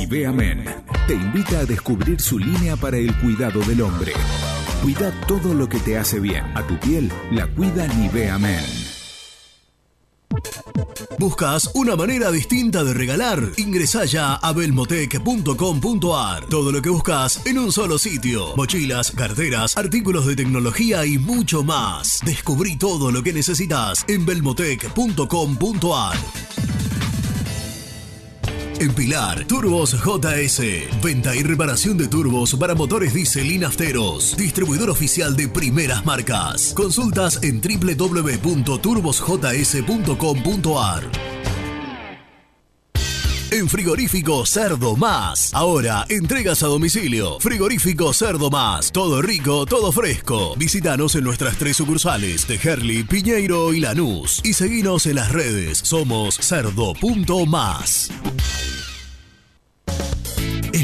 Speaker 21: Nivea Men te invita a descubrir su línea para el cuidado del hombre. Cuida todo lo que te hace bien. A tu piel la cuida Nivea Men.
Speaker 7: ¿Buscas una manera distinta de regalar? Ingresá ya a belmotec.com.ar. Todo lo que buscas en un solo sitio. Mochilas, carteras, artículos de tecnología y mucho más. Descubrí todo lo que necesitas en belmotec.com.ar. En Pilar, Turbos JS. Venta y reparación de turbos para motores diésel y nafteros. Distribuidor oficial de primeras marcas. Consultas en www.turbosjs.com.ar. En Frigorífico Cerdo Más. Ahora, entregas a domicilio. Frigorífico Cerdo Más. Todo rico, todo fresco. Visítanos en nuestras tres sucursales de Herli, Piñeiro y Lanús. Y seguinos en las redes. Somos cerdo.más.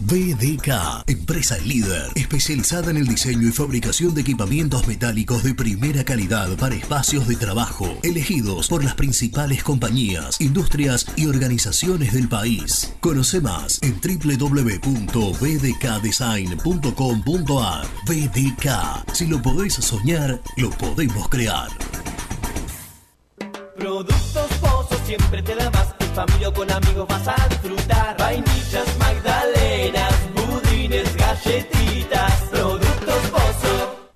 Speaker 7: BDK, empresa líder, especializada en el diseño y fabricación de equipamientos metálicos de primera calidad para espacios de trabajo, elegidos por las principales compañías, industrias y organizaciones del país. Conoce más en www.bdkdesign.com.ar. BDK, si lo podés soñar, lo podemos crear.
Speaker 22: Productos Pozos siempre te da más. En familia o con amigos vas a disfrutar. Vainillas, magdalenas, budines, galletitas. Productos Pozo.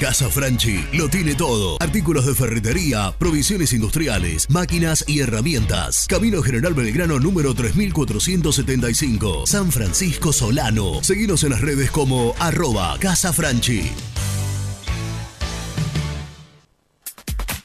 Speaker 7: Casa Franchi lo tiene todo. Artículos de ferretería, provisiones industriales, máquinas y herramientas. Camino General Belgrano número 3475. San Francisco Solano. Seguinos en las redes como arroba Casa Franchi.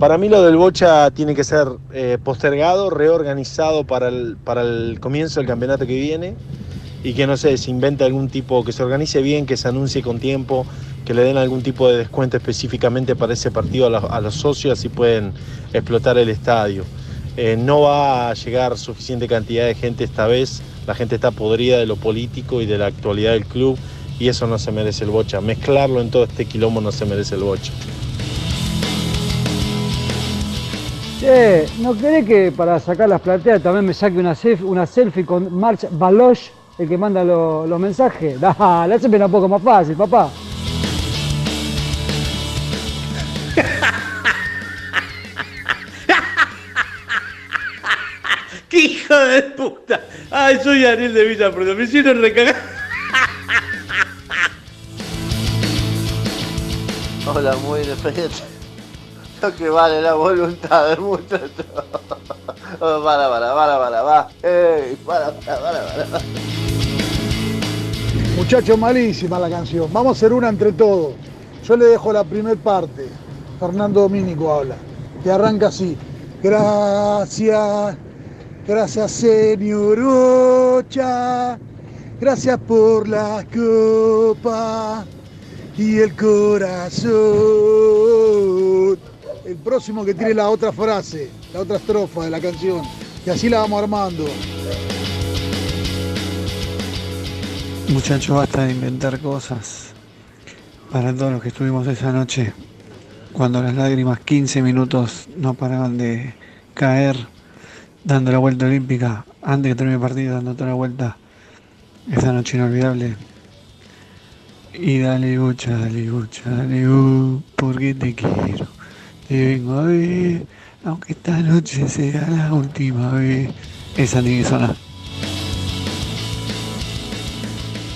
Speaker 23: Para mí lo del Bocha tiene que ser eh, postergado, reorganizado para el, para el comienzo del campeonato que viene y que no sé, se invente algún tipo, que se organice bien, que se anuncie con tiempo, que le den algún tipo de descuento específicamente para ese partido a, los- socios, así pueden explotar el estadio. Eh, no va a llegar suficiente cantidad de gente esta vez, la gente está podrida de lo político y de la actualidad del club y eso no se merece el Bocha. Mezclarlo en todo este quilombo no se merece el Bocha.
Speaker 24: Che, ¿no querés que para sacar las plateas también me saque una selfie, una selfie con March Baloch, el que manda lo- los mensajes? Dale, haceme un poco más fácil, papá.
Speaker 6: ¡Qué hijo de puta! Ay, soy Ariel de Villa Prudente. Me hicieron recagar.
Speaker 25: Hola, muy. Lo que vale la voluntad del muchacho. Oh, para, para, para, para, va. Ey, para, para, para, para.
Speaker 26: Muchacho, malísima la canción. Vamos a hacer una entre todos. Yo le dejo la primer parte. Fernando Domínico habla. Que arranca así. Gracias, gracias señor Ocha. Gracias por la copa y el corazón. El próximo que tire la otra frase, la otra estrofa de la canción. Y así la vamos armando.
Speaker 27: Muchachos, basta de inventar cosas. Para todos los que estuvimos esa noche, cuando las lágrimas 15 minutos no paraban de caer, dando la vuelta olímpica, antes que termine el partido, dando toda la vuelta, esa noche inolvidable. Y dale bucha, dale bucha, dale uh, porque te quiero. Te vengo a ver, aunque esta noche sea la última vez. Esa que sonar.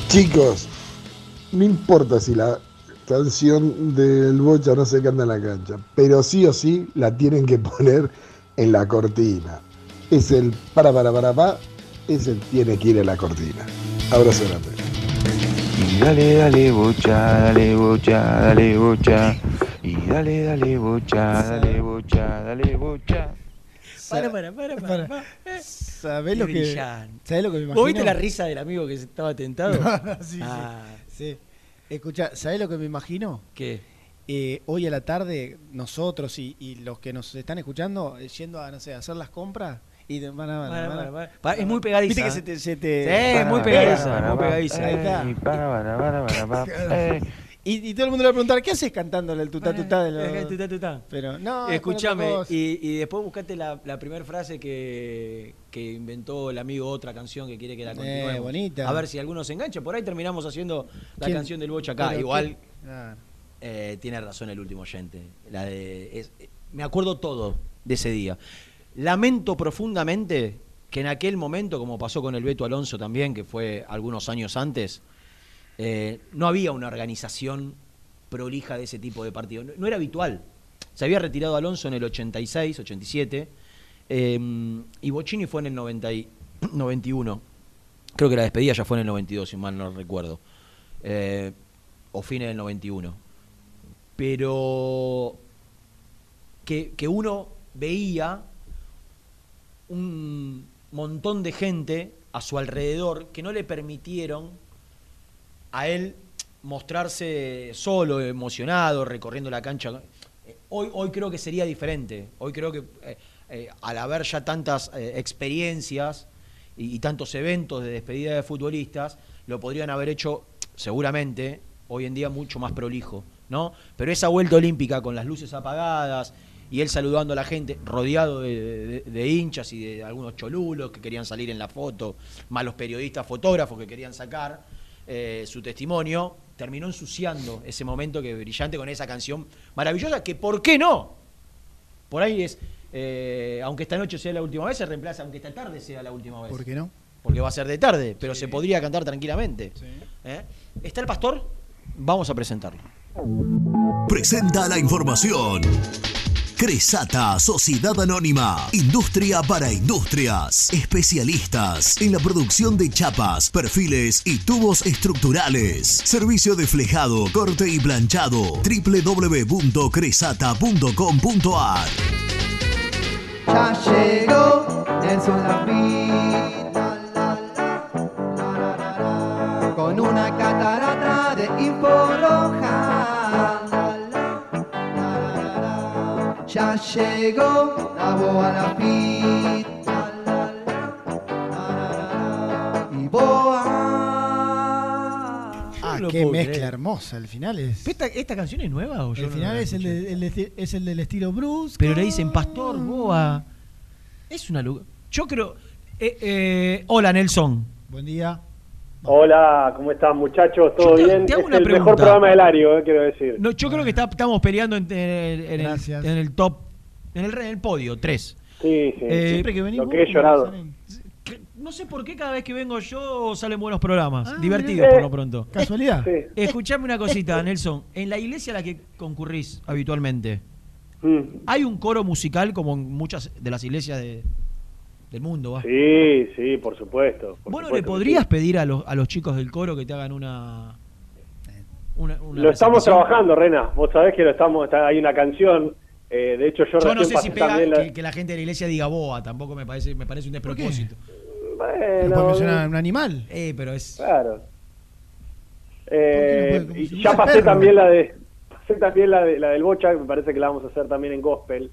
Speaker 19: Chicos, no importa si la canción del Bocha no se canta en la cancha, pero sí o sí la tienen que poner en la cortina. Es el para para para pa, ese tiene que ir en la cortina. Abrazo grande.
Speaker 18: Y dale, dale, bocha, dale, bocha, dale, bocha. Y dale, dale, bocha, dale, bocha, dale, bocha.
Speaker 6: Para, para, para, para. para.
Speaker 1: ¿Sabés lo que. ¿sabés lo que me imagino?
Speaker 6: ¿Vos viste la risa del amigo que estaba tentado?
Speaker 1: sí,
Speaker 6: Ah.
Speaker 1: sí, sí. Escucha, ¿sabés lo que me imagino?
Speaker 6: ¿Qué?
Speaker 1: Eh, hoy a la tarde, nosotros y, y los que nos están escuchando, eh, yendo a, no sé, a hacer las compras y de- van a- van a-
Speaker 6: Para, para, para. Pa- es muy pegadiza,
Speaker 1: Viste que
Speaker 6: ¿eh?
Speaker 1: se te... Se te
Speaker 6: Sí, es muy pegadiza, muy pegadiza.
Speaker 1: Ahí está. Y, y todo el mundo le va a preguntar, ¿qué haces cantándole el tutá tutá de los...
Speaker 6: Eh, tutá, tutá.
Speaker 1: Pero no, es
Speaker 6: Escuchame,
Speaker 1: otra cosa.
Speaker 6: y, y después buscate la, la primera frase que, que inventó el amigo otra canción que quiere que la continuemos.
Speaker 1: Eh, bonita.
Speaker 6: A ver si alguno se engancha. Por ahí terminamos haciendo la
Speaker 1: ¿Quién?
Speaker 6: canción del Bocha acá.
Speaker 1: Pero
Speaker 6: Igual eh, tiene razón el último oyente. La de, es- me acuerdo todo de ese día. Lamento profundamente que en aquel momento, como pasó con el Beto Alonso también, que fue algunos años antes, eh, no había una organización prolija de ese tipo de partido. No, era habitual. Se había retirado Alonso en el 86, 87, eh, y Bocini fue en el 90 y- 91. Creo que la despedida ya fue en el 92, si mal no recuerdo. Eh, o fines del 91. Pero que, que uno veía un montón de gente a su alrededor que no le permitieron a él mostrarse solo, emocionado, recorriendo la cancha. Hoy, hoy creo que sería diferente. Hoy creo que eh, eh, al haber ya tantas eh, experiencias y, tantos eventos de despedida de futbolistas, lo podrían haber hecho seguramente hoy en día mucho más prolijo, ¿no? Pero esa vuelta olímpica con las luces apagadas y él saludando a la gente, rodeado de, de- hinchas y de algunos cholulos que querían salir en la foto, más los periodistas fotógrafos que querían sacar eh, su testimonio, terminó ensuciando ese momento que brillante con esa canción maravillosa que, ¿por qué no? Por ahí es, eh, aunque esta noche sea la última vez, se reemplaza, aunque esta tarde sea la última vez.
Speaker 1: ¿Por qué no?
Speaker 6: Porque va a ser de tarde, pero se podría cantar tranquilamente. ¿Eh? ¿Está el pastor? Vamos a presentarlo.
Speaker 7: Presenta la información. Cresata, Sociedad Anónima, Industria para Industrias, especialistas en la producción de chapas, perfiles y tubos estructurales. Servicio de flejado, corte y planchado. www.cresata.com.ar
Speaker 22: Ya llegó Nelson Lafitte con una catarata de info roja. Ya llegó la boa Lafitte y boa.
Speaker 1: Ah, qué mezcla hermosa. El final es.
Speaker 6: ¿Esta, canción es nueva o yo
Speaker 1: El final
Speaker 6: la
Speaker 1: es el, es el del estilo Bruce.
Speaker 6: Pero le dicen pastor, boa. Es una Yo creo. eh, eh, hola, Nelson.
Speaker 1: Buen día.
Speaker 28: Hola, ¿cómo están muchachos? ¿Todo
Speaker 6: te-
Speaker 28: bien?
Speaker 6: te hago
Speaker 28: es
Speaker 6: una
Speaker 28: el
Speaker 6: pregunta.
Speaker 28: mejor programa del ario, eh, quiero decir.
Speaker 6: No, yo creo que está- estamos peleando en, en el, en el-
Speaker 1: Gracias.
Speaker 6: en el top. En el, en el podio, tres.
Speaker 28: Sí, sí.
Speaker 6: Eh,
Speaker 1: Siempre que venís
Speaker 28: Lo que he llorado.
Speaker 6: No sé por qué cada vez que vengo yo salen buenos programas.
Speaker 1: Ah,
Speaker 6: divertidos por lo pronto.
Speaker 1: ¿Casualidad?
Speaker 28: Sí.
Speaker 6: Escuchame una cosita, Nelson. En la iglesia a la que concurrís habitualmente,
Speaker 28: Mm.
Speaker 6: ¿hay un coro musical como en muchas de las iglesias de- del mundo? ¿va?
Speaker 28: Sí, sí, por supuesto. por
Speaker 6: Bueno,
Speaker 28: supuesto
Speaker 6: ¿le podrías
Speaker 28: sí.
Speaker 6: pedir a los, a los chicos del coro que te hagan una... una, una
Speaker 28: Lo estamos trabajando, Rena. Vos sabés que lo estamos, está- hay una canción. eh, de hecho, yo,
Speaker 6: Yo no sé si pega
Speaker 28: la-
Speaker 6: que, que la gente de la iglesia diga boa, tampoco me parece, me parece un despropósito.
Speaker 28: Bueno,
Speaker 1: ¿No puede mencionar un animal?
Speaker 6: Eh, pero es...
Speaker 28: Claro. Eh, ya pasé
Speaker 1: perro.
Speaker 28: también la de pasé también la de la del bocha, que me parece que la vamos a hacer también en gospel.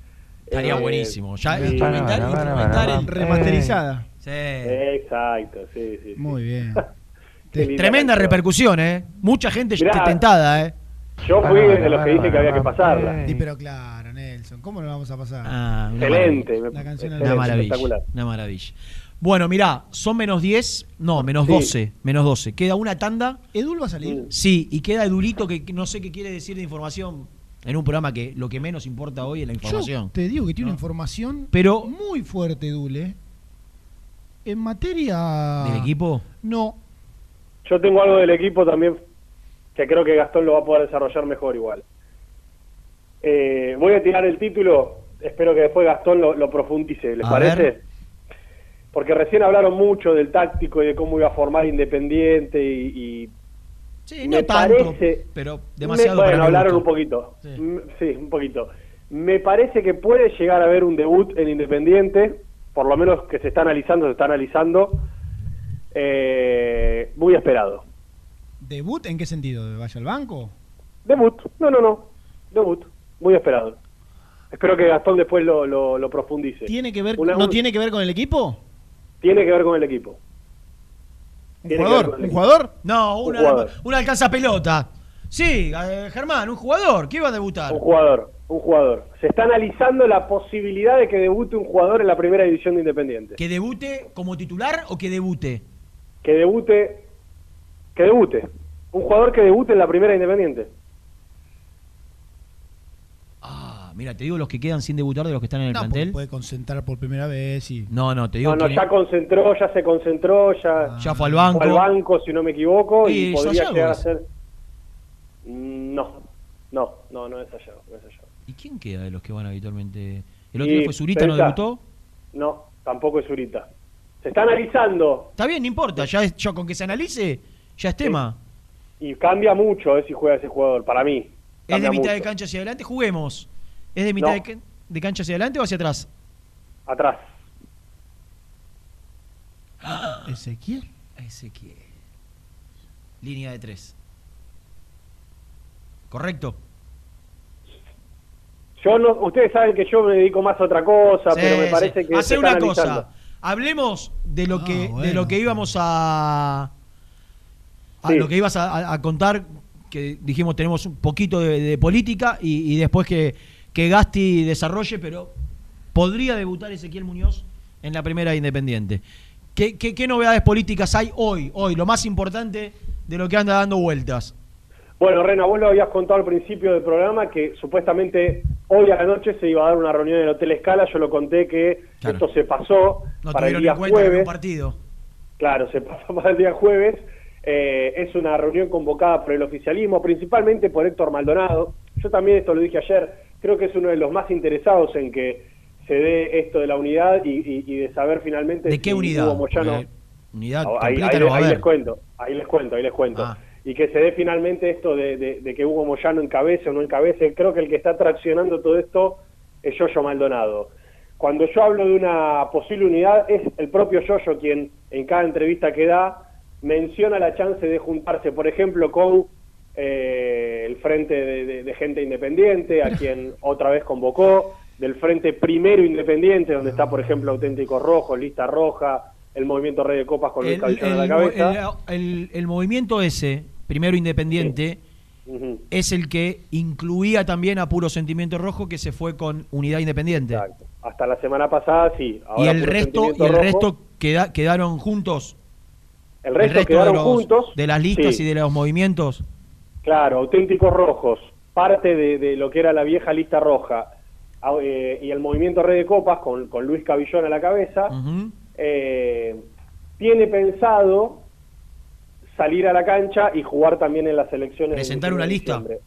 Speaker 6: Estaría
Speaker 28: Eh,
Speaker 6: buenísimo. Ya
Speaker 28: sí.
Speaker 6: instrumental, instrumental
Speaker 28: para.
Speaker 1: Remasterizada.
Speaker 6: Sí.
Speaker 28: Exacto, sí, sí. sí.
Speaker 1: Muy bien.
Speaker 6: Tremenda repercusión, ¿eh? Mucha gente
Speaker 28: Mirá.
Speaker 6: tentada, ¿eh?
Speaker 28: Yo fui de los que dije que había que pasarla.
Speaker 1: Sí, pero claro, Nelson, ¿cómo la vamos a pasar?
Speaker 6: Ah, una
Speaker 28: Excelente.
Speaker 6: maravilla.
Speaker 1: La canción
Speaker 28: excelente,
Speaker 6: Una maravilla.
Speaker 28: espectacular.
Speaker 6: Una maravilla. Bueno, mirá, son menos 10, no, menos
Speaker 28: Sí.
Speaker 6: 12, menos 12. Queda una tanda.
Speaker 1: ¿Edul va a salir?
Speaker 6: Sí, y queda Edulito que no sé qué quiere decir de información en un programa que lo que menos importa hoy es la
Speaker 1: Yo
Speaker 6: información.
Speaker 1: te digo que tiene
Speaker 6: No.
Speaker 1: una información
Speaker 6: Pero-
Speaker 1: muy fuerte, Dule. En materia.
Speaker 6: ¿Del equipo?
Speaker 1: No.
Speaker 28: Yo tengo algo del equipo también que creo que Gastón lo va a poder desarrollar mejor igual. Eh, voy a tirar el título, espero que después Gastón lo, lo profundice, ¿les
Speaker 6: A
Speaker 28: parece?
Speaker 6: ver.
Speaker 28: Porque recién hablaron mucho del táctico y de cómo iba a formar Independiente y... y
Speaker 6: Sí,
Speaker 28: me
Speaker 6: no tanto,
Speaker 28: parece-
Speaker 6: pero demasiado
Speaker 28: me- bueno, hablaron un poquito.
Speaker 6: Sí.
Speaker 28: Sí, un poquito. Me parece que puede llegar a haber un debut en Independiente, por lo menos que se está analizando, se está analizando, eh, muy esperado.
Speaker 1: ¿Debut en qué sentido? ¿Vaya al banco?
Speaker 28: Debut, no, no, no, debut, muy esperado. Espero que Gastón después lo, lo, lo profundice.
Speaker 1: ¿Tiene que ver,
Speaker 28: Una-
Speaker 1: ¿No
Speaker 28: un-
Speaker 1: tiene que ver con el equipo?
Speaker 28: Tiene que ver con el equipo.
Speaker 1: ¿Un jugador? ¿Un jugador?
Speaker 6: No,
Speaker 28: Un
Speaker 6: una,
Speaker 28: jugador.
Speaker 6: una alcanza pelota. Sí, eh, Germán, un jugador. ¿Qué iba a debutar?
Speaker 28: Un jugador, un jugador. Se está analizando la posibilidad de que debute un jugador en la primera división de Independiente.
Speaker 6: ¿Que debute como titular o que debute?
Speaker 28: Que debute, que debute. Un jugador que debute en la primera Independiente.
Speaker 6: Ah, mira, te digo los que quedan sin debutar de los que están en el
Speaker 1: No,
Speaker 6: plantel.
Speaker 1: puede concentrar por primera vez y.
Speaker 6: No, no, te digo
Speaker 28: No, no,
Speaker 6: que-
Speaker 28: ya concentró, ya se concentró, ya,
Speaker 6: Ya fue al banco.
Speaker 28: fue al banco, si no me equivoco, y,
Speaker 6: Y
Speaker 28: podría llegar a
Speaker 6: es.
Speaker 28: ser... Mm, No, no, no, no es allá, no es allá.
Speaker 6: ¿Y quién queda de los que van habitualmente? ¿El otro
Speaker 28: Y
Speaker 6: día fue Zurita, no debutó?
Speaker 28: No, tampoco es Zurita. Se está analizando
Speaker 6: Está bien, no importa. Ya, es- ya con que se analice, ya es tema.
Speaker 28: y cambia mucho eh, si juega ese jugador, para mí.
Speaker 6: ¿Es de mitad de cancha hacia adelante? Juguemos. ¿Es de mitad
Speaker 28: No.
Speaker 6: de, ca- de cancha hacia adelante o hacia atrás?
Speaker 28: Atrás.
Speaker 1: Ezequiel.
Speaker 6: Ezequiel. Línea de tres. ¿Correcto?
Speaker 28: Yo no, ustedes saben que yo me dedico más a otra cosa,
Speaker 6: Sí,
Speaker 28: pero me
Speaker 6: sí.
Speaker 28: parece que está
Speaker 6: una
Speaker 28: analizando.
Speaker 6: cosa. Hablemos de lo
Speaker 1: Ah,
Speaker 6: que de lo que íbamos a a
Speaker 28: Sí.
Speaker 6: lo que ibas a, a- a contar que dijimos tenemos un poquito de, de política y, y después que, que Gasti desarrolle, pero podría debutar Ezequiel Muñoz en la primera Independiente. ¿Qué, qué, qué novedades políticas hay hoy? Hoy, lo más importante de lo que anda dando vueltas.
Speaker 28: Bueno, Rena, vos lo habías contado al principio del programa que supuestamente hoy a la noche se iba a dar una reunión en el Hotel Escala. Yo lo conté que
Speaker 6: Claro.
Speaker 28: esto se pasó
Speaker 6: No
Speaker 28: para el día jueves.
Speaker 6: un partido.
Speaker 28: Claro, se pasó para el día jueves. Eh, es una reunión convocada por el oficialismo, principalmente por Héctor Maldonado. Yo también esto lo dije ayer, creo que es uno de los más interesados en que se dé esto de la unidad y, y- y de saber finalmente
Speaker 6: ¿De qué
Speaker 28: si
Speaker 6: unidad?
Speaker 28: Hugo Moyano-
Speaker 6: unidad
Speaker 28: Ah, ahí,
Speaker 6: no
Speaker 28: les cuento, ahí les cuento, ahí les cuento.
Speaker 6: Ah.
Speaker 28: Y que se dé finalmente esto de, de- de que Hugo Moyano encabece o no encabece. Creo que el que está traccionando todo esto es Yoyo Maldonado. Cuando yo hablo de una posible unidad, es el propio Yoyo quien en cada entrevista que da menciona la chance de juntarse, por ejemplo, con eh, el Frente de, de- de Gente Independiente, a quien otra vez convocó, del Frente Primero Independiente, donde está, por ejemplo, Auténtico Rojo, Lista Roja, el Movimiento Rey de Copas con Luis
Speaker 6: El,
Speaker 28: a la
Speaker 6: el-
Speaker 28: cabeza.
Speaker 6: el- el- el movimiento ese, primero independiente, es el que incluía también a Puro Sentimiento Rojo, que se fue con Unidad Independiente.
Speaker 28: Hasta la semana pasada, sí.
Speaker 6: Y
Speaker 28: Ahora
Speaker 6: el
Speaker 28: Puro
Speaker 6: resto, y el
Speaker 28: Rojo.
Speaker 6: resto queda- quedaron juntos.
Speaker 28: El resto quedaron
Speaker 6: de los-
Speaker 28: juntos,
Speaker 6: De las listas
Speaker 28: sí.
Speaker 6: y de los movimientos.
Speaker 28: Claro, auténticos rojos, parte de, de lo que era la vieja lista roja, eh, y el movimiento Rey de Copas con, con Luis Cabillón a la cabeza, eh, tiene pensado salir a la cancha y jugar también en las elecciones.
Speaker 6: Presentar una
Speaker 28: 21 de
Speaker 6: lista.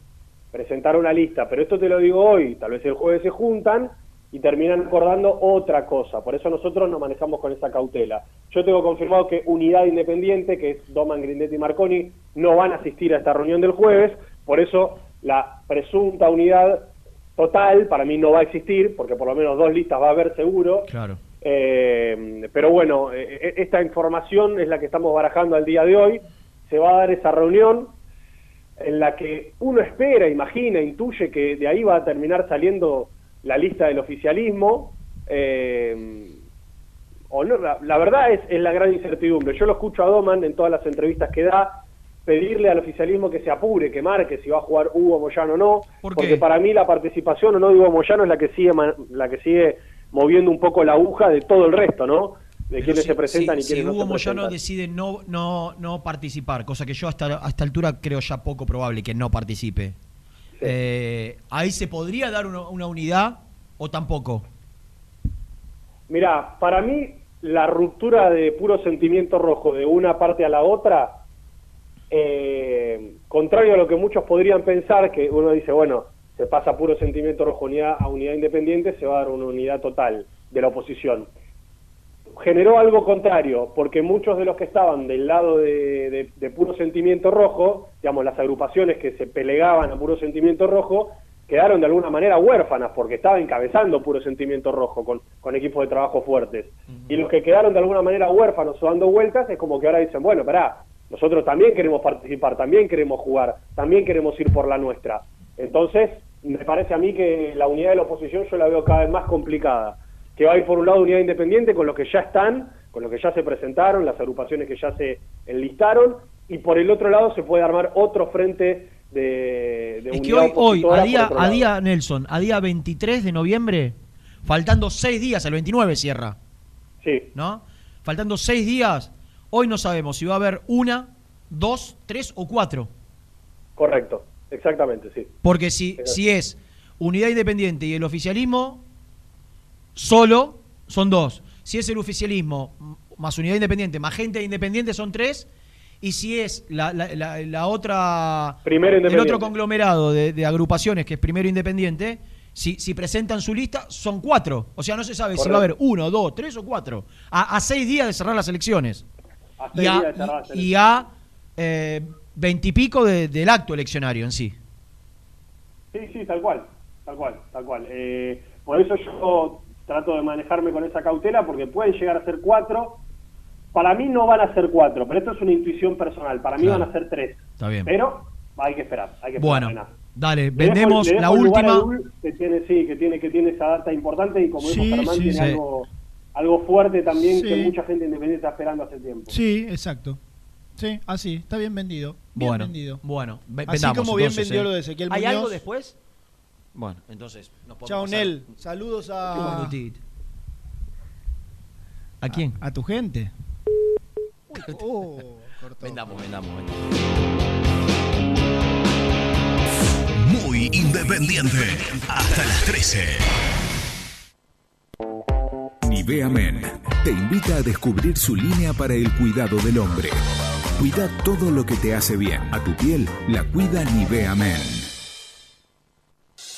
Speaker 28: Presentar una lista, pero esto te lo digo hoy, tal vez el jueves se juntan y terminan acordando otra cosa, por eso nosotros nos manejamos con esa cautela. Yo tengo confirmado que Unidad Independiente, que es Doman Grindetti y Marconi, no van a asistir a esta reunión del jueves, por eso la presunta unidad total para mí no va a existir, porque por lo menos dos listas va a haber seguro.
Speaker 6: Claro.
Speaker 28: Eh, pero bueno, eh, eh, esta información es la que estamos barajando al día de hoy. Se va a dar esa reunión en la que uno espera, imagina, intuye que de ahí va a terminar saliendo la lista del oficialismo. eh, o no, la, la verdad es, es la gran incertidumbre. Yo lo escucho a Doman en todas las entrevistas que da pedirle al oficialismo que se apure, que marque si va a jugar Hugo Moyano o no,
Speaker 6: ¿Por
Speaker 28: porque para mí la participación o no de Hugo Moyano es la que sigue la que sigue moviendo un poco la aguja de todo el resto, ¿no? De
Speaker 6: Pero
Speaker 28: quienes
Speaker 6: si-
Speaker 28: se presentan
Speaker 6: si-
Speaker 28: y quienes
Speaker 6: si
Speaker 28: no
Speaker 6: Hugo
Speaker 28: se
Speaker 6: Moyano
Speaker 28: presentan.
Speaker 6: decide no, no, no participar, cosa que yo hasta, a esta altura creo ya poco probable que no participe, eh, ¿ahí se podría dar una, una unidad o tampoco?
Speaker 28: Mira, para mí la ruptura de puro sentimiento rojo de una parte a la otra, eh, contrario a lo que muchos podrían pensar, que uno dice, bueno, se pasa puro sentimiento rojo unidad a unidad independiente, se va a dar una unidad total de la oposición. Generó algo contrario, porque muchos de los que estaban del lado de, de- de puro sentimiento rojo, digamos, las agrupaciones que se pelegaban a puro sentimiento rojo, quedaron de alguna manera huérfanas, porque estaba encabezando puro sentimiento rojo con, con equipos de trabajo fuertes. Y los que quedaron de alguna manera huérfanos o dando vueltas, es como que ahora dicen, bueno, pará, nosotros también queremos participar, también queremos jugar, también queremos ir por la nuestra. Entonces, me parece a mí que la unidad de la oposición yo la veo cada vez más complicada. Que va a ir por un lado unidad independiente con los que ya están, con los que ya se presentaron, las agrupaciones que ya se enlistaron, y por el otro lado se puede armar otro frente de, de
Speaker 6: Es que hoy, hoy a día, a día, Nelson, a día 23 de noviembre, faltando seis días, el 29 cierra.
Speaker 28: Sí.
Speaker 6: ¿No? Faltando seis días, hoy no sabemos si va a haber una, dos, tres o cuatro.
Speaker 28: Correcto, exactamente, sí.
Speaker 6: Porque si, si es unidad independiente y el oficialismo, solo son dos. Si es el oficialismo más unidad independiente, más gente independiente son tres. Y si es la, la- la- la otra.
Speaker 28: Primero
Speaker 6: el otro conglomerado de, de agrupaciones, que es primero independiente, si, si presentan su lista, son cuatro. O sea, no se sabe si va a haber uno, dos, tres o cuatro. A, a seis días de cerrar las elecciones.
Speaker 28: A
Speaker 6: Y
Speaker 28: seis
Speaker 6: a,
Speaker 28: días de cerrar las
Speaker 6: y- y a eh, veintipico de- del acto eleccionario en sí.
Speaker 28: Sí, sí, tal cual, tal cual, tal cual. Eh, por eso yo trato de manejarme con esa cautela porque pueden llegar a ser cuatro. Para mí no van a ser cuatro, pero esto es una intuición personal. Para mí
Speaker 6: Claro.
Speaker 28: van a ser tres.
Speaker 6: Está bien.
Speaker 28: Pero hay que esperar, hay que esperar.
Speaker 6: Bueno,
Speaker 28: Renato.
Speaker 6: dale,
Speaker 28: Le dejo-
Speaker 6: vendemos
Speaker 28: le dejo
Speaker 6: la última.
Speaker 28: Dul, que tiene, sí, que tiene, que tiene esa data importante y como
Speaker 1: Sí,
Speaker 28: dijo Germán,
Speaker 1: sí,
Speaker 28: tiene
Speaker 1: sí.
Speaker 28: algo, algo fuerte también que mucha gente independiente está esperando hace tiempo.
Speaker 1: Sí, exacto. Sí, así, está bien vendido. Bien
Speaker 6: Bueno,
Speaker 1: vendido.
Speaker 6: bueno, ve-
Speaker 1: Así
Speaker 6: vendamos,
Speaker 1: como bien
Speaker 6: entonces,
Speaker 1: vendió
Speaker 6: ¿eh?
Speaker 1: lo de Ezequiel
Speaker 6: ¿Hay algo después? Bueno, entonces nos podemos
Speaker 1: Chao,
Speaker 6: pasar.
Speaker 1: Nel. Saludos a.
Speaker 6: ¿A quién?
Speaker 1: a tu gente. Oh, cortó.
Speaker 6: Vendamos, vendamos,
Speaker 7: Muy independiente. Hasta las 13.
Speaker 21: Nivea Men te invita a descubrir su línea para el cuidado del hombre. Cuida todo lo que te hace bien. A tu piel la cuida Nivea Men.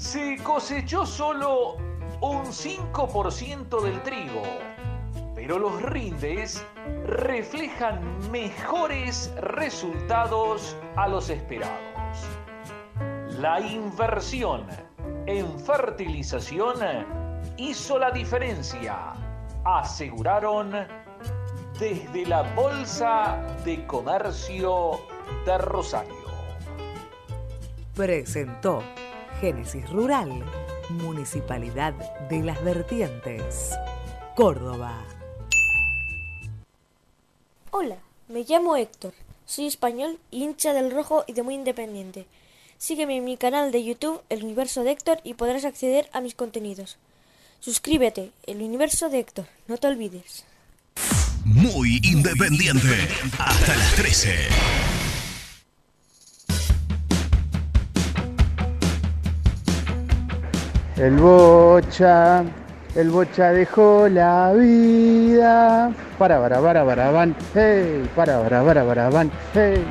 Speaker 29: Se cosechó solo un 5% del trigo, pero los rindes reflejan mejores resultados a los esperados. La inversión en fertilización hizo la diferencia, aseguraron desde la Bolsa de Comercio de Rosario.
Speaker 30: Presentó Génesis Rural, Municipalidad de las Vertientes, Córdoba.
Speaker 31: Hola, me llamo Héctor. Soy español, hincha del rojo y de muy independiente. Sígueme en mi canal de YouTube, El Universo de Héctor, y podrás acceder a mis contenidos. Suscríbete, El Universo de Héctor, no te olvides.
Speaker 7: Muy independiente. Hasta las 13.
Speaker 32: El bocha, el bocha dejó la vida. Para, para, para, para, van. Hey, para, para, para, para, van. Hey.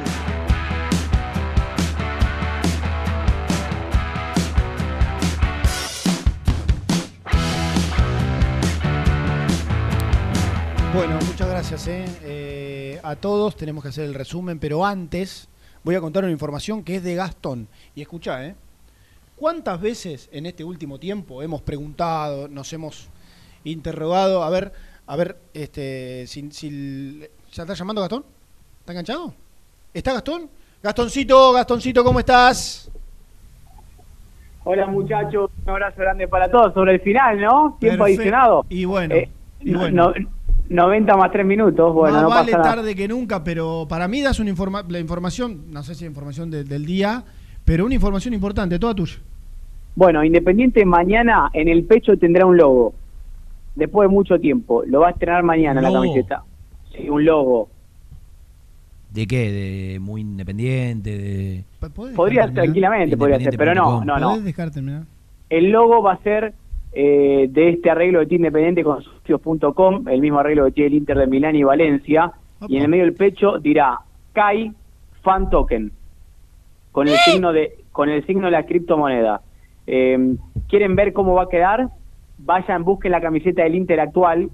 Speaker 1: Bueno, muchas gracias eh. Eh, a todos. Tenemos que hacer el resumen, pero antes voy a contar una información que es de Gastón. Y escuchá, ¿eh? ¿Cuántas veces en este último tiempo hemos preguntado, nos hemos interrogado? A ver, a ver, este, si, si- ¿ya está llamando Gastón? ¿Está enganchado? ¿Está Gastón? Gastoncito, Gastoncito, ¿cómo estás?
Speaker 33: Hola muchachos, un abrazo grande para todos. Sobre el final, ¿no? Tiempo
Speaker 1: Perfecto.
Speaker 33: adicionado.
Speaker 1: Y bueno,
Speaker 33: Eh,
Speaker 1: y
Speaker 33: no-
Speaker 1: bueno.
Speaker 33: no- 90 más 3 minutos, bueno,
Speaker 1: Más
Speaker 33: no
Speaker 1: vale
Speaker 33: pasa nada.
Speaker 1: tarde que nunca, pero para mí das una informa la información, no sé si información de- del día, pero una información importante, toda tuya.
Speaker 33: Bueno, Independiente mañana en el pecho tendrá un logo. Después de mucho tiempo. Lo va a estrenar mañana en la camiseta. Sí, un logo.
Speaker 6: ¿De qué? ¿De muy independiente? De...
Speaker 33: Podría ser tranquilamente, podría ser, pero no, no, no.
Speaker 1: ¿Podés dejar terminar?
Speaker 33: El logo va a ser eh, de este arreglo de Team Independiente con socios.com, el mismo arreglo que tiene el Inter de Milán y Valencia. Y en el medio del pecho dirá CAI Fan Token, con el signo de con el signo de la criptomoneda. Eh, ¿Quieren ver cómo va a quedar? Vayan, busquen la camiseta del Inter actual,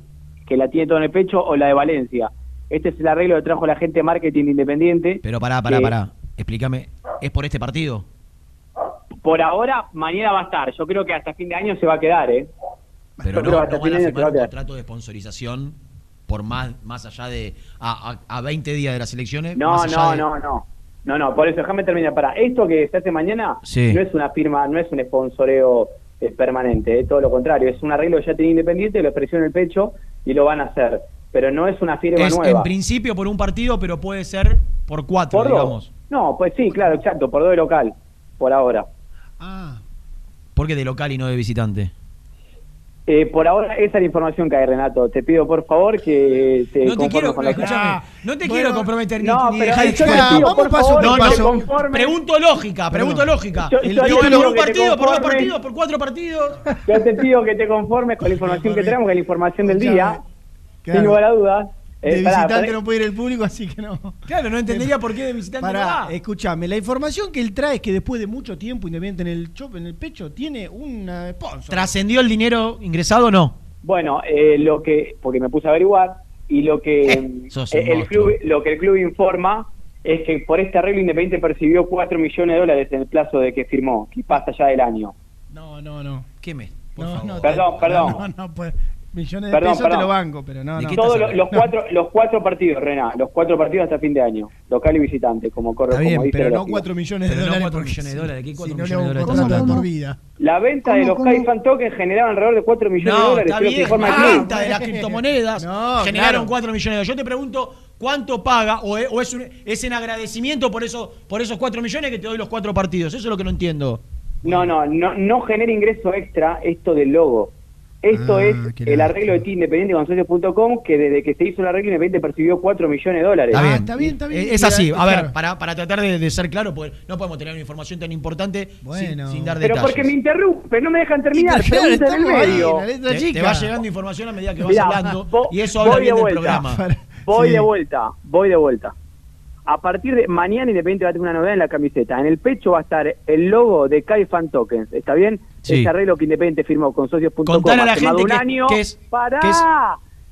Speaker 33: que la tiene todo en el pecho, o la de Valencia. Este es el arreglo que trajo la gente de marketing independiente.
Speaker 6: Pero pará, pará,
Speaker 33: que
Speaker 6: pará. Explícame. ¿Es por este partido?
Speaker 33: Por ahora, mañana va a estar. Yo creo que hasta fin de año se va a quedar, ¿eh?
Speaker 6: Pero
Speaker 33: Yo
Speaker 6: no, no van a
Speaker 33: se va
Speaker 6: firmar
Speaker 33: a
Speaker 6: un contrato de sponsorización por más, más allá de. A, a, a 20 días de las elecciones.
Speaker 33: No, no,
Speaker 6: de-
Speaker 33: no, no. No, no, por eso déjame terminar. Para esto que se hace mañana
Speaker 6: Sí.
Speaker 33: no es una firma, no es un sponsoreo eh, permanente, eh, todo lo contrario. Es un arreglo que ya tenía Independiente, lo expresó en el pecho y lo van a hacer. Pero no es una firma
Speaker 6: Es
Speaker 33: nueva.
Speaker 6: en principio por un partido, pero puede ser por cuatro,
Speaker 33: ¿Por dos?
Speaker 6: digamos.
Speaker 33: No, pues sí, claro, exacto, por dos de local, por ahora.
Speaker 6: ¿Por qué de local y no de visitante?
Speaker 33: Eh, por ahora esa es la información que hay, Renato. Te pido por favor que te
Speaker 6: No te quiero,
Speaker 33: con la
Speaker 6: escúchame, no te quiero comprometer ni,
Speaker 33: no,
Speaker 6: ni dejar
Speaker 33: yo te
Speaker 6: de-
Speaker 33: pido, por favor,
Speaker 6: no,
Speaker 33: que
Speaker 6: no,
Speaker 33: conformes.
Speaker 6: Pregunto lógica, pregunto
Speaker 33: Perdón.
Speaker 6: lógica.
Speaker 33: Yo-
Speaker 6: El
Speaker 33: yo
Speaker 6: por un
Speaker 33: que
Speaker 6: partido, por dos partidos, por cuatro partidos.
Speaker 33: Yo te pido que te conformes con la información que tenemos, que es la información del día,
Speaker 1: Claro.
Speaker 33: sin lugar a dudas. Eh,
Speaker 1: de
Speaker 33: pará,
Speaker 1: visitante
Speaker 33: pará.
Speaker 1: no puede ir el público, así que no.
Speaker 6: Claro, no entendería por qué de visitante no va.
Speaker 1: escúchame, la información que él trae es que después de mucho tiempo, Independiente en el chop, en el pecho, tiene un eh, sponsor.
Speaker 6: ¿Trascendió el dinero ingresado o no?
Speaker 33: Bueno, eh, lo que, porque me puse a averiguar, y lo que eh,
Speaker 6: un
Speaker 33: el
Speaker 6: monstruo.
Speaker 33: club, lo que el club informa es que por este arreglo Independiente percibió 4 millones de dólares en el plazo de que firmó, que pasa ya del año.
Speaker 1: No, no, no.
Speaker 6: ¿Qué me?
Speaker 1: No, no,
Speaker 33: Perdón,
Speaker 1: te-
Speaker 33: perdón.
Speaker 1: No, no, pues millones de
Speaker 33: Perdón,
Speaker 1: pesos te
Speaker 33: perdón.
Speaker 1: lo banco, pero no, no.
Speaker 33: Todos los, los cuatro, los cuatro partidos, Rená, los cuatro partidos hasta fin de año, local y visitante, como corre
Speaker 1: Está bien,
Speaker 33: como dice
Speaker 1: pero no. 4 millones de
Speaker 6: Pero no
Speaker 1: dólares.
Speaker 6: cuatro
Speaker 1: porque
Speaker 6: millones de dólares, ¿de qué cuatro
Speaker 1: no
Speaker 6: millones de dólares
Speaker 1: por vida.
Speaker 33: La venta de
Speaker 1: ¿Cómo,
Speaker 33: los
Speaker 1: cómo?
Speaker 33: Kai Fan Token generaron alrededor de 4 millones de
Speaker 6: No,
Speaker 33: dólares,
Speaker 6: está
Speaker 33: que
Speaker 6: bien. La venta de las criptomonedas
Speaker 1: No,
Speaker 6: generaron
Speaker 1: claro.
Speaker 6: 4 millones de dólares. Yo te pregunto, ¿cuánto paga o es, o es, un- es en agradecimiento por, eso, por esos 4 millones que te doy los cuatro partidos? Eso es lo que no entiendo.
Speaker 33: No, no, no, no genera ingreso extra esto del logo. Esto
Speaker 6: Ah,
Speaker 33: es el arreglo de ti independiente con socios.com que desde que se hizo el arreglo independiente percibió 4 millones de dólares.
Speaker 6: Está bien. Eh, Es así. A ver,
Speaker 33: Claro.
Speaker 6: para, para tratar de, de ser claro, porque no podemos tener una información tan importante sin, sin dar
Speaker 33: Pero
Speaker 6: detalles.
Speaker 33: porque me interrumpe, no me dejan terminar,
Speaker 6: pero
Speaker 33: pregunta en el
Speaker 6: ahí, la Te- te va llegando información a medida que vas
Speaker 33: Mirá,
Speaker 6: hablando
Speaker 33: vo-
Speaker 6: y eso habla bien
Speaker 33: de
Speaker 6: del
Speaker 33: vuelta.
Speaker 6: programa.
Speaker 33: Voy
Speaker 6: Sí.
Speaker 33: de vuelta, voy de vuelta. A partir de mañana Independiente va a tener una novedad en la camiseta. En el pecho va a estar el logo de Kai Fan Tokens. ¿Está bien?
Speaker 6: Sí.
Speaker 33: Ese arreglo que Independiente firmó con socios.com
Speaker 6: Contale a la
Speaker 33: hace más de
Speaker 6: gente
Speaker 33: un
Speaker 6: que-
Speaker 33: año.
Speaker 6: que es-
Speaker 33: ¡Pará!
Speaker 6: que es-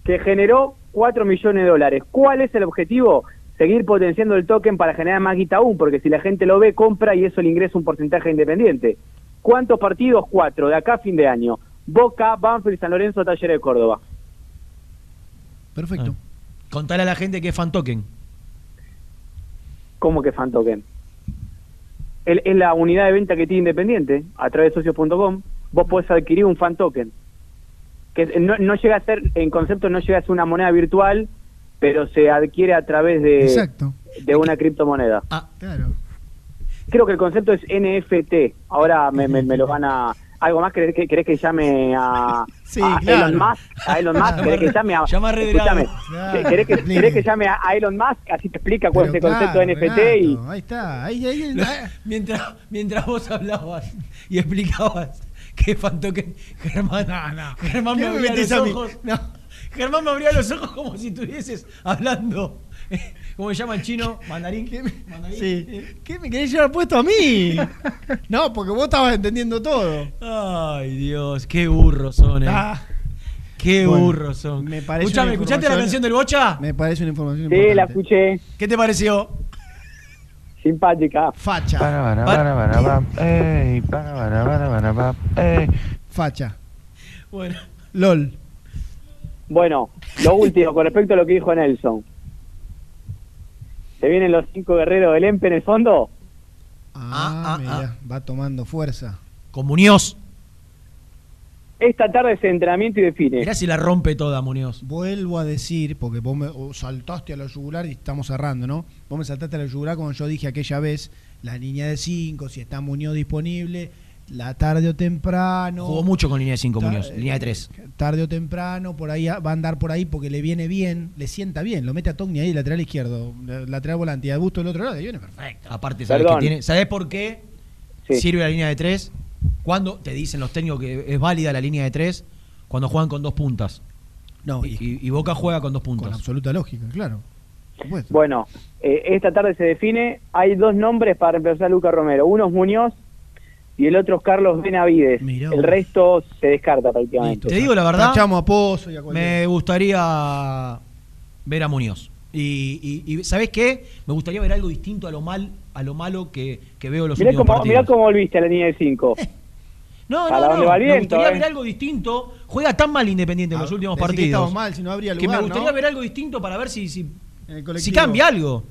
Speaker 33: que generó 4 millones de dólares. ¿Cuál es el objetivo? Seguir potenciando el token para generar más guita aún, porque si la gente lo ve, compra y eso le ingresa un porcentaje independiente. ¿Cuántos partidos? Cuatro, de acá a fin de año. Boca, Banfield, San Lorenzo, Talleres de Córdoba.
Speaker 1: Perfecto.
Speaker 6: Contale a la gente que es fan token.
Speaker 33: ¿Cómo que fan token? El- es la unidad de venta que tiene Independiente a través de socios.com. Vos podés adquirir un fan token. Que no, no llega a ser, en concepto, no llega a ser una moneda virtual, pero se adquiere a través de,
Speaker 1: Exacto.
Speaker 33: de una criptomoneda.
Speaker 6: Ah,
Speaker 1: claro.
Speaker 33: Creo que el concepto es NFT. Ahora me, me, me lo van a. ¿Algo más querés que, querés que llame a,
Speaker 1: Sí,
Speaker 33: a
Speaker 1: claro.
Speaker 33: Elon Musk? ¿A Elon Musk? ¿Querés que llame a.?
Speaker 6: Llama a Redrado.
Speaker 33: Escúchame,
Speaker 1: Claro.
Speaker 33: ¿querés, que, querés que llame a, Elon Musk? Así te explica cuál
Speaker 1: Pero
Speaker 33: es el concepto de NFT y.
Speaker 1: Ahí está. Ahí, ahí,
Speaker 6: mientras, mientras vos hablabas y explicabas que fan token, Germán, Germán me
Speaker 1: ¿Qué me
Speaker 6: abría los ojos. Germán me abría los ojos como si estuvieses hablando. ¿Cómo se llama en chino? Mandarín. Mandarín.
Speaker 1: Sí. ¿Qué me querés llevar puesto a mí? No, porque vos estabas entendiendo todo.
Speaker 6: Ay, Dios, qué burros son, eh.
Speaker 1: Ah.
Speaker 6: Qué
Speaker 1: Bueno,
Speaker 6: burros son.
Speaker 1: me parece
Speaker 6: Escuchame, ¿escuchaste la canción del Bocha?
Speaker 1: Me parece una información
Speaker 33: Sí,
Speaker 1: importante.
Speaker 33: la escuché.
Speaker 6: ¿Qué te pareció?
Speaker 33: Simpática.
Speaker 1: Facha.
Speaker 18: Para, ey, ey.
Speaker 1: Facha.
Speaker 6: Bueno.
Speaker 1: LOL.
Speaker 33: Bueno, lo último, con respecto a lo que dijo Nelson. ¿Se vienen los cinco guerreros del EMPE en el fondo?
Speaker 1: Ah, mirá, va tomando fuerza.
Speaker 6: Con Muñoz.
Speaker 33: Esta tarde es entrenamiento y define.
Speaker 6: Mirá si la rompe toda, Muñoz.
Speaker 1: Vuelvo a decir, porque vos me saltaste a la yugular y estamos cerrando, ¿no? Vos me saltaste a la yugular cuando yo dije aquella vez la línea de 5, si está Muñoz disponible, la tarde o temprano.
Speaker 6: Jugó mucho con línea de 5
Speaker 1: Ta-
Speaker 6: Muñoz, línea de 3.
Speaker 1: Tarde o temprano, por ahí va a andar por ahí porque le viene bien, le sienta bien, lo mete a Togni ahí, lateral izquierdo, la- lateral volante y a Busto del otro lado, y viene perfecto.
Speaker 6: Aparte, ¿sabes, que tiene, ¿sabés por qué
Speaker 33: Sí.
Speaker 6: sirve la línea de 3? Cuando te dicen los técnicos que es válida la línea de 3? Cuando juegan con dos puntas.
Speaker 1: No,
Speaker 6: y, y- y Boca juega con dos puntas.
Speaker 1: Con absoluta lógica, claro.
Speaker 33: Bueno, eh, esta tarde se define. Hay dos nombres para reemplazar a Luca Romero. Uno es Muñoz y el otro es Carlos Benavides. el resto se descarta prácticamente.
Speaker 6: Te digo la verdad.
Speaker 1: Tachamos a Pozo y a cualquiera.
Speaker 6: Me gustaría ver a Muñoz. Y, y, y ¿sabés qué? Me gustaría ver algo distinto a lo mal, a lo malo que, que veo los
Speaker 33: Mirá
Speaker 6: últimos
Speaker 33: cómo,
Speaker 6: partidos.
Speaker 33: mirá cómo volviste a la línea de 5.
Speaker 6: No,
Speaker 33: ¿Para
Speaker 6: no, no. me gustaría
Speaker 33: eh?
Speaker 6: ver algo distinto. Juega tan mal Independiente en los últimos
Speaker 1: decí que
Speaker 6: partidos.
Speaker 1: estamos mal, si no habría
Speaker 6: que
Speaker 1: lugar,
Speaker 6: me gustaría
Speaker 1: ¿no?
Speaker 6: ver algo distinto para ver si, si, si cambia algo.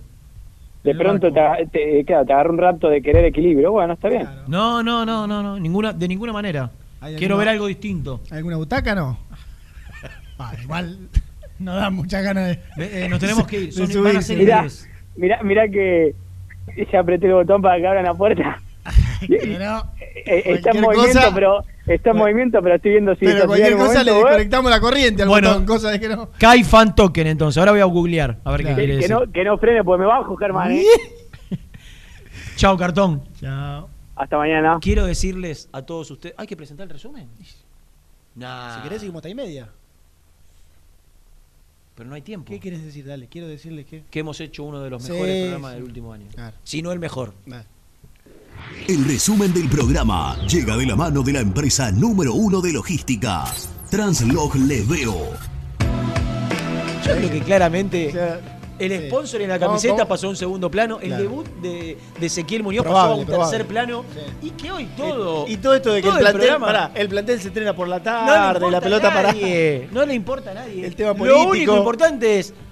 Speaker 33: De pronto te, te, claro, te agarra un rapto de querer equilibrio. Bueno, está bien.
Speaker 6: No, no, no, no, no. Ninguna, de ninguna manera.
Speaker 1: ¿Hay
Speaker 6: Quiero
Speaker 1: alguna-
Speaker 6: ver algo distinto.
Speaker 1: ¿Alguna butaca no? Ah, igual no da muchas ganas de.
Speaker 6: Eh, nos tenemos que ir. Son, van a ser
Speaker 33: Mirá,
Speaker 6: 10.
Speaker 33: mirá, mirá que ya apreté el botón para que abran la puerta.
Speaker 1: Pero,
Speaker 33: Eh, está en
Speaker 1: cualquier
Speaker 33: movimiento,
Speaker 1: cosa-
Speaker 33: pero está en movimiento, pero estoy viendo si
Speaker 1: pero cualquier cosa
Speaker 33: momento,
Speaker 1: le desconectamos la corriente al
Speaker 6: Bueno.
Speaker 1: botón, cosa de que no.
Speaker 6: Kai Fan Token, entonces. Ahora voy a googlear. A ver qué quiere
Speaker 33: que
Speaker 6: decir.
Speaker 33: no, que no frene, porque me bajo, Germán. ¿eh?
Speaker 6: Chao, cartón.
Speaker 1: Chao.
Speaker 33: Hasta mañana.
Speaker 6: Quiero decirles a todos ustedes. ¿Hay que presentar el resumen? Nah.
Speaker 1: Si querés, seguimos hasta y media.
Speaker 6: Pero no hay tiempo.
Speaker 1: ¿Qué quieres decir? Dale, quiero decirles que.
Speaker 6: Que hemos hecho uno de los
Speaker 1: Sí,
Speaker 6: mejores programas
Speaker 1: sí.
Speaker 6: del último año.
Speaker 1: Claro.
Speaker 6: Si no el mejor.
Speaker 7: El resumen del programa llega de la mano de la empresa número uno de logística, Translog Leveo.
Speaker 6: Yo creo que claramente el sponsor en la camiseta pasó a un segundo plano. El
Speaker 1: Claro.
Speaker 6: debut de, de Ezequiel Muñoz
Speaker 1: Probable,
Speaker 6: pasó a un
Speaker 1: probable.
Speaker 6: tercer plano. Y que hoy todo.
Speaker 1: Y todo esto de que el plantel, pará, el plantel se entrena por la
Speaker 6: no le
Speaker 1: tarde,
Speaker 6: importa
Speaker 1: la pelota para.
Speaker 6: nadie. No le importa a nadie.
Speaker 1: El tema
Speaker 6: Lo único importante es.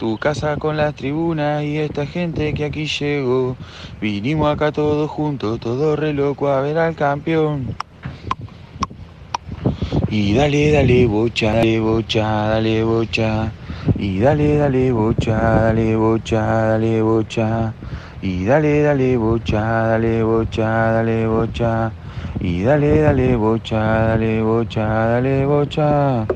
Speaker 18: Tu casa con las tribunas y esta gente que aquí llegó. Vinimos acá todos juntos, todo re loco a ver al campeón. Y dale, dale, bocha, dale, bocha, dale, bocha. Y dale, dale, bocha, dale, bocha, dale, bocha. Y dale, dale, bocha, dale, bocha, dale, bocha. Y dale, dale, bocha, dale, bocha, dale, bocha.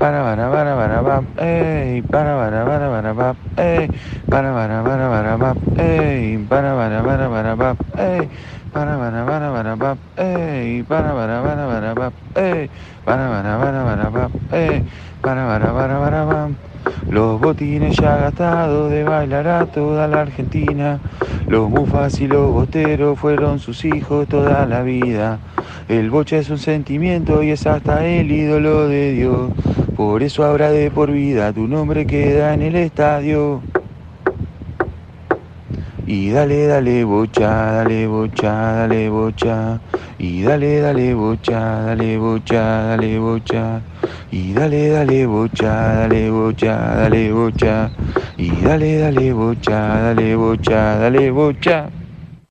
Speaker 18: Para, para, para, para, para, ey, para, para, para, para, para, ey, para, para, para, para, para, ey, para, para, para, para, para, ey, para, para, para, para, para, ey, para, para, para, para, para, ey, para, para, para, para, para, ey, para, para, para, para, para. Los botines ya gastados de bailar a toda la Argentina. Los mufas y los boteros fueron sus hijos toda la vida. El bocha es un sentimiento y es hasta el ídolo de Dios. Por eso habrá de por vida tu nombre queda en el estadio. Y dale, dale, bocha, dale, bocha, dale, bocha. Y dale, dale, bocha, dale, bocha, dale, bocha. Y dale, dale, bocha, dale, bocha, dale, bocha. Y dale, dale, bocha, dale, bocha, dale, bocha.